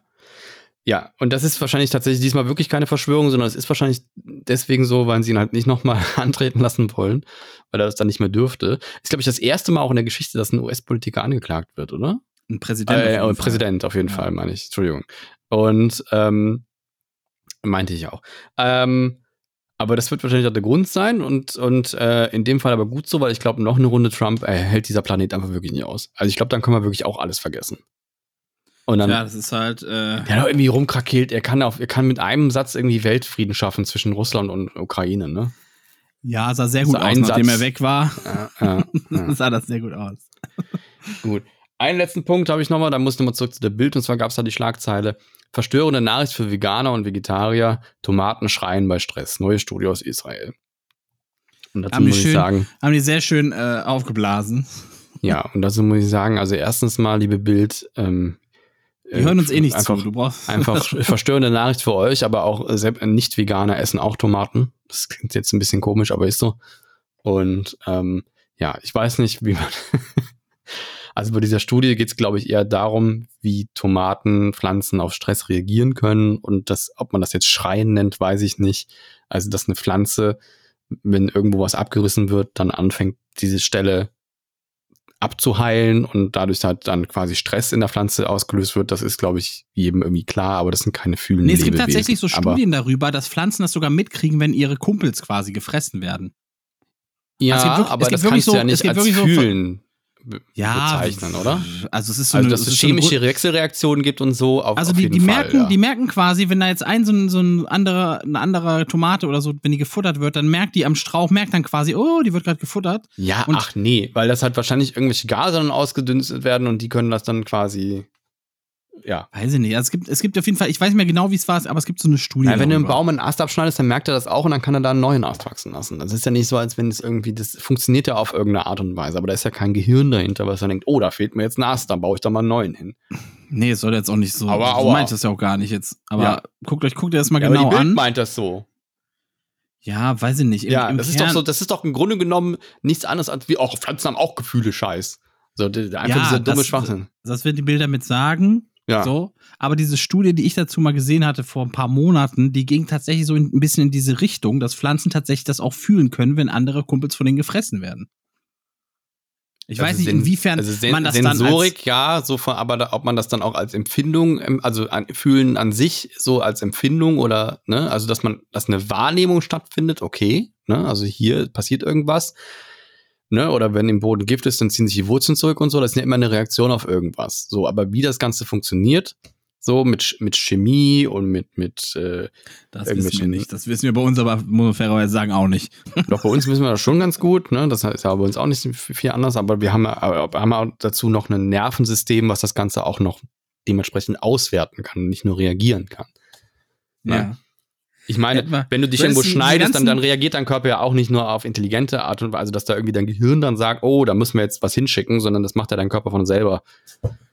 Ja, und das ist wahrscheinlich tatsächlich diesmal wirklich keine Verschwörung, sondern es ist wahrscheinlich deswegen so, weil sie ihn halt nicht nochmal antreten lassen wollen, weil er das dann nicht mehr dürfte. Ist, glaube ich, das erste Mal auch in der Geschichte, dass ein US-Politiker angeklagt wird, oder? Ein Präsident. auf Äh, Fall. Präsident auf jeden Ja. Fall, meine ich. Entschuldigung. Und ähm, meinte ich auch. Ähm, aber das wird wahrscheinlich auch der Grund sein und, und äh, in dem Fall aber gut so, weil ich glaube, noch eine Runde Trump äh, hält dieser Planet einfach wirklich nicht aus. Also ich glaube, dann können wir wirklich auch alles vergessen. Und dann, Ja, das ist halt. Äh, der hat auch irgendwie rumkrakelt, er kann, auf, er kann mit einem Satz irgendwie Weltfrieden schaffen zwischen Russland und Ukraine, ne? ja, sah sehr gut aus, nachdem Satz. er weg war. Ja, ja, ja. sah das sehr gut aus. Gut. Einen letzten Punkt habe ich nochmal, da muss ich nochmal zurück zu der Bild, und zwar gab es da die Schlagzeile: Verstörende Nachricht für Veganer und Vegetarier, Tomaten schreien bei Stress. Neue Studie aus Israel. Und dazu Haben muss ich schön- sagen, Haben die sehr schön äh, aufgeblasen. ja, und dazu muss ich sagen, also erstens mal, liebe Bild, ähm, Die hören uns eh nicht einfach, zu. Du brauchst. Einfach verstörende Nachricht für euch, aber auch äh, Nicht-Veganer essen auch Tomaten. Das klingt jetzt ein bisschen komisch, aber ist so. Und ähm, ja, ich weiß nicht, wie man. also bei dieser Studie geht es, glaube ich, eher darum, wie Tomatenpflanzen auf Stress reagieren können. Und das, ob man das jetzt Schreien nennt, weiß ich nicht. Also, dass eine Pflanze, wenn irgendwo was abgerissen wird, dann anfängt, diese Stelle abzuheilen und dadurch halt dann quasi Stress in der Pflanze ausgelöst wird, das ist, glaube ich, jedem irgendwie klar, aber das sind keine fühlenden Nee, es gibt Lebewesen. tatsächlich so aber, Studien darüber, dass Pflanzen das sogar mitkriegen, wenn ihre Kumpels quasi gefressen werden. Ja, Es gibt wirklich- aber das kannst du so- ja es nicht als so- fühlen Ja, bezeichnen, oder? Also es ist so Also, eine, dass es so chemische Grund- Wechselreaktionen gibt und so. Auf, Also die, die Fall, merken, ja. die merken quasi, wenn da jetzt ein so ein, so ein anderer, eine andere Tomate oder so, wenn die gefuttert wird, dann merkt die am Strauch, merkt dann quasi, oh, die wird gerade gefuttert. Ja, ach nee, weil das halt wahrscheinlich irgendwelche Gase dann ausgedünstet werden und die können das dann quasi. Ja. Weiß ich nicht. Also es gibt, es gibt auf jeden Fall, ich weiß nicht mehr genau, wie es war, aber es gibt so eine Studie. ja wenn du einen darüber. Baum einen Ast abschneidest, dann merkt er das auch und dann kann er da einen neuen Ast wachsen lassen. Das ist ja nicht so, als wenn es irgendwie, das funktioniert ja auf irgendeine Art und Weise, aber da ist ja kein Gehirn dahinter, was dann denkt, oh, da fehlt mir jetzt ein Ast, dann baue ich da mal einen neuen hin. Nee, es soll jetzt auch nicht so. Aber, so aua. meint das ja auch gar nicht jetzt. Aber Ja. guckt euch, guckt ihr das mal Ja, aber genau die Bild an. meint das so. Ja, weiß ich nicht. Im, Ja, im das ist Kern- doch so, das ist doch im Grunde genommen nichts anderes als wie auch Pflanzen haben auch Gefühle, Scheiß. So, einfach Ja, dieser dumme das- Schwachsinn. Das wird die Bilder mit sagen. Ja. So. Aber diese Studie, die ich dazu mal gesehen hatte vor ein paar Monaten, die ging tatsächlich so in, ein bisschen in diese Richtung, dass Pflanzen tatsächlich das auch fühlen können, wenn andere Kumpels von denen gefressen werden. Ich weiß Also nicht, Sen- inwiefern also Sen man das Sensorik, dann ja, so von, aber da, ob man das dann auch als Empfindung, ähm, also an, fühlen an sich so als Empfindung oder, ne, also dass man, dass eine Wahrnehmung stattfindet, okay, ne, also hier passiert irgendwas, ne, oder wenn im Boden Gift ist, dann ziehen sich die Wurzeln zurück und so, das ist ja immer eine Reaktion auf irgendwas. So, aber wie das Ganze funktioniert, so mit, mit Chemie und mit, mit, äh, das wissen wir nicht. Das wissen wir bei uns, aber muss man fairerweise sagen, auch nicht. Doch bei uns wissen wir das schon ganz gut, ne? Das ist ja bei uns auch nicht viel anders, aber wir haben, aber haben auch dazu noch ein Nervensystem, was das Ganze auch noch dementsprechend auswerten kann und nicht nur reagieren kann. Ja. Ich meine, wenn du dich irgendwo schneidest, dann, dann reagiert dein Körper ja auch nicht nur auf intelligente Art und Weise, dass da irgendwie dein Gehirn dann sagt, oh, da müssen wir jetzt was hinschicken, sondern das macht ja dein Körper von selber,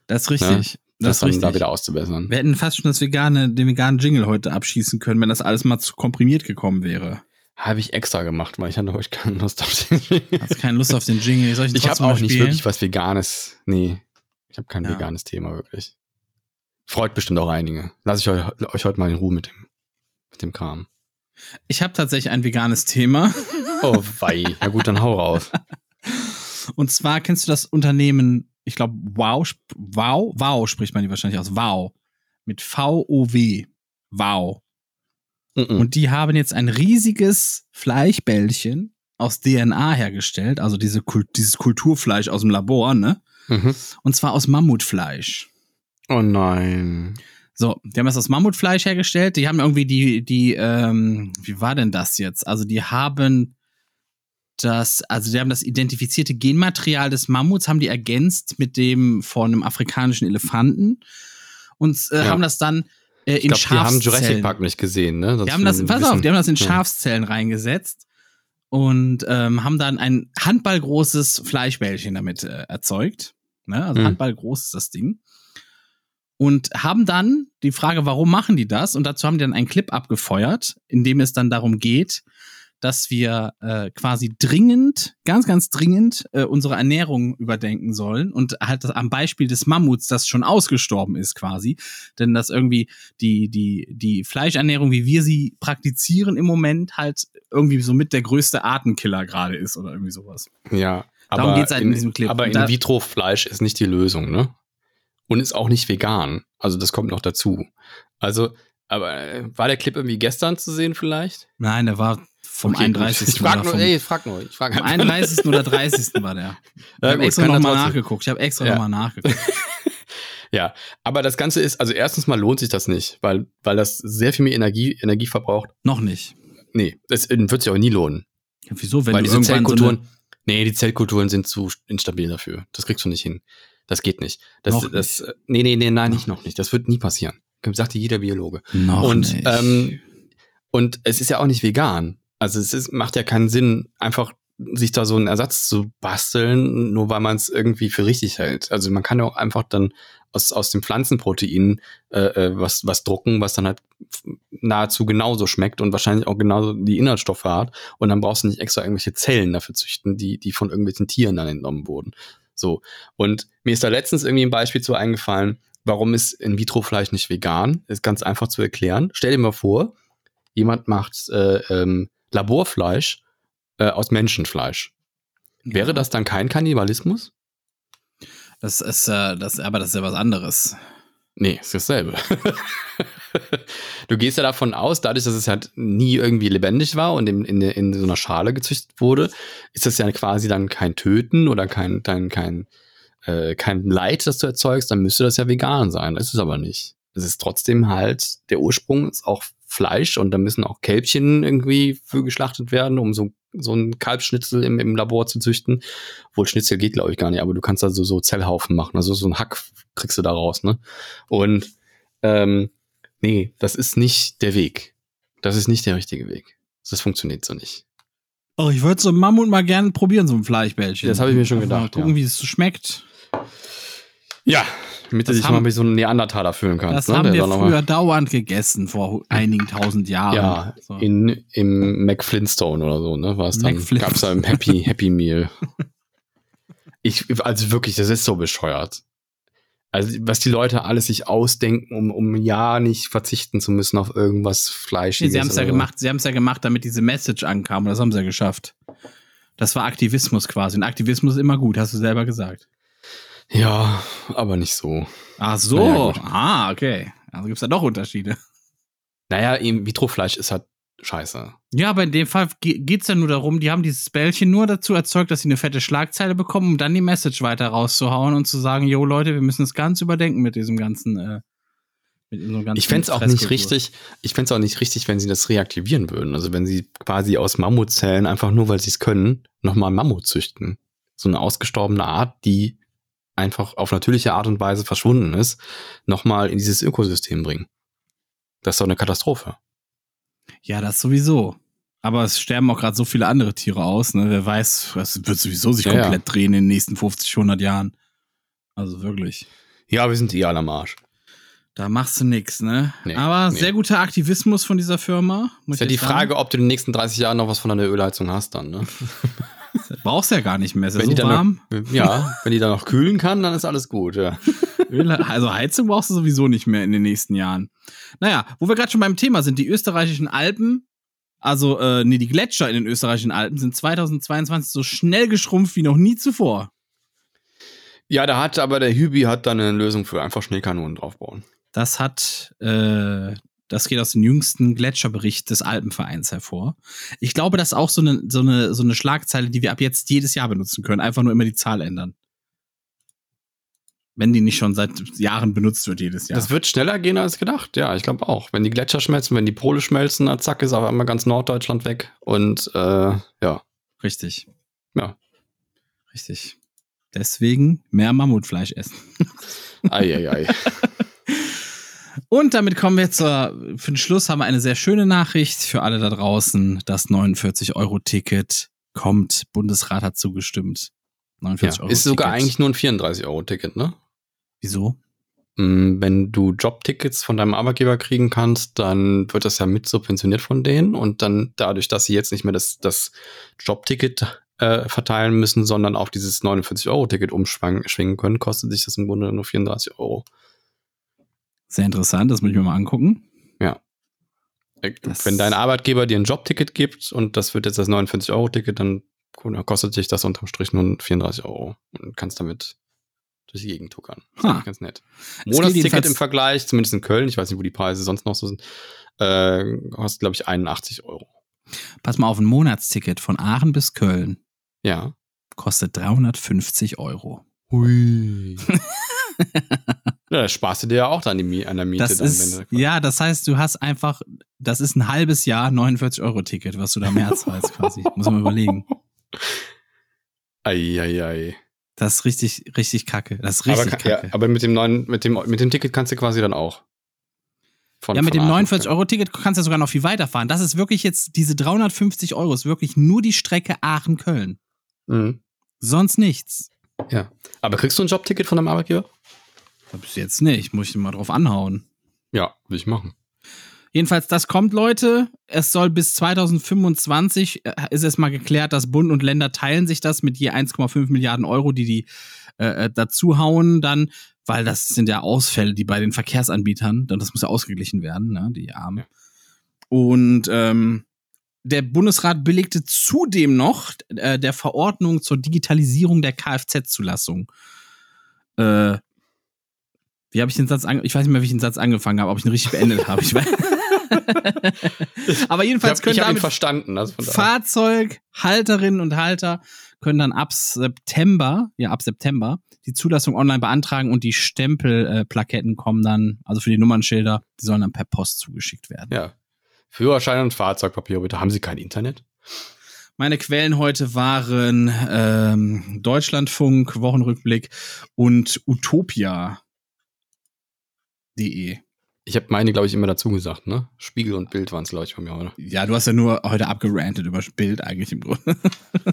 Das ist richtig. das, das ist dann richtig. da wieder auszubessern. wir hätten fast schon das vegane, den veganen Jingle heute abschießen können, wenn das alles mal zu komprimiert gekommen wäre. Habe ich extra gemacht, weil ich hatte heute keine Lust auf den Hast keine Lust auf den Jingle? Soll ich, Ich habe auch mal nicht spielen? wirklich was Veganes. Nee, ich habe kein Ja. veganes Thema wirklich. Freut bestimmt auch einige. Lass ich euch, euch heute mal in Ruhe mit dem, mit dem Kram. Ich habe tatsächlich ein veganes Thema. Oh, wei. Ja gut, dann hau raus. Und zwar kennst du das Unternehmen, ich glaube, Wow, Wow, Wow spricht man die wahrscheinlich aus. Wow. Mit V-O-W. Wow. Mhm. Und die haben jetzt ein riesiges Fleischbällchen aus DNA hergestellt, also diese Kult dieses Kulturfleisch aus dem Labor, ne? Mhm. Und zwar aus Mammutfleisch. Oh nein. So, die haben das aus Mammutfleisch hergestellt. Die haben irgendwie die, die, ähm, wie war denn das jetzt? Also die haben das, also die haben das identifizierte Genmaterial des Mammuts, haben die ergänzt mit dem von einem afrikanischen Elefanten und äh, Ja. haben das dann äh, in glaube, die haben Jurassic Schafszellen. Park nicht gesehen, ne? Die haben das, pass auf, die haben das in Ja. Schafszellen reingesetzt und ähm, haben dann ein handballgroßes Fleischbällchen damit äh, erzeugt. Ne? Also Hm. handballgroß ist das Ding. Und haben dann die Frage, warum machen die das? Und dazu haben die dann einen Clip abgefeuert, in dem es dann darum geht, dass wir äh, quasi dringend, ganz, ganz dringend äh, unsere Ernährung überdenken sollen und halt das, am Beispiel des Mammuts, das schon ausgestorben ist quasi, denn das irgendwie die, die, die Fleischernährung, wie wir sie praktizieren im Moment, halt irgendwie so mit der größte Artenkiller gerade ist oder irgendwie sowas. Ja. Darum aber geht's halt in diesem Clip. Aber In-vitro-Fleisch ist nicht die Lösung, ne? Und ist auch nicht vegan. Also das kommt noch dazu. Also, aber äh, war der Clip irgendwie gestern zu sehen vielleicht? Nein, der war vom Okay, gut. 31. Ich frag nur, vom, ey, ich frag nur. Ich frag vom einfach. 31. oder 30. war der. Ich habe extra nochmal nachgeguckt. Ich habe extra Ja. nochmal nachgeguckt. Ja, aber das Ganze ist, also erstens mal lohnt sich das nicht, weil, weil das sehr viel mehr Energie, Energie verbraucht. Noch nicht. Nee, das wird sich auch nie lohnen. Ja, wieso, wenn weil du diese so Zellkulturen, eine, nee, die Zellkulturen sind zu instabil dafür. Das kriegst du nicht hin. Das geht nicht. Das, Noch das, nee, nee, nee, nein, nicht noch nicht. Das wird nie passieren. Sagt dir jeder Biologe. noch und, nicht. ähm, und es ist ja auch nicht vegan. Also es ist, macht ja keinen Sinn, einfach sich da so einen Ersatz zu basteln, nur weil man es irgendwie für richtig hält. Also man kann ja auch einfach dann aus, aus dem Pflanzenprotein äh, äh, was, was drucken, was dann halt nahezu genauso schmeckt und wahrscheinlich auch genauso die Inhaltsstoffe hat. Und dann brauchst du nicht extra irgendwelche Zellen dafür züchten, die, die von irgendwelchen Tieren dann entnommen wurden. So. Und mir ist da letztens irgendwie ein Beispiel zu eingefallen, warum ist In-vitro-Fleisch nicht vegan? Ist ganz einfach zu erklären. Stell dir mal vor, jemand macht äh, ähm, Laborfleisch äh, aus Menschenfleisch. Wäre das dann kein Kannibalismus? Das ist, äh, das, aber das ist ja was anderes. Nee, ist dasselbe. du gehst ja davon aus, dadurch, dass es halt nie irgendwie lebendig war und in, in, in so einer Schale gezüchtet wurde, ist das ja quasi dann kein Töten oder kein, kein, kein, äh, kein Leid, das du erzeugst, dann müsste das ja vegan sein. Das ist es aber nicht. Es ist trotzdem halt, der Ursprung ist auch Fleisch und da müssen auch Kälbchen irgendwie für geschlachtet werden, um so, so ein Kalbschnitzel im, im Labor zu züchten. Wohl Schnitzel geht, glaube ich, gar nicht, aber du kannst also so Zellhaufen machen. Also so ein Hack kriegst du da raus, ne? Und ähm, nee, das ist nicht der Weg. Das ist nicht der richtige Weg. Das funktioniert so nicht. Oh, ich würde so einen Mammut mal gerne probieren, so ein Fleischbällchen. Das habe ich mir schon Einfach mal gedacht, Gucken, ja. wie es so schmeckt. Ja, damit du dich mal wie so ein Neandertaler fühlen kannst. Das ne? haben wir mal- früher dauernd gegessen, vor einigen tausend Jahren. Ja, So. in, im McFlintstone oder so, ne? War es dann. McFlint- Gab's da im Happy, Happy Meal. Ich, also wirklich, das ist so bescheuert. Also, was die Leute alles sich ausdenken, um, um ja nicht verzichten zu müssen auf irgendwas Nee, Fleischiges. sie haben es ja gemacht, sie haben es ja gemacht, damit diese Message ankam. Und das haben sie ja geschafft. Das war Aktivismus quasi. Und Aktivismus ist immer gut, hast du selber gesagt. Ja, aber nicht so. Ach so. Gut. ah, okay. Also gibt's da doch Unterschiede. Naja, eben Vitrofleisch ist halt scheiße. Ja, aber in dem Fall ge- geht's ja nur darum, die haben dieses Bällchen nur dazu erzeugt, dass sie eine fette Schlagzeile bekommen, um dann die Message weiter rauszuhauen und zu sagen, yo Leute, wir müssen es ganz überdenken mit diesem ganzen, äh, mit diesem ganzen Ich fänd's auch nicht richtig, ich fänd's auch nicht richtig, wenn sie das reaktivieren würden. Also wenn sie quasi aus Mammutzellen, einfach nur weil sie es können, nochmal Mammut züchten. So eine ausgestorbene Art, die einfach auf natürliche Art und Weise verschwunden ist, nochmal in dieses Ökosystem bringen. Das ist doch eine Katastrophe. Ja, das sowieso. Aber es sterben auch gerade so viele andere Tiere aus, ne? Wer weiß, es wird sowieso sich Ja, komplett drehen in den nächsten 50, 100 Jahren. Also wirklich. Ja, wir sind eh alle am Arsch. Da machst du nix, ne? Nee, Aber nee. sehr guter Aktivismus von dieser Firma. Muss Ist ja die sagen. Frage, ob du in den nächsten 30 Jahren noch was von einer Ölheizung hast dann, ne? Brauchst ja gar nicht mehr. Ist Wenn die so dann warm. Noch, ja, wenn die dann noch kühlen kann, dann ist alles gut, ja. Öl, also Heizung brauchst du sowieso nicht mehr in den nächsten Jahren. Naja, wo wir gerade schon beim Thema sind, die österreichischen Alpen, also äh, nee, die Gletscher in den österreichischen Alpen sind 2022 so schnell geschrumpft wie noch nie zuvor. Ja, da hat aber der Hübi hat dann eine Lösung für einfach Schneekanonen draufbauen. Das hat, äh, das geht aus dem jüngsten Gletscherbericht des Alpenvereins hervor. Ich glaube, das ist auch so eine, so eine, so eine Schlagzeile, die wir ab jetzt jedes Jahr benutzen können. Einfach nur immer die Zahl ändern. Wenn die nicht schon seit Jahren benutzt wird jedes Jahr. Das wird schneller gehen als gedacht, ja, ich glaube auch. Wenn die Gletscher schmelzen, wenn die Pole schmelzen, dann zack, ist auf einmal ganz Norddeutschland weg. Und äh, ja, Richtig. Ja. Richtig. Deswegen mehr Mammutfleisch essen. ei, ei, ei. Und damit kommen wir zur, für den Schluss haben wir eine sehr schöne Nachricht für alle da draußen. Das 49-Euro-Ticket kommt. Bundesrat hat zugestimmt. 49 Ja. Euro. Ist sogar eigentlich nur ein 34-Euro-Ticket, ne? Wieso? Mm, Wenn du Jobtickets von deinem Arbeitgeber kriegen kannst, dann wird das ja mit subventioniert von denen und dann dadurch, dass sie jetzt nicht mehr das, das Jobticket äh, verteilen müssen, sondern auf dieses 49-Euro-Ticket umschwingen können, kostet sich das im Grunde nur 34 Euro. Sehr interessant, das muss ich mir mal angucken. Äh, Das- Wenn dein Arbeitgeber dir ein Jobticket gibt und das wird jetzt das 49-Euro-Ticket, dann kostet dich das unterm Strich nur 34 Euro und kannst damit durch die Gegend tuckern. Das eigentlich ganz nett. Monatsticket im Vergleich, zumindest in Köln, ich weiß nicht, wo die Preise sonst noch so sind, äh, kostet, glaube ich, 81 Euro. Pass mal auf, ein Monatsticket von Aachen bis Köln Ja. kostet 350 Euro. Hui. ja, das sparst du dir ja auch dann die, an der Miete. Das dann, ist, ja, das heißt, du hast einfach, das ist ein halbes Jahr 49 Euro Ticket, was du da mehr zahlst quasi. Muss man überlegen. Ei, ei, ei. Das ist richtig, richtig kacke. Das ist richtig Aber, ka- ja, kacke. aber mit dem neuen, mit dem, mit dem Ticket kannst du quasi dann auch. Von, Ja, mit dem Aachen 49-Euro-Ticket kannst du ja sogar noch viel weiterfahren. Das ist wirklich jetzt, diese 350 Euro ist wirklich nur die Strecke Aachen-Köln. Mhm. Sonst nichts. Ja. Aber kriegst du ein Jobticket von deinem Arbeitgeber? Bis jetzt nicht, muss ich mal drauf anhauen. Ja, will ich machen. Jedenfalls, das kommt, Leute. Es soll bis 2025, äh, ist es mal geklärt, dass Bund und Länder teilen sich das mit je 1,5 Milliarden Euro, die die äh, äh, dazu hauen dann, weil das sind ja Ausfälle, die bei den Verkehrsanbietern, dann das muss ja ausgeglichen werden, ne, die Armen. Und ähm, der Bundesrat billigte zudem noch äh, der Verordnung zur Digitalisierung der Kfz-Zulassung. Äh, Wie habe ich den Satz angefangen? Ich weiß nicht mehr, wie ich den Satz angefangen habe, ob ich ihn richtig beendet habe. Ich weiß. Aber jedenfalls ich können hab, ich hab ihn damit verstanden. Also. Fahrzeughalterinnen und Halter können dann ab September, ja ab September, die Zulassung online beantragen und die Stempelplaketten kommen dann, also für die Nummernschilder, die sollen dann per Post zugeschickt werden. Ja. Führerschein und Fahrzeugpapier, bitte. Haben Sie kein Internet? Meine Quellen heute waren ähm, Deutschlandfunk, Wochenrückblick und Utopia.de. Ich habe meine, glaube ich, immer dazu gesagt, ne? Spiegel und Bild waren es, glaube ich, von mir, oder? Ja, du hast ja nur heute abgerantet über Bild eigentlich im Grunde.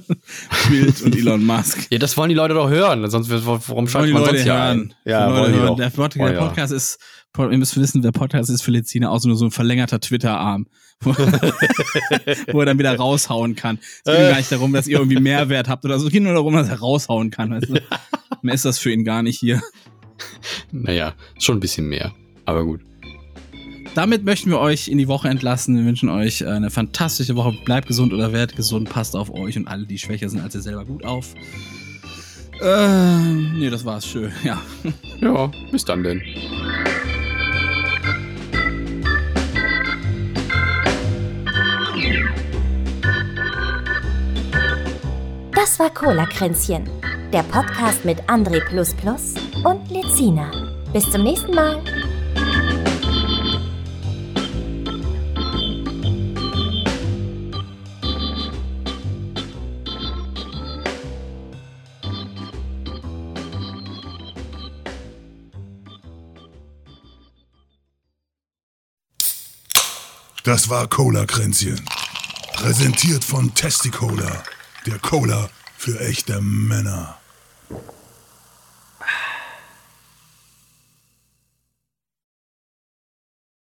Bild und Elon Musk. Ja, das wollen die Leute doch hören. Sonst, warum die man Leute sonst hier hören. Ja, Die Leute hören. doch. Der, Pod Wollen der ja. Podcast ist, ihr müsst wissen, der Podcast ist für Lezina auch so nur so ein verlängerter Twitter-Arm, wo, wo er dann wieder raushauen kann. Es geht ihm gar nicht darum, dass ihr irgendwie Mehrwert habt oder so. Es geht nur darum, dass er raushauen kann. Weißt du? Mehr ist das für ihn gar nicht hier. Naja, schon ein bisschen mehr. Aber gut. Damit möchten wir euch in die Woche entlassen. Wir wünschen euch eine fantastische Woche. Bleibt gesund oder werdet gesund. Passt auf euch und alle, die schwächer sind als ihr selber, gut auf. Ähm, nee, das war's. Schön. Ja. Ja, bis dann denn. Das war Cola-Kränzchen, der Podcast mit André und Lezina. Bis zum nächsten Mal. Das war Cola-Kränzchen. Präsentiert von Testicola, der Cola für echte Männer.